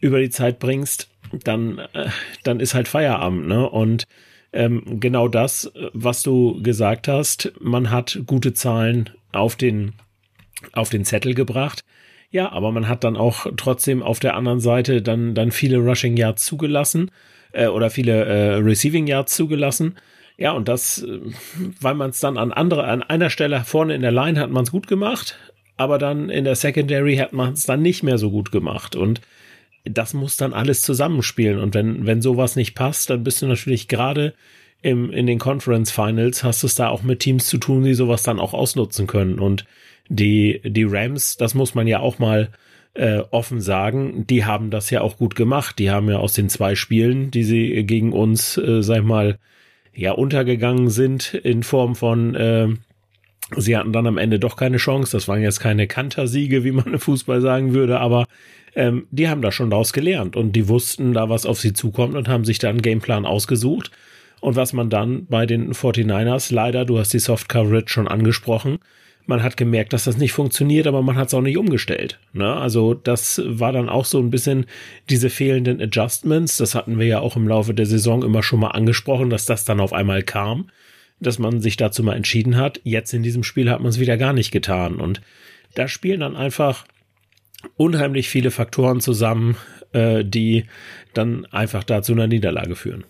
über die Zeit bringst dann, äh, dann ist halt Feierabend, ne? Und ähm, genau das, was du gesagt hast, man hat gute Zahlen auf den, auf den Zettel gebracht. Ja, aber man hat dann auch trotzdem auf der anderen Seite dann, dann viele Rushing Yards zugelassen äh, oder viele äh, Receiving Yards zugelassen. Ja, und das, äh, weil man es dann an andere, an einer Stelle vorne in der Line hat man es gut gemacht, aber dann in der Secondary hat man es dann nicht mehr so gut gemacht. Und das muss dann alles zusammenspielen. Und wenn, wenn sowas nicht passt, dann bist du natürlich gerade im, in den Conference Finals hast du es da auch mit Teams zu tun, die sowas dann auch ausnutzen können. Und die, die Rams, das muss man ja auch mal äh, offen sagen, die haben das ja auch gut gemacht. Die haben ja aus den zwei Spielen, die sie gegen uns, äh, sag ich mal, ja, untergegangen sind in Form von, äh, sie hatten dann am Ende doch keine Chance. Das waren jetzt keine Kantersiege, wie man im Fußball sagen würde, aber ähm, die haben da schon daraus gelernt und die wussten da, was auf sie zukommt und haben sich da einen Gameplan ausgesucht. Und was man dann bei den 49ers, leider, du hast die Soft Coverage schon angesprochen, man hat gemerkt, dass das nicht funktioniert, aber man hat es auch nicht umgestellt. Ne? Also das war dann auch so ein bisschen diese fehlenden Adjustments. Das hatten wir ja auch im Laufe der Saison immer schon mal angesprochen, dass das dann auf einmal kam, dass man sich dazu mal entschieden hat. Jetzt in diesem Spiel hat man es wieder gar nicht getan. Und da spielen dann einfach unheimlich viele Faktoren zusammen, äh, die dann einfach da zu einer Niederlage führen.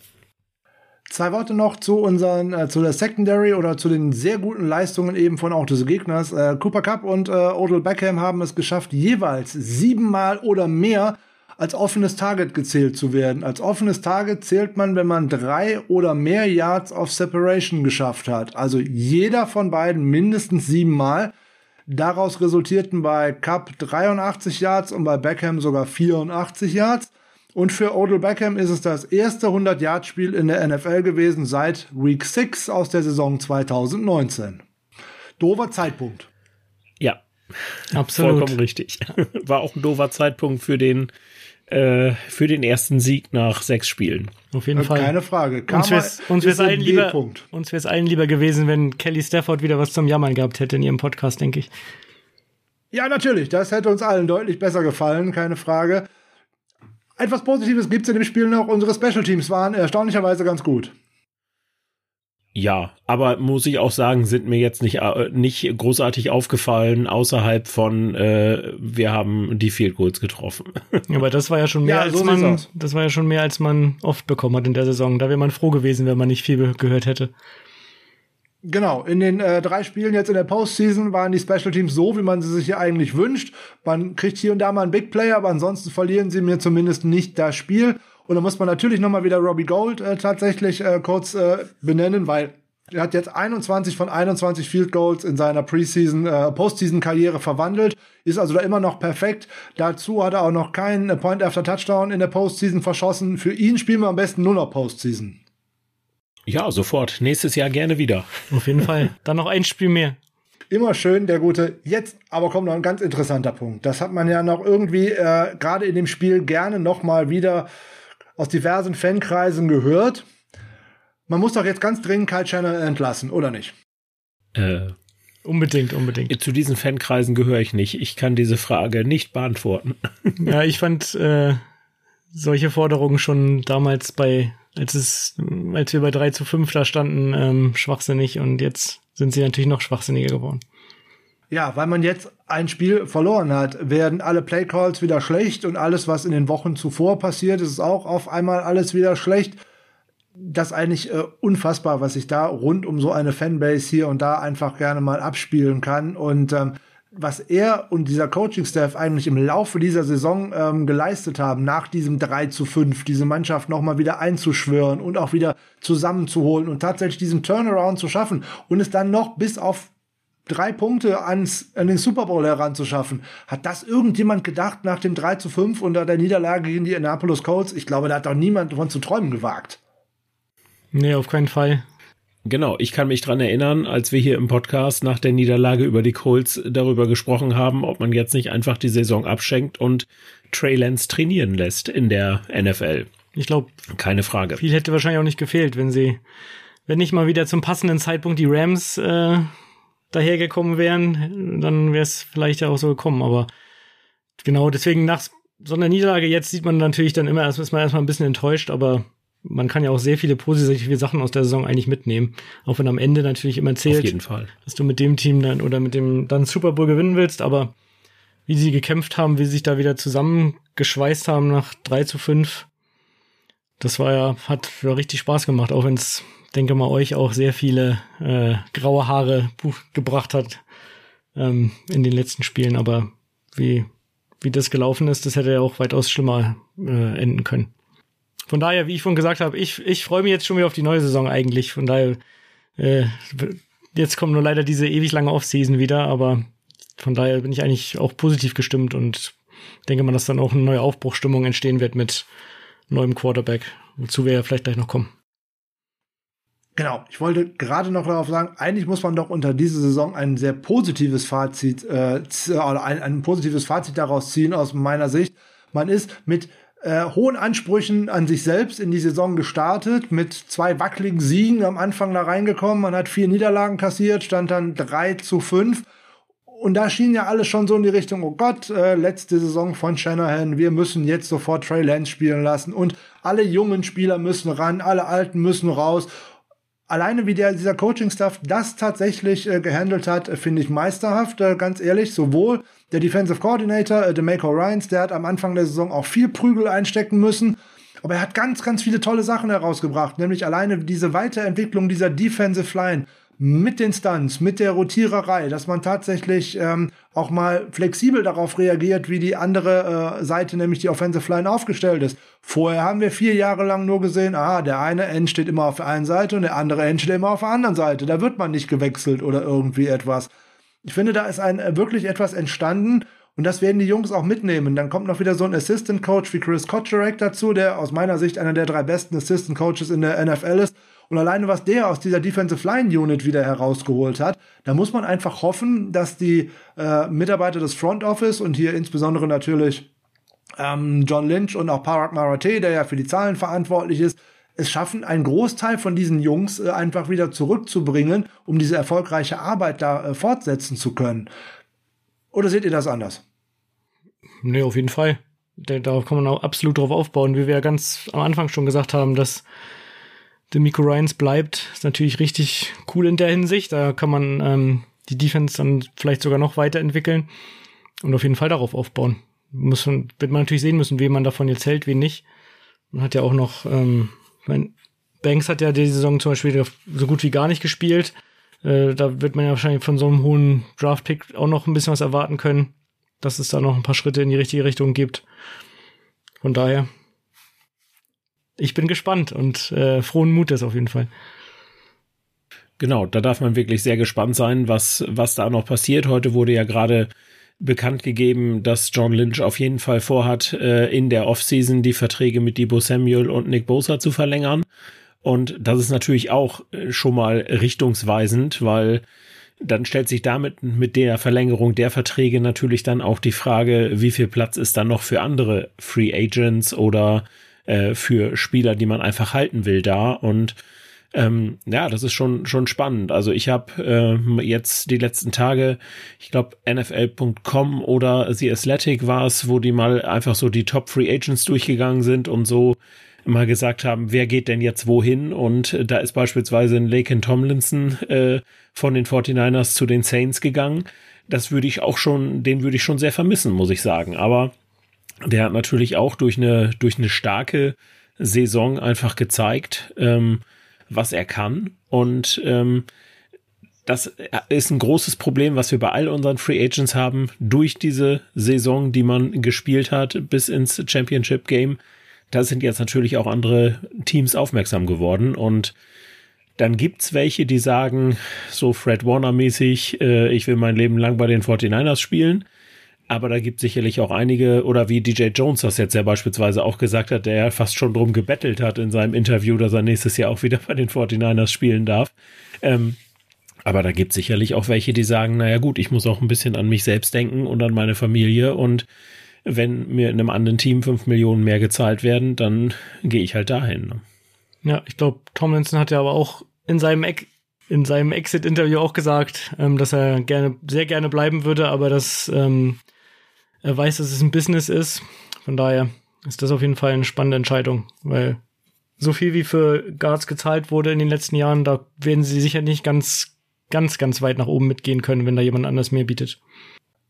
Zwei Worte noch zu unseren, äh, zu der Secondary oder zu den sehr guten Leistungen eben von auch des Gegners. Äh, Cooper Cup und äh, Odell Beckham haben es geschafft, jeweils siebenmal oder mehr als offenes Target gezählt zu werden. Als offenes Target zählt man, wenn man drei oder mehr Yards of Separation geschafft hat. Also jeder von beiden mindestens siebenmal. Daraus resultierten bei Cup 83 Yards und bei Beckham sogar 84 Yards. Und für Odell Beckham ist es das erste 100-Yard-Spiel in der NFL gewesen seit Week 6 aus der Saison 2019. Dover Zeitpunkt. Ja, absolut. Vollkommen richtig. War auch ein dover Zeitpunkt für den äh, für den ersten Sieg nach sechs Spielen. Auf jeden Fall. Keine Frage. Karma uns wäre es allen, lieber, uns wär's allen lieber gewesen, wenn Kelly Stafford wieder was zum Jammern gehabt hätte in ihrem Podcast, denke ich. Ja, natürlich. Das hätte uns allen deutlich besser gefallen, keine Frage. Etwas Positives gibt es in dem Spiel noch. Unsere Special Teams waren erstaunlicherweise ganz gut. Ja, aber muss ich auch sagen, sind mir jetzt nicht, äh, nicht großartig aufgefallen, außerhalb von, äh, wir haben die Field Goals getroffen. aber das war ja schon mehr, ja, als so man, das war ja schon mehr, als man oft bekommen hat in der Saison. Da wäre man froh gewesen, wenn man nicht viel gehört hätte. Genau, in den äh, drei Spielen jetzt in der Postseason waren die Special Teams so, wie man sie sich ja eigentlich wünscht. Man kriegt hier und da mal einen Big Player, aber ansonsten verlieren sie mir zumindest nicht das Spiel. Und da muss man natürlich nochmal wieder Robbie Gold äh, tatsächlich äh, kurz äh, benennen, weil Er hat jetzt 21 von 21 Field Goals in seiner Preseason, äh, Postseason-Karriere verwandelt, ist also da immer noch perfekt. Dazu hat er auch noch keinen Point after Touchdown in der Postseason verschossen. Für ihn spielen wir am besten nur noch Postseason. Ja, sofort. Nächstes Jahr gerne wieder. Auf jeden Fall. Dann noch ein Spiel mehr. Immer schön, der gute. Jetzt aber kommt noch ein ganz interessanter Punkt. Das hat man ja noch irgendwie äh, gerade in dem Spiel gerne noch mal wieder aus diversen Fankreisen gehört. Man muss doch jetzt ganz dringend Kyle Shannon entlassen, oder nicht? Äh, unbedingt, unbedingt. Zu diesen Fankreisen gehöre ich nicht. Ich kann diese Frage nicht beantworten. ja, ich fand äh, solche Forderungen schon damals bei, als es, als wir bei 3 zu 5 da standen, ähm, schwachsinnig und jetzt sind sie natürlich noch schwachsinniger geworden. Ja, weil man jetzt ein Spiel verloren hat, werden alle Playcalls wieder schlecht und alles, was in den Wochen zuvor passiert, ist auch auf einmal alles wieder schlecht das eigentlich äh, unfassbar, was sich da rund um so eine Fanbase hier und da einfach gerne mal abspielen kann. Und ähm, was er und dieser Coaching-Staff eigentlich im Laufe dieser Saison ähm, geleistet haben, nach diesem 3 zu 5, diese Mannschaft nochmal wieder einzuschwören und auch wieder zusammenzuholen und tatsächlich diesen Turnaround zu schaffen und es dann noch bis auf drei Punkte ans, an den Super Bowl heranzuschaffen. Hat das irgendjemand gedacht nach dem 3 zu 5 unter der Niederlage gegen die Annapolis Colts? Ich glaube, da hat doch niemand davon zu träumen gewagt. Nee, auf keinen Fall. Genau, ich kann mich dran erinnern, als wir hier im Podcast nach der Niederlage über die Colts darüber gesprochen haben, ob man jetzt nicht einfach die Saison abschenkt und Trey Lance trainieren lässt in der NFL. Ich glaube, keine Frage. Viel hätte wahrscheinlich auch nicht gefehlt, wenn sie, wenn nicht mal wieder zum passenden Zeitpunkt die Rams äh, dahergekommen wären, dann wäre es vielleicht ja auch so gekommen. Aber genau deswegen nach so einer Niederlage jetzt sieht man natürlich dann immer, erst ist man erstmal ein bisschen enttäuscht, aber man kann ja auch sehr viele positive Sachen aus der Saison eigentlich mitnehmen. Auch wenn am Ende natürlich immer zählt, dass du mit dem Team dann oder mit dem dann Super Bowl gewinnen willst, aber wie sie gekämpft haben, wie sie sich da wieder zusammengeschweißt haben nach 3 zu 5, das war ja, hat ja richtig Spaß gemacht, auch wenn es, denke mal, euch auch sehr viele äh, graue Haare gebracht hat ähm, in den letzten Spielen. Aber wie, wie das gelaufen ist, das hätte ja auch weitaus schlimmer äh, enden können. Von daher, wie ich vorhin gesagt habe, ich, ich freue mich jetzt schon wieder auf die neue Saison eigentlich. Von daher, äh, jetzt kommt nur leider diese ewig lange Offseason wieder, aber von daher bin ich eigentlich auch positiv gestimmt und denke mal, dass dann auch eine neue Aufbruchstimmung entstehen wird mit neuem Quarterback, wozu wir ja vielleicht gleich noch kommen. Genau, ich wollte gerade noch darauf sagen, eigentlich muss man doch unter dieser Saison ein sehr positives Fazit, äh, oder ein, ein positives Fazit daraus ziehen aus meiner Sicht. Man ist mit äh, hohen Ansprüchen an sich selbst in die Saison gestartet, mit zwei wackeligen Siegen am Anfang da reingekommen. Man hat vier Niederlagen kassiert, stand dann drei zu fünf. Und da schien ja alles schon so in die Richtung, oh Gott, äh, letzte Saison von Shanahan, wir müssen jetzt sofort Trey Lance spielen lassen und alle jungen Spieler müssen ran, alle alten müssen raus alleine wie der, dieser Coaching-Staff das tatsächlich äh, gehandelt hat, äh, finde ich meisterhaft, äh, ganz ehrlich. Sowohl der Defensive Coordinator, äh, DeMaco Ryans, der hat am Anfang der Saison auch viel Prügel einstecken müssen. Aber er hat ganz, ganz viele tolle Sachen herausgebracht, nämlich alleine diese Weiterentwicklung dieser Defensive Line mit den Stunts, mit der Rotiererei, dass man tatsächlich ähm, auch mal flexibel darauf reagiert, wie die andere äh, Seite, nämlich die Offensive Line, aufgestellt ist. Vorher haben wir vier Jahre lang nur gesehen, ah, der eine End steht immer auf der einen Seite und der andere End steht immer auf der anderen Seite. Da wird man nicht gewechselt oder irgendwie etwas. Ich finde, da ist ein äh, wirklich etwas entstanden und das werden die Jungs auch mitnehmen. Dann kommt noch wieder so ein Assistant Coach wie Chris Kotcherek dazu, der aus meiner Sicht einer der drei besten Assistant Coaches in der NFL ist und alleine, was der aus dieser Defensive Line Unit wieder herausgeholt hat, da muss man einfach hoffen, dass die äh, Mitarbeiter des Front Office und hier insbesondere natürlich ähm, John Lynch und auch Parag Marathi, der ja für die Zahlen verantwortlich ist, es schaffen, einen Großteil von diesen Jungs äh, einfach wieder zurückzubringen, um diese erfolgreiche Arbeit da äh, fortsetzen zu können. Oder seht ihr das anders? Nee, auf jeden Fall. Da, da kann man auch absolut drauf aufbauen, wie wir ja ganz am Anfang schon gesagt haben, dass Demico Ryans bleibt, ist natürlich richtig cool in der Hinsicht. Da kann man ähm, die Defense dann vielleicht sogar noch weiterentwickeln und auf jeden Fall darauf aufbauen. Muss man, wird man natürlich sehen müssen, wen man davon jetzt hält, wen nicht. Man hat ja auch noch, ähm, mein, Banks hat ja die Saison zum Beispiel so gut wie gar nicht gespielt. Äh, da wird man ja wahrscheinlich von so einem hohen Draft-Pick auch noch ein bisschen was erwarten können, dass es da noch ein paar Schritte in die richtige Richtung gibt. Von daher ich bin gespannt und äh, frohen Mutes auf jeden Fall. genau, da darf man wirklich sehr gespannt sein, was, was da noch passiert. Heute wurde ja gerade bekannt gegeben, dass John Lynch auf jeden Fall vorhat, äh, in der Offseason die Verträge mit Debo Samuel und Nick Bosa zu verlängern. Und das ist natürlich auch äh, schon mal richtungsweisend, weil dann stellt sich damit mit der Verlängerung der Verträge natürlich dann auch die Frage, wie viel Platz ist dann noch für andere Free Agents oder äh, für Spieler, die man einfach halten will da. Und ähm, ja, das ist schon schon spannend. Also ich habe äh, jetzt die letzten Tage, ich glaube NFL.com oder The Athletic war es, wo die mal einfach so die Top Free Agents durchgegangen sind und so mal gesagt haben, wer geht denn jetzt wohin? Und da ist beispielsweise ein Laken Tomlinson äh, von den 49ers zu den Saints gegangen. Das würde ich auch schon, den würde ich schon sehr vermissen, muss ich sagen. Aber der hat natürlich auch durch eine, durch eine starke Saison einfach gezeigt, ähm, was er kann. Und ähm, das ist ein großes Problem, was wir bei all unseren Free Agents haben. Durch diese Saison, die man gespielt hat, bis ins Championship Game, da sind jetzt natürlich auch andere Teams aufmerksam geworden. Und dann gibt's welche, die sagen, so Fred Warner-mäßig, äh, ich will mein Leben lang bei den 49ers spielen. Aber da gibt sicherlich auch einige, oder wie DJ Jones das jetzt ja beispielsweise auch gesagt hat, der ja fast schon drum gebettelt hat in seinem Interview, dass er nächstes Jahr auch wieder bei den 49ers spielen darf. Ähm, aber da gibt sicherlich auch welche, die sagen, naja gut, ich muss auch ein bisschen an mich selbst denken und an meine Familie und wenn mir in einem anderen Team fünf Millionen mehr gezahlt werden, dann gehe ich halt dahin. Ne? Ja, ich glaube, Tomlinson hat ja aber auch in seinem Eck in seinem Exit-Interview auch gesagt, ähm, dass er gerne, sehr gerne bleiben würde, aber dass ähm, er weiß, dass es ein Business ist. Von daher ist das auf jeden Fall eine spannende Entscheidung, weil so viel wie für Guards gezahlt wurde in den letzten Jahren, da werden sie sicher nicht ganz, ganz, ganz weit nach oben mitgehen können, wenn da jemand anders mehr bietet.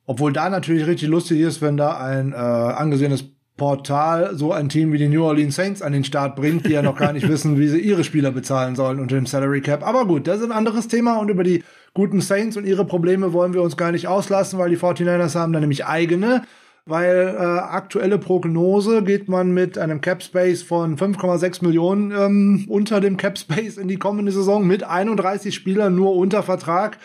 Obwohl da natürlich richtig lustig ist, wenn da ein äh, angesehenes Portal so ein Team wie die New Orleans Saints an den Start bringt, die ja noch gar nicht wissen, wie sie ihre Spieler bezahlen sollen unter dem Salary Cap. Aber gut, das ist ein anderes Thema und über die guten Saints und ihre Probleme wollen wir uns gar nicht auslassen, weil die 49ers haben da nämlich eigene. Weil äh, aktuelle Prognose geht man mit einem Cap Space von 5,6 Millionen ähm, unter dem Cap Space in die kommende Saison mit 31 Spielern nur unter Vertrag.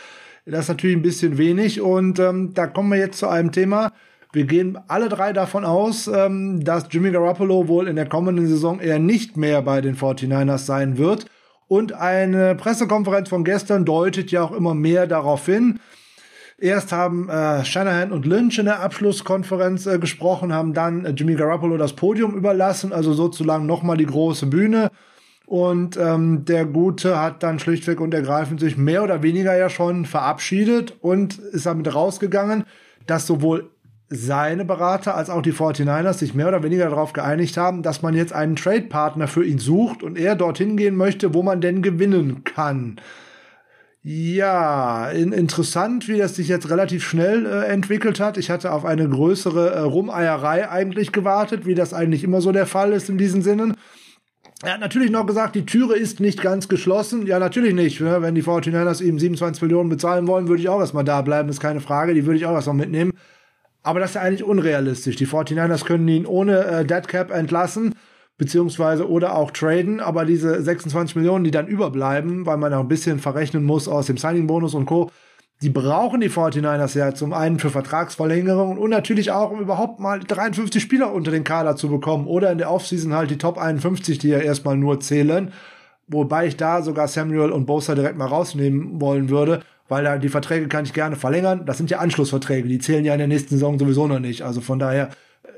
Das ist natürlich ein bisschen wenig und ähm, da kommen wir jetzt zu einem Thema, wir gehen alle drei davon aus, ähm, dass Jimmy Garoppolo wohl in der kommenden Saison eher nicht mehr bei den 49ers sein wird. Und eine Pressekonferenz von gestern deutet ja auch immer mehr darauf hin. Erst haben äh, Shanahan und Lynch in der Abschlusskonferenz äh, gesprochen, haben dann äh, Jimmy Garoppolo das Podium überlassen, also sozusagen nochmal die große Bühne. Und ähm, der Gute hat dann schlichtweg und ergreifend sich mehr oder weniger ja schon verabschiedet und ist damit rausgegangen, dass sowohl seine Berater als auch die 49ers sich mehr oder weniger darauf geeinigt haben, dass man jetzt einen Trade-Partner für ihn sucht und er dorthin gehen möchte, wo man denn gewinnen kann. Ja, in, interessant, wie das sich jetzt relativ schnell äh, entwickelt hat. Ich hatte auf eine größere äh, Rumeierei eigentlich gewartet, wie das eigentlich immer so der Fall ist in diesen Sinnen. Er hat natürlich noch gesagt, die Türe ist nicht ganz geschlossen. Ja, natürlich nicht. Ne? Wenn die 49ers ihm 27 Millionen bezahlen wollen, würde ich auch erstmal da bleiben, ist keine Frage. Die würde ich auch erstmal mitnehmen. Aber das ist eigentlich unrealistisch. Die 49ers können ihn ohne äh, Dead Cap entlassen, beziehungsweise oder auch traden. Aber diese 26 Millionen, die dann überbleiben, weil man auch ein bisschen verrechnen muss aus dem Signing-Bonus und Co., die brauchen die 49ers ja zum einen für Vertragsverlängerung und natürlich auch, um überhaupt mal 53 Spieler unter den Kader zu bekommen oder in der Offseason halt die Top 51, die ja erstmal nur zählen. Wobei ich da sogar Samuel und Bosa direkt mal rausnehmen wollen würde, weil da die Verträge kann ich gerne verlängern. Das sind ja Anschlussverträge, die zählen ja in der nächsten Saison sowieso noch nicht. Also von daher,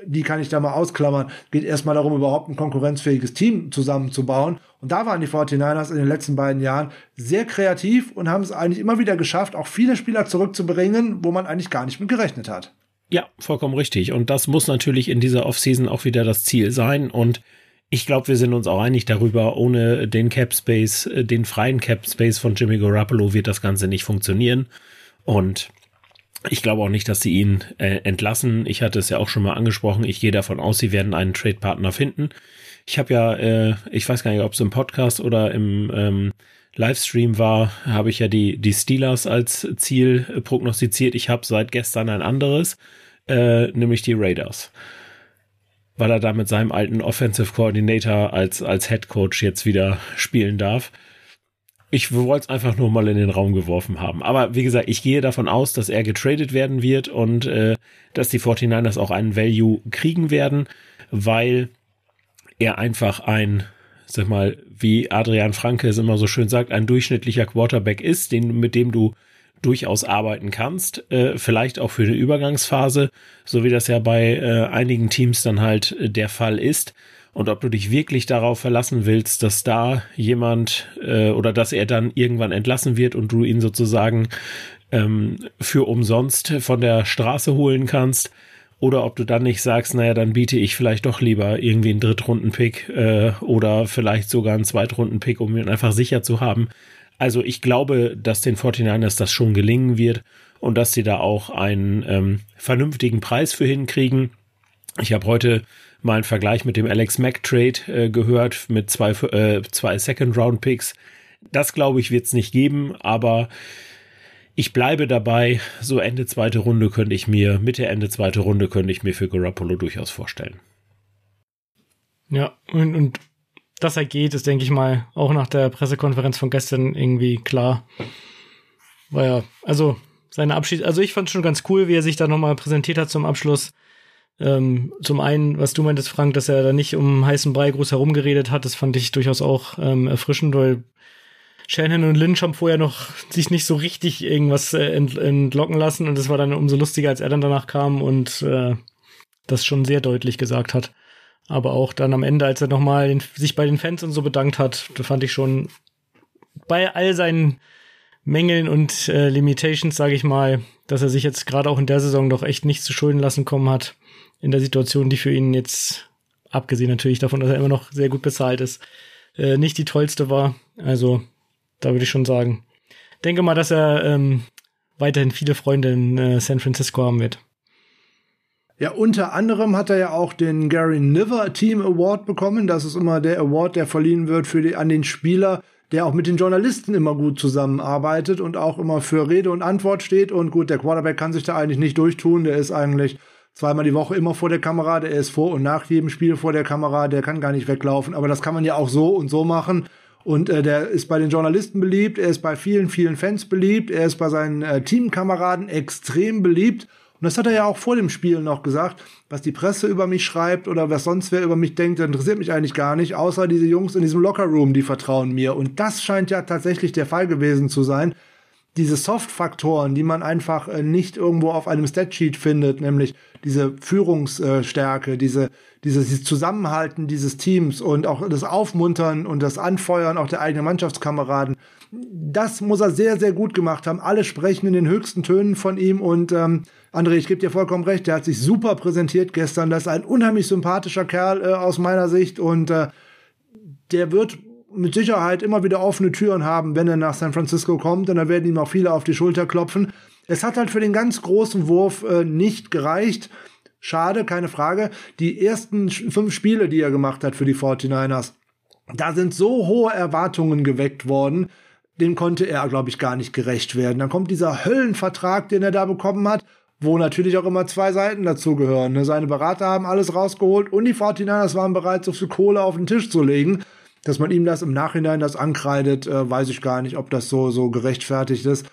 die kann ich da mal ausklammern. Geht erstmal darum, überhaupt ein konkurrenzfähiges Team zusammenzubauen. Und da waren die 49ers in den letzten beiden Jahren sehr kreativ und haben es eigentlich immer wieder geschafft, auch viele Spieler zurückzubringen, wo man eigentlich gar nicht mit gerechnet hat. Ja, vollkommen richtig. Und das muss natürlich in dieser Offseason auch wieder das Ziel sein. Und ich glaube, wir sind uns auch einig darüber, ohne den Cap Space, äh, den freien Cap Space von Jimmy Garoppolo wird das Ganze nicht funktionieren. Und ich glaube auch nicht, dass sie ihn äh, entlassen. Ich hatte es ja auch schon mal angesprochen. Ich gehe davon aus, sie werden einen Trade-Partner finden. Ich habe ja, äh, ich weiß gar nicht, ob es im Podcast oder im ähm, Livestream war, habe ich ja die, die Steelers als Ziel äh, prognostiziert. Ich habe seit gestern ein anderes, äh, nämlich die Raiders weil er da mit seinem alten Offensive Coordinator als, als Head Coach jetzt wieder spielen darf. Ich wollte es einfach nur mal in den Raum geworfen haben. Aber wie gesagt, ich gehe davon aus, dass er getradet werden wird und äh, dass die 49ers auch einen Value kriegen werden, weil er einfach ein, sag mal, wie Adrian Franke es immer so schön sagt, ein durchschnittlicher Quarterback ist, den, mit dem du durchaus arbeiten kannst, äh, vielleicht auch für eine Übergangsphase, so wie das ja bei äh, einigen Teams dann halt äh, der Fall ist und ob du dich wirklich darauf verlassen willst, dass da jemand äh, oder dass er dann irgendwann entlassen wird und du ihn sozusagen ähm, für umsonst von der Straße holen kannst. Oder ob du dann nicht sagst, naja, dann biete ich vielleicht doch lieber irgendwie einen Drittrunden-Pick äh, oder vielleicht sogar einen Zweitrunden-Pick, um ihn einfach sicher zu haben. Also ich glaube, dass den 49ers das schon gelingen wird und dass sie da auch einen ähm, vernünftigen Preis für hinkriegen. Ich habe heute mal einen Vergleich mit dem Alex Mack Trade äh, gehört mit zwei, äh, zwei Second Round Picks. Das glaube ich wird es nicht geben, aber ich bleibe dabei. So Ende zweite Runde könnte ich mir, Mitte Ende zweite Runde könnte ich mir für Garoppolo durchaus vorstellen. Ja, und, und dass er geht, ist, denke ich mal, auch nach der Pressekonferenz von gestern irgendwie klar. War ja, also seine Abschied, also ich fand schon ganz cool, wie er sich da nochmal präsentiert hat zum Abschluss. Ähm, zum einen, was du meintest, Frank, dass er da nicht um heißen Brei groß herumgeredet hat, das fand ich durchaus auch ähm, erfrischend, weil Shannon und Lynch haben vorher noch sich nicht so richtig irgendwas äh, ent entlocken lassen und es war dann umso lustiger, als er dann danach kam und äh, das schon sehr deutlich gesagt hat. Aber auch dann am Ende, als er nochmal sich bei den Fans und so bedankt hat, da fand ich schon bei all seinen Mängeln und äh, Limitations, sage ich mal, dass er sich jetzt gerade auch in der Saison doch echt nicht zu Schulden lassen kommen hat, in der Situation, die für ihn jetzt, abgesehen natürlich davon, dass er immer noch sehr gut bezahlt ist, äh, nicht die tollste war. Also, da würde ich schon sagen. Denke mal, dass er ähm, weiterhin viele Freunde in äh, San Francisco haben wird. Ja, unter anderem hat er ja auch den Gary Niver Team Award bekommen. Das ist immer der Award, der verliehen wird für die, an den Spieler, der auch mit den Journalisten immer gut zusammenarbeitet und auch immer für Rede und Antwort steht. Und gut, der Quarterback kann sich da eigentlich nicht durchtun. Der ist eigentlich zweimal die Woche immer vor der Kamera, der ist vor und nach jedem Spiel vor der Kamera, der kann gar nicht weglaufen. Aber das kann man ja auch so und so machen. Und äh, der ist bei den Journalisten beliebt, er ist bei vielen, vielen Fans beliebt, er ist bei seinen äh, Teamkameraden extrem beliebt. Und das hat er ja auch vor dem Spiel noch gesagt, was die Presse über mich schreibt oder was sonst wer über mich denkt, interessiert mich eigentlich gar nicht, außer diese Jungs in diesem Lockerroom, die vertrauen mir. Und das scheint ja tatsächlich der Fall gewesen zu sein. Diese Soft-Faktoren, die man einfach äh, nicht irgendwo auf einem Statsheet findet, nämlich diese Führungsstärke, diese, dieses Zusammenhalten dieses Teams und auch das Aufmuntern und das Anfeuern auch der eigenen Mannschaftskameraden, das muss er sehr, sehr gut gemacht haben. Alle sprechen in den höchsten Tönen von ihm und ähm, André, ich gebe dir vollkommen recht, der hat sich super präsentiert gestern. Das ist ein unheimlich sympathischer Kerl äh, aus meiner Sicht und äh, der wird mit Sicherheit immer wieder offene Türen haben, wenn er nach San Francisco kommt und da werden ihm auch viele auf die Schulter klopfen. Es hat halt für den ganz großen Wurf äh, nicht gereicht. Schade, keine Frage. Die ersten fünf Spiele, die er gemacht hat für die 49ers, da sind so hohe Erwartungen geweckt worden, den konnte er, glaube ich, gar nicht gerecht werden. Dann kommt dieser Höllenvertrag, den er da bekommen hat, wo natürlich auch immer zwei Seiten dazugehören. Ne? Seine Berater haben alles rausgeholt und die 49ers waren bereit, so viel Kohle auf den Tisch zu legen. Dass man ihm das im Nachhinein das ankreidet, äh, weiß ich gar nicht, ob das so, so gerechtfertigt ist.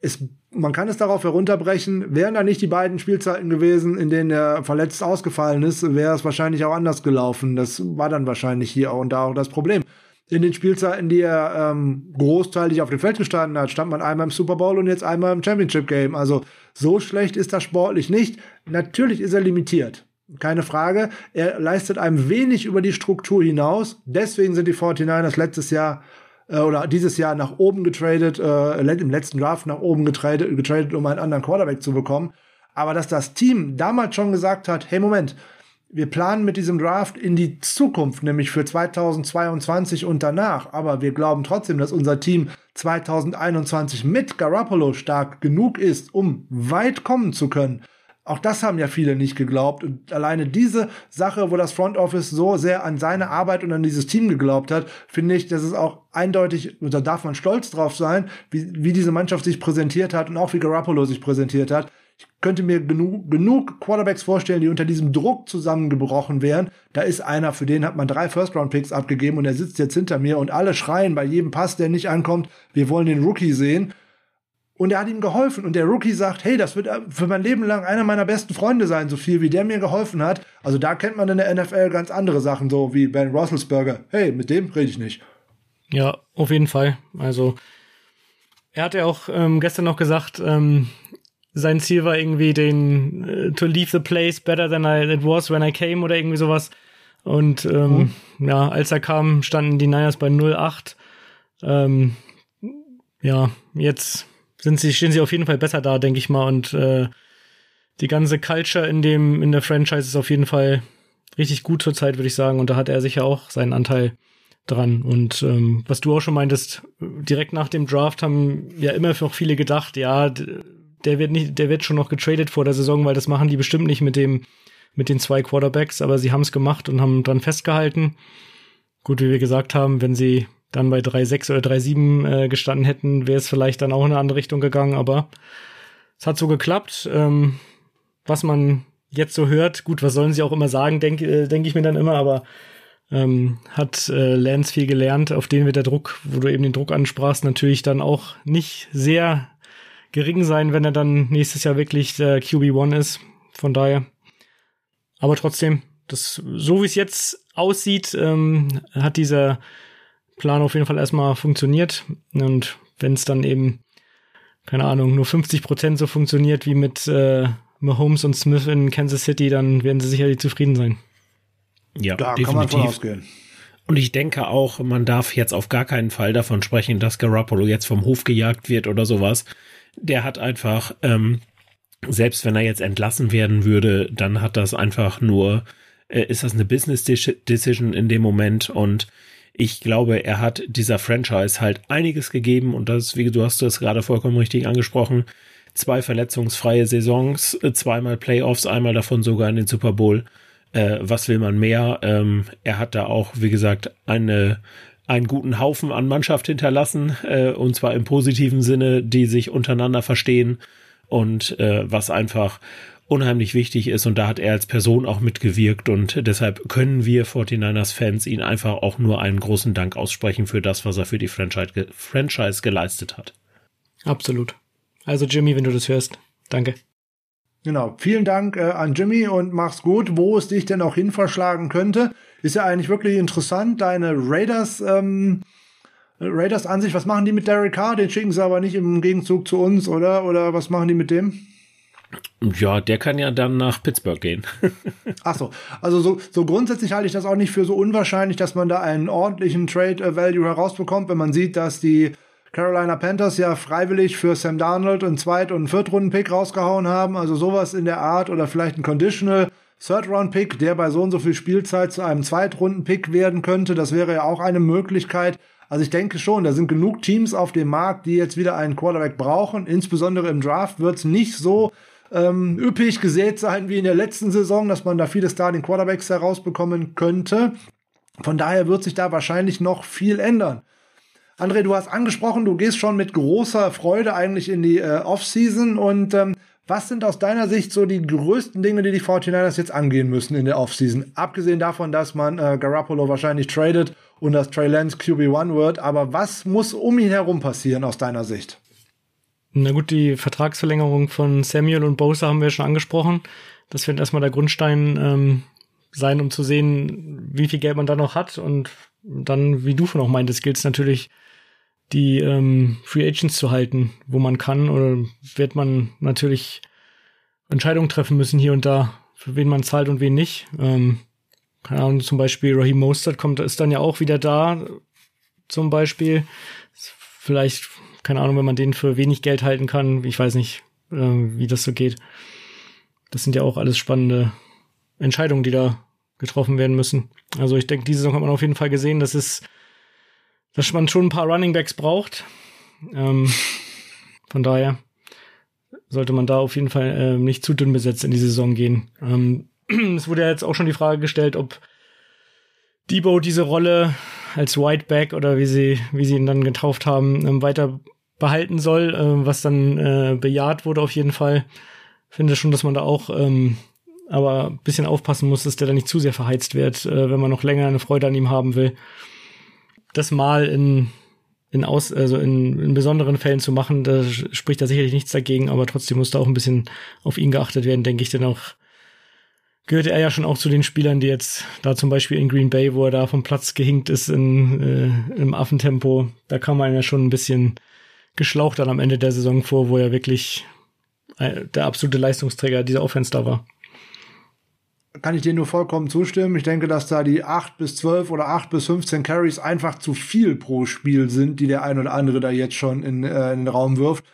Es, man kann es darauf herunterbrechen, wären da nicht die beiden Spielzeiten gewesen, in denen er verletzt ausgefallen ist, wäre es wahrscheinlich auch anders gelaufen. Das war dann wahrscheinlich hier und da auch das Problem in den Spielzeiten, die er ähm, großteilig auf dem Feld gestanden hat, stand man einmal im Super Bowl und jetzt einmal im Championship Game. Also so schlecht ist das sportlich nicht. Natürlich ist er limitiert. Keine Frage. Er leistet einem wenig über die Struktur hinaus. Deswegen sind die 49ers letztes Jahr äh, oder dieses Jahr nach oben getradet, äh, im letzten Draft nach oben getradet, getradet, um einen anderen Quarterback zu bekommen. Aber dass das Team damals schon gesagt hat, hey Moment, wir planen mit diesem Draft in die Zukunft, nämlich für 2022 und danach. Aber wir glauben trotzdem, dass unser Team 2021 mit Garoppolo stark genug ist, um weit kommen zu können. Auch das haben ja viele nicht geglaubt. Und alleine diese Sache, wo das Front Office so sehr an seine Arbeit und an dieses Team geglaubt hat, finde ich, dass es auch eindeutig, und da darf man stolz drauf sein, wie, wie diese Mannschaft sich präsentiert hat und auch wie Garoppolo sich präsentiert hat. Könnte mir genug, genug Quarterbacks vorstellen, die unter diesem Druck zusammengebrochen wären. Da ist einer, für den hat man drei First-Round-Picks abgegeben und er sitzt jetzt hinter mir und alle schreien bei jedem Pass, der nicht ankommt, wir wollen den Rookie sehen. Und er hat ihm geholfen. Und der Rookie sagt, hey, das wird für mein Leben lang einer meiner besten Freunde sein, so viel wie der mir geholfen hat. Also da kennt man in der NFL ganz andere Sachen, so wie Ben Roethlisberger. Hey, mit dem rede ich nicht. Ja, auf jeden Fall. Also er hat ja auch ähm, gestern noch gesagt, ähm, sein Ziel war irgendwie den äh, to leave the place better than I, it was when I came oder irgendwie sowas. Und ähm, mhm. ja, als er kam, standen die Niners bei 0-8. Ähm, ja, jetzt sind sie, stehen sie auf jeden Fall besser da, denke ich mal. Und äh, die ganze Culture in dem, in der Franchise ist auf jeden Fall richtig gut zurzeit, würde ich sagen. Und da hat er sicher auch seinen Anteil dran. Und ähm, was du auch schon meintest, direkt nach dem Draft haben ja immer noch viele gedacht, ja, der wird nicht, der wird schon noch getradet vor der Saison, weil das machen die bestimmt nicht mit dem, mit den zwei Quarterbacks, aber sie haben es gemacht und haben dran festgehalten. Gut, wie wir gesagt haben, wenn sie dann bei 3,6 oder 3,7 äh, gestanden hätten, wäre es vielleicht dann auch in eine andere Richtung gegangen, aber es hat so geklappt. Ähm, was man jetzt so hört, gut, was sollen sie auch immer sagen, denke äh, denk ich mir dann immer, aber ähm, hat äh, Lance viel gelernt, auf den wird der Druck, wo du eben den Druck ansprachst, natürlich dann auch nicht sehr gering sein, wenn er dann nächstes Jahr wirklich der QB1 ist. Von daher. Aber trotzdem, das, so wie es jetzt aussieht, ähm, hat dieser Plan auf jeden Fall erstmal funktioniert. Und wenn es dann eben, keine Ahnung, nur 50 Prozent so funktioniert wie mit äh, Mahomes und Smith in Kansas City, dann werden sie sicherlich zufrieden sein. Ja, da definitiv. kann man von ausgehen. Und ich denke auch, man darf jetzt auf gar keinen Fall davon sprechen, dass Garoppolo jetzt vom Hof gejagt wird oder sowas. Der hat einfach, ähm, selbst wenn er jetzt entlassen werden würde, dann hat das einfach nur, äh, ist das eine Business Decision in dem Moment und ich glaube, er hat dieser Franchise halt einiges gegeben und das, wie du hast das gerade vollkommen richtig angesprochen, zwei verletzungsfreie Saisons, äh, zweimal Playoffs, einmal davon sogar in den Super Bowl. Äh, was will man mehr? Ähm, er hat da auch, wie gesagt, eine einen guten Haufen an Mannschaft hinterlassen, äh, und zwar im positiven Sinne, die sich untereinander verstehen und äh, was einfach unheimlich wichtig ist und da hat er als Person auch mitgewirkt und deshalb können wir 49ers-Fans ihn einfach auch nur einen großen Dank aussprechen für das, was er für die Franchise, Franchise geleistet hat. Absolut. Also Jimmy, wenn du das hörst, danke. Genau, vielen Dank äh, an Jimmy und mach's gut. Wo es dich denn auch hin verschlagen könnte, ist ja eigentlich wirklich interessant. Deine Raiders, ähm, Raiders an sich, was machen die mit Derek Carr? Den schicken sie aber nicht im Gegenzug zu uns, oder? Oder was machen die mit dem? Ja, der kann ja dann nach Pittsburgh gehen. Ach so, also so, so grundsätzlich halte ich das auch nicht für so unwahrscheinlich, dass man da einen ordentlichen Trade äh, Value herausbekommt, wenn man sieht, dass die Carolina Panthers ja freiwillig für Sam Darnold einen Zweit- und Viertrunden-Pick rausgehauen haben, also sowas in der Art oder vielleicht ein Conditional Third-Round-Pick, der bei so und so viel Spielzeit zu einem Zweitrunden-Pick werden könnte. Das wäre ja auch eine Möglichkeit. Also ich denke schon, da sind genug Teams auf dem Markt, die jetzt wieder einen Quarterback brauchen. Insbesondere im Draft wird es nicht so ähm, üppig gesät sein wie in der letzten Saison, dass man da viele Starting Quarterbacks herausbekommen könnte. Von daher wird sich da wahrscheinlich noch viel ändern. André, du hast angesprochen, du gehst schon mit großer Freude eigentlich in die äh, Offseason und ähm, was sind aus deiner Sicht so die größten Dinge, die die 49ers jetzt angehen müssen in der Offseason? Abgesehen davon, dass man äh, Garoppolo wahrscheinlich tradet und dass Trey Lance QB1 wird, aber was muss um ihn herum passieren aus deiner Sicht? Na gut, die Vertragsverlängerung von Samuel und Bosa haben wir schon angesprochen. Das wird erstmal der Grundstein ähm, sein, um zu sehen, wie viel Geld man da noch hat. Und dann, wie du von auch meintest, gilt es natürlich, die ähm, Free Agents zu halten, wo man kann. Oder wird man natürlich Entscheidungen treffen müssen hier und da, für wen man zahlt und wen nicht. Ähm, keine Ahnung, zum Beispiel Raheem Mostert kommt, ist dann ja auch wieder da, zum Beispiel. Vielleicht keine Ahnung, wenn man den für wenig Geld halten kann. Ich weiß nicht, äh, wie das so geht. Das sind ja auch alles spannende Entscheidungen, die da getroffen werden müssen. Also ich denke, diese Saison hat man auf jeden Fall gesehen, dass es, dass man schon ein paar Running Backs braucht. Ähm, von daher sollte man da auf jeden Fall äh, nicht zu dünn besetzt in die Saison gehen. Ähm, es wurde ja jetzt auch schon die Frage gestellt, ob Debo diese Rolle als Whiteback oder wie sie, wie sie ihn dann getauft haben, ähm, weiter behalten soll, äh, was dann äh, bejaht wurde auf jeden Fall. finde schon, dass man da auch ähm, aber ein bisschen aufpassen muss, dass der da nicht zu sehr verheizt wird, äh, wenn man noch länger eine Freude an ihm haben will. Das mal in, in, aus, also in, in besonderen Fällen zu machen, da spricht da sicherlich nichts dagegen, aber trotzdem muss da auch ein bisschen auf ihn geachtet werden, denke ich, denn auch gehörte er ja schon auch zu den Spielern, die jetzt da zum Beispiel in Green Bay, wo er da vom Platz gehinkt ist in, äh, im Affentempo, da kam man ja schon ein bisschen geschlaucht dann am Ende der Saison vor, wo er wirklich äh, der absolute Leistungsträger dieser Offense da war kann ich dir nur vollkommen zustimmen. Ich denke, dass da die 8 bis 12 oder 8 bis 15 Carries einfach zu viel pro Spiel sind, die der ein oder andere da jetzt schon in, äh, in den Raum wirft.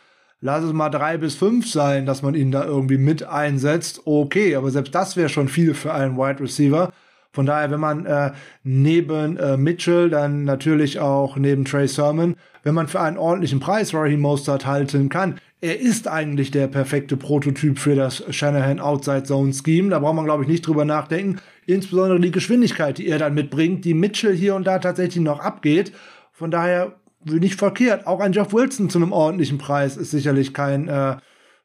Lass es mal drei bis fünf sein, dass man ihn da irgendwie mit einsetzt. Okay, aber selbst das wäre schon viel für einen Wide Receiver. Von daher, wenn man äh, neben äh, Mitchell, dann natürlich auch neben Trey Sermon, wenn man für einen ordentlichen Preis Raheem Mostert halten kann, er ist eigentlich der perfekte Prototyp für das Shanahan Outside Zone Scheme. Da braucht man, glaube ich, nicht drüber nachdenken. Insbesondere die Geschwindigkeit, die er dann mitbringt, die Mitchell hier und da tatsächlich noch abgeht. Von daher nicht verkehrt. Auch ein Jeff Wilson zu einem ordentlichen Preis ist sicherlich kein, äh,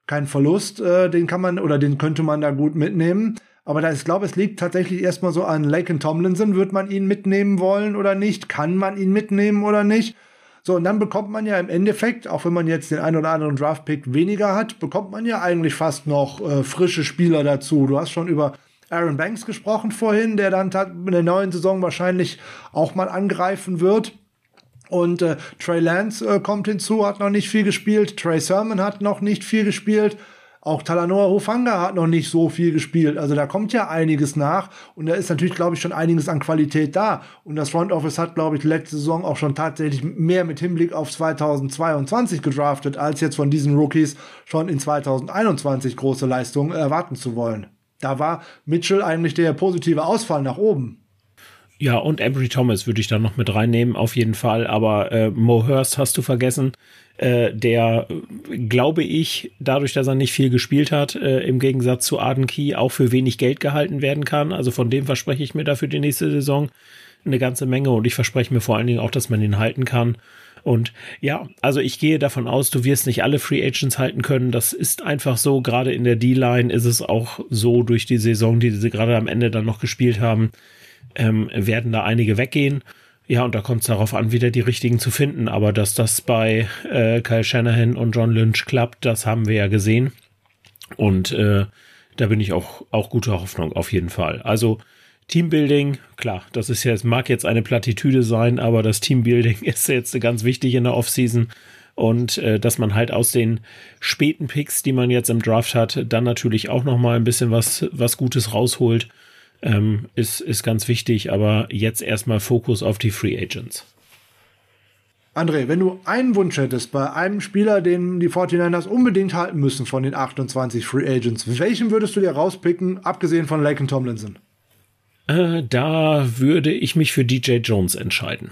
kein Verlust. Äh, den kann man oder den könnte man da gut mitnehmen. Aber da, ich glaube, es liegt tatsächlich erstmal so an Lake Tomlinson. Wird man ihn mitnehmen wollen oder nicht? Kann man ihn mitnehmen oder nicht? So, und dann bekommt man ja im Endeffekt, auch wenn man jetzt den einen oder anderen Draft-Pick weniger hat, bekommt man ja eigentlich fast noch äh, frische Spieler dazu. Du hast schon über Aaron Banks gesprochen vorhin, der dann in der neuen Saison wahrscheinlich auch mal angreifen wird. Und äh, Trey Lance äh, kommt hinzu, hat noch nicht viel gespielt. Trey Sermon hat noch nicht viel gespielt. Auch Talanoa Hofanga hat noch nicht so viel gespielt. Also da kommt ja einiges nach und da ist natürlich, glaube ich, schon einiges an Qualität da. Und das Front Office hat, glaube ich, letzte Saison auch schon tatsächlich mehr mit Hinblick auf 2022 gedraftet, als jetzt von diesen Rookies schon in 2021 große Leistungen erwarten zu wollen. Da war Mitchell eigentlich der positive Ausfall nach oben. Ja, und Embry Thomas würde ich da noch mit reinnehmen, auf jeden Fall. Aber äh, Mo Hurst hast du vergessen äh, der, glaube ich, dadurch, dass er nicht viel gespielt hat, äh, im Gegensatz zu Arden Key auch für wenig Geld gehalten werden kann. Also von dem verspreche ich mir da für die nächste Saison eine ganze Menge und ich verspreche mir vor allen Dingen auch, dass man ihn halten kann. Und ja, also ich gehe davon aus, du wirst nicht alle Free Agents halten können. Das ist einfach so. Gerade in der D-Line ist es auch so durch die Saison, die sie gerade am Ende dann noch gespielt haben, ähm, werden da einige weggehen. Ja, und da kommt es darauf an, wieder die richtigen zu finden. Aber dass das bei äh, Kyle Shanahan und John Lynch klappt, das haben wir ja gesehen. Und äh, da bin ich auch, auch guter Hoffnung auf jeden Fall. Also Teambuilding, klar, das ist ja, es mag jetzt eine Plattitüde sein, aber das Teambuilding ist jetzt ganz wichtig in der Offseason. Und äh, dass man halt aus den späten Picks, die man jetzt im Draft hat, dann natürlich auch noch mal ein bisschen was, was Gutes rausholt ähm, ist, ist ganz wichtig, aber jetzt erstmal Fokus auf die Free Agents. André, wenn du einen Wunsch hättest bei einem Spieler, den die 49ers unbedingt halten müssen von den 28 Free Agents, welchen würdest du dir rauspicken, abgesehen von Laken Tomlinson? Äh, da würde ich mich für DJ Jones entscheiden.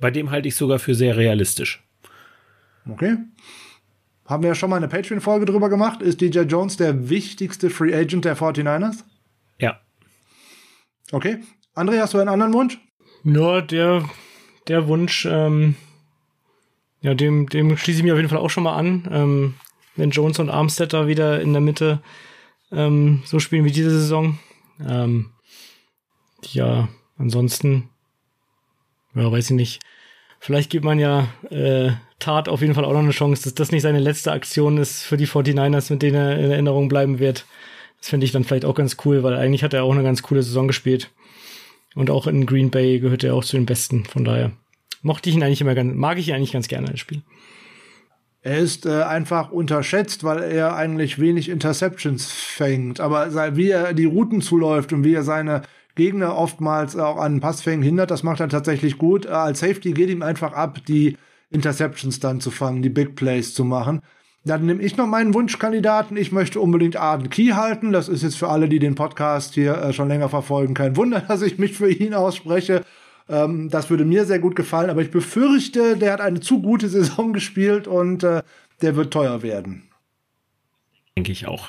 Bei dem halte ich sogar für sehr realistisch. Okay. Haben wir ja schon mal eine Patreon-Folge drüber gemacht. Ist DJ Jones der wichtigste Free Agent der 49ers? Ja. Okay. André, hast du einen anderen Wunsch? Nur der, der Wunsch, ähm, ja, dem, dem schließe ich mich auf jeden Fall auch schon mal an. Ähm, wenn Jones und Armstead da wieder in der Mitte ähm, so spielen wie diese Saison. Ähm, ja, ansonsten, ja, weiß ich nicht. Vielleicht gibt man ja äh, Tat auf jeden Fall auch noch eine Chance, dass das nicht seine letzte Aktion ist für die 49ers, mit denen er in Erinnerung bleiben wird. Das finde ich dann vielleicht auch ganz cool, weil eigentlich hat er auch eine ganz coole Saison gespielt. Und auch in Green Bay gehört er auch zu den Besten. Von daher mochte ich ihn eigentlich immer ganz, mag ich ihn eigentlich ganz gerne, das Spiel. Er ist äh, einfach unterschätzt, weil er eigentlich wenig Interceptions fängt. Aber wie er die Routen zuläuft und wie er seine Gegner oftmals auch an Passfängen hindert, das macht er tatsächlich gut. Äh, als Safety geht ihm einfach ab, die Interceptions dann zu fangen, die Big Plays zu machen. Dann nehme ich noch meinen Wunschkandidaten. Ich möchte unbedingt Arden Key halten. Das ist jetzt für alle, die den Podcast hier äh, schon länger verfolgen, kein Wunder, dass ich mich für ihn ausspreche. Ähm, das würde mir sehr gut gefallen, aber ich befürchte, der hat eine zu gute Saison gespielt und äh, der wird teuer werden. Denke ich auch.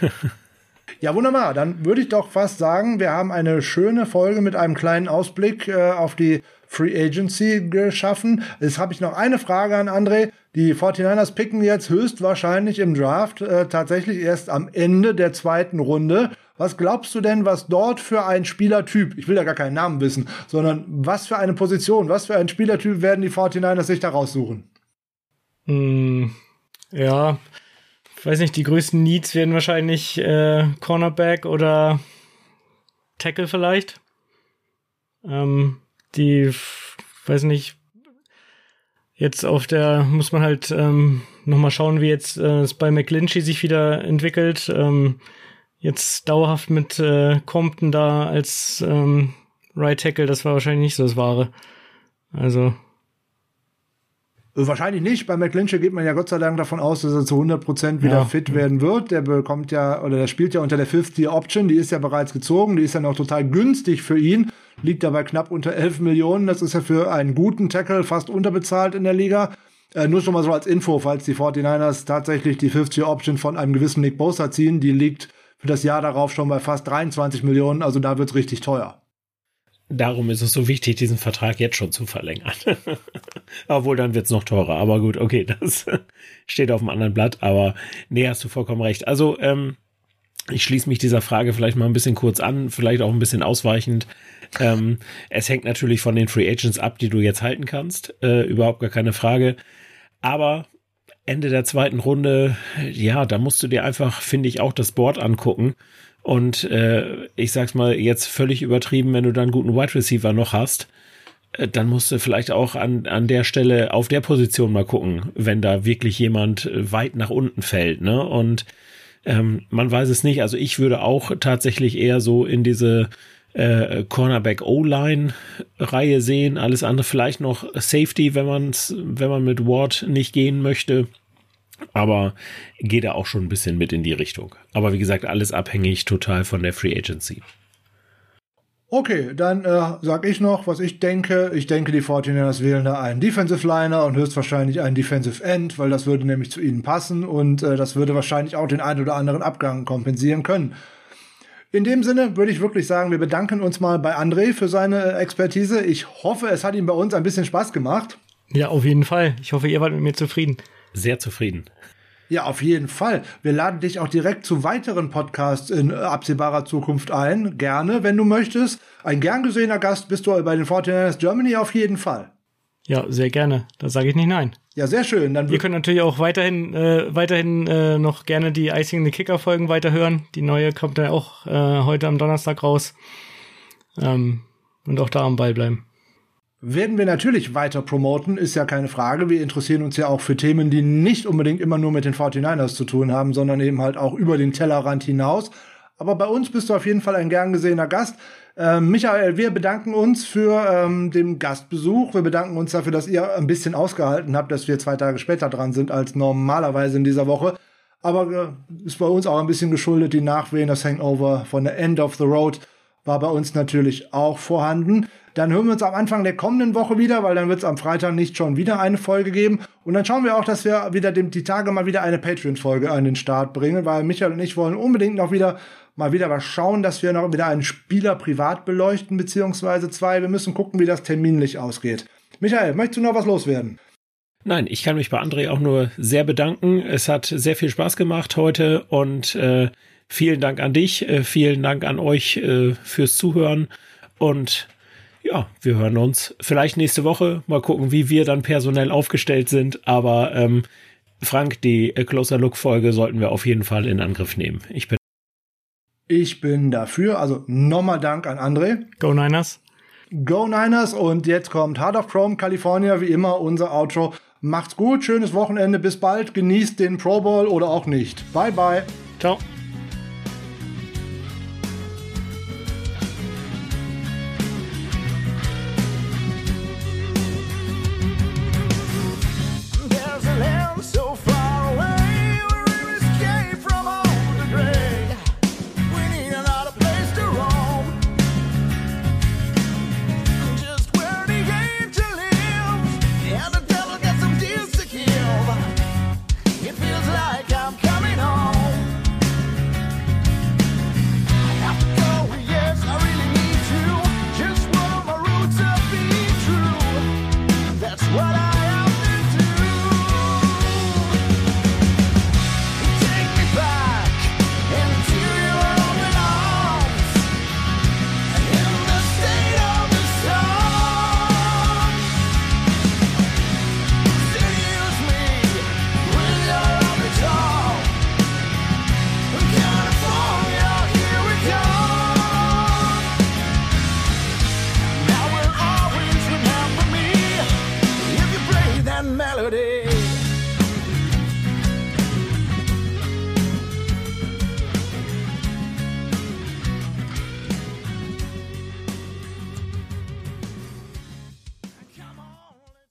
ja, wunderbar. Dann würde ich doch fast sagen, wir haben eine schöne Folge mit einem kleinen Ausblick äh, auf die Free Agency geschaffen. Jetzt habe ich noch eine Frage an André. Die 49ers picken jetzt höchstwahrscheinlich im Draft äh, tatsächlich erst am Ende der zweiten Runde. Was glaubst du denn, was dort für ein Spielertyp, ich will ja gar keinen Namen wissen, sondern was für eine Position, was für ein Spielertyp werden die 49ers sich da raussuchen? Mm, ja, ich weiß nicht, die größten Needs werden wahrscheinlich äh, Cornerback oder Tackle vielleicht. Ähm, die, weiß nicht, jetzt auf der, muss man halt ähm, nochmal schauen, wie jetzt äh, es bei McGlinchey sich wieder entwickelt. Ähm, jetzt dauerhaft mit äh, Compton da als ähm, Right Tackle, das war wahrscheinlich nicht so das Wahre. Also. Wahrscheinlich nicht. Bei McLinchey geht man ja Gott sei Dank davon aus, dass er zu 100% wieder ja. fit werden wird. Der bekommt ja, oder der spielt ja unter der 50 Option. Die ist ja bereits gezogen. Die ist ja noch total günstig für ihn. Liegt dabei knapp unter 11 Millionen. Das ist ja für einen guten Tackle fast unterbezahlt in der Liga. Äh, nur schon mal so als Info, falls die 49ers tatsächlich die 50 Option von einem gewissen Nick Bosa ziehen. Die liegt für das Jahr darauf schon bei fast 23 Millionen. Also da wird's richtig teuer. Darum ist es so wichtig, diesen Vertrag jetzt schon zu verlängern. Obwohl, dann wird's noch teurer. Aber gut, okay, das steht auf dem anderen Blatt. Aber nee, hast du vollkommen recht. Also, ähm, ich schließe mich dieser Frage vielleicht mal ein bisschen kurz an, vielleicht auch ein bisschen ausweichend. Ähm, es hängt natürlich von den Free Agents ab, die du jetzt halten kannst. Äh, überhaupt gar keine Frage. Aber Ende der zweiten Runde, ja, da musst du dir einfach, finde ich, auch das Board angucken. Und äh, ich sag's mal jetzt völlig übertrieben, wenn du dann einen guten Wide Receiver noch hast, äh, dann musst du vielleicht auch an, an der Stelle auf der Position mal gucken, wenn da wirklich jemand weit nach unten fällt. Ne? Und ähm, man weiß es nicht. Also ich würde auch tatsächlich eher so in diese äh, Cornerback O-Line Reihe sehen. Alles andere vielleicht noch Safety, wenn man wenn man mit Ward nicht gehen möchte. Aber geht da auch schon ein bisschen mit in die Richtung. Aber wie gesagt, alles abhängig total von der Free Agency. Okay, dann äh, sag ich noch, was ich denke. Ich denke, die 49ers wählen da einen Defensive Liner und höchstwahrscheinlich einen Defensive End, weil das würde nämlich zu ihnen passen und äh, das würde wahrscheinlich auch den einen oder anderen Abgang kompensieren können. In dem Sinne würde ich wirklich sagen, wir bedanken uns mal bei André für seine Expertise. Ich hoffe, es hat ihm bei uns ein bisschen Spaß gemacht. Ja, auf jeden Fall. Ich hoffe, ihr wart mit mir zufrieden. Sehr zufrieden. Ja, auf jeden Fall. Wir laden dich auch direkt zu weiteren Podcasts in absehbarer Zukunft ein. Gerne, wenn du möchtest. Ein gern gesehener Gast bist du bei den 49ers Germany auf jeden Fall. Ja, sehr gerne. Da sage ich nicht nein. Ja, sehr schön. Dann Wir können natürlich auch weiterhin, äh, weiterhin äh, noch gerne die Icing the Kicker Folgen weiterhören. Die neue kommt ja auch äh, heute am Donnerstag raus. Ähm, und auch da am Ball bleiben. Werden wir natürlich weiter promoten, ist ja keine Frage. Wir interessieren uns ja auch für Themen, die nicht unbedingt immer nur mit den 49ers zu tun haben, sondern eben halt auch über den Tellerrand hinaus. Aber bei uns bist du auf jeden Fall ein gern gesehener Gast. Ähm, Michael, wir bedanken uns für ähm, den Gastbesuch. Wir bedanken uns dafür, dass ihr ein bisschen ausgehalten habt, dass wir zwei Tage später dran sind als normalerweise in dieser Woche. Aber äh, ist bei uns auch ein bisschen geschuldet, die Nachwehen, das Hangover von der End of the Road war bei uns natürlich auch vorhanden. Dann hören wir uns am Anfang der kommenden Woche wieder, weil dann wird es am Freitag nicht schon wieder eine Folge geben. Und dann schauen wir auch, dass wir wieder dem, die Tage mal wieder eine Patreon-Folge an den Start bringen, weil Michael und ich wollen unbedingt noch wieder mal wieder was schauen, dass wir noch wieder einen Spieler privat beleuchten, beziehungsweise zwei. Wir müssen gucken, wie das terminlich ausgeht. Michael, möchtest du noch was loswerden? Nein, ich kann mich bei André auch nur sehr bedanken. Es hat sehr viel Spaß gemacht heute und äh, vielen Dank an dich, äh, vielen Dank an euch äh, fürs Zuhören und ja, wir hören uns vielleicht nächste Woche. Mal gucken, wie wir dann personell aufgestellt sind. Aber ähm, Frank, die Closer Look Folge sollten wir auf jeden Fall in Angriff nehmen. Ich bin ich bin dafür. Also nochmal Dank an André. Go Niners. Go Niners. Und jetzt kommt Heart of Chrome, California, wie immer unser Outro. Macht's gut, schönes Wochenende, bis bald, genießt den Pro Bowl oder auch nicht. Bye, bye. Ciao. Good.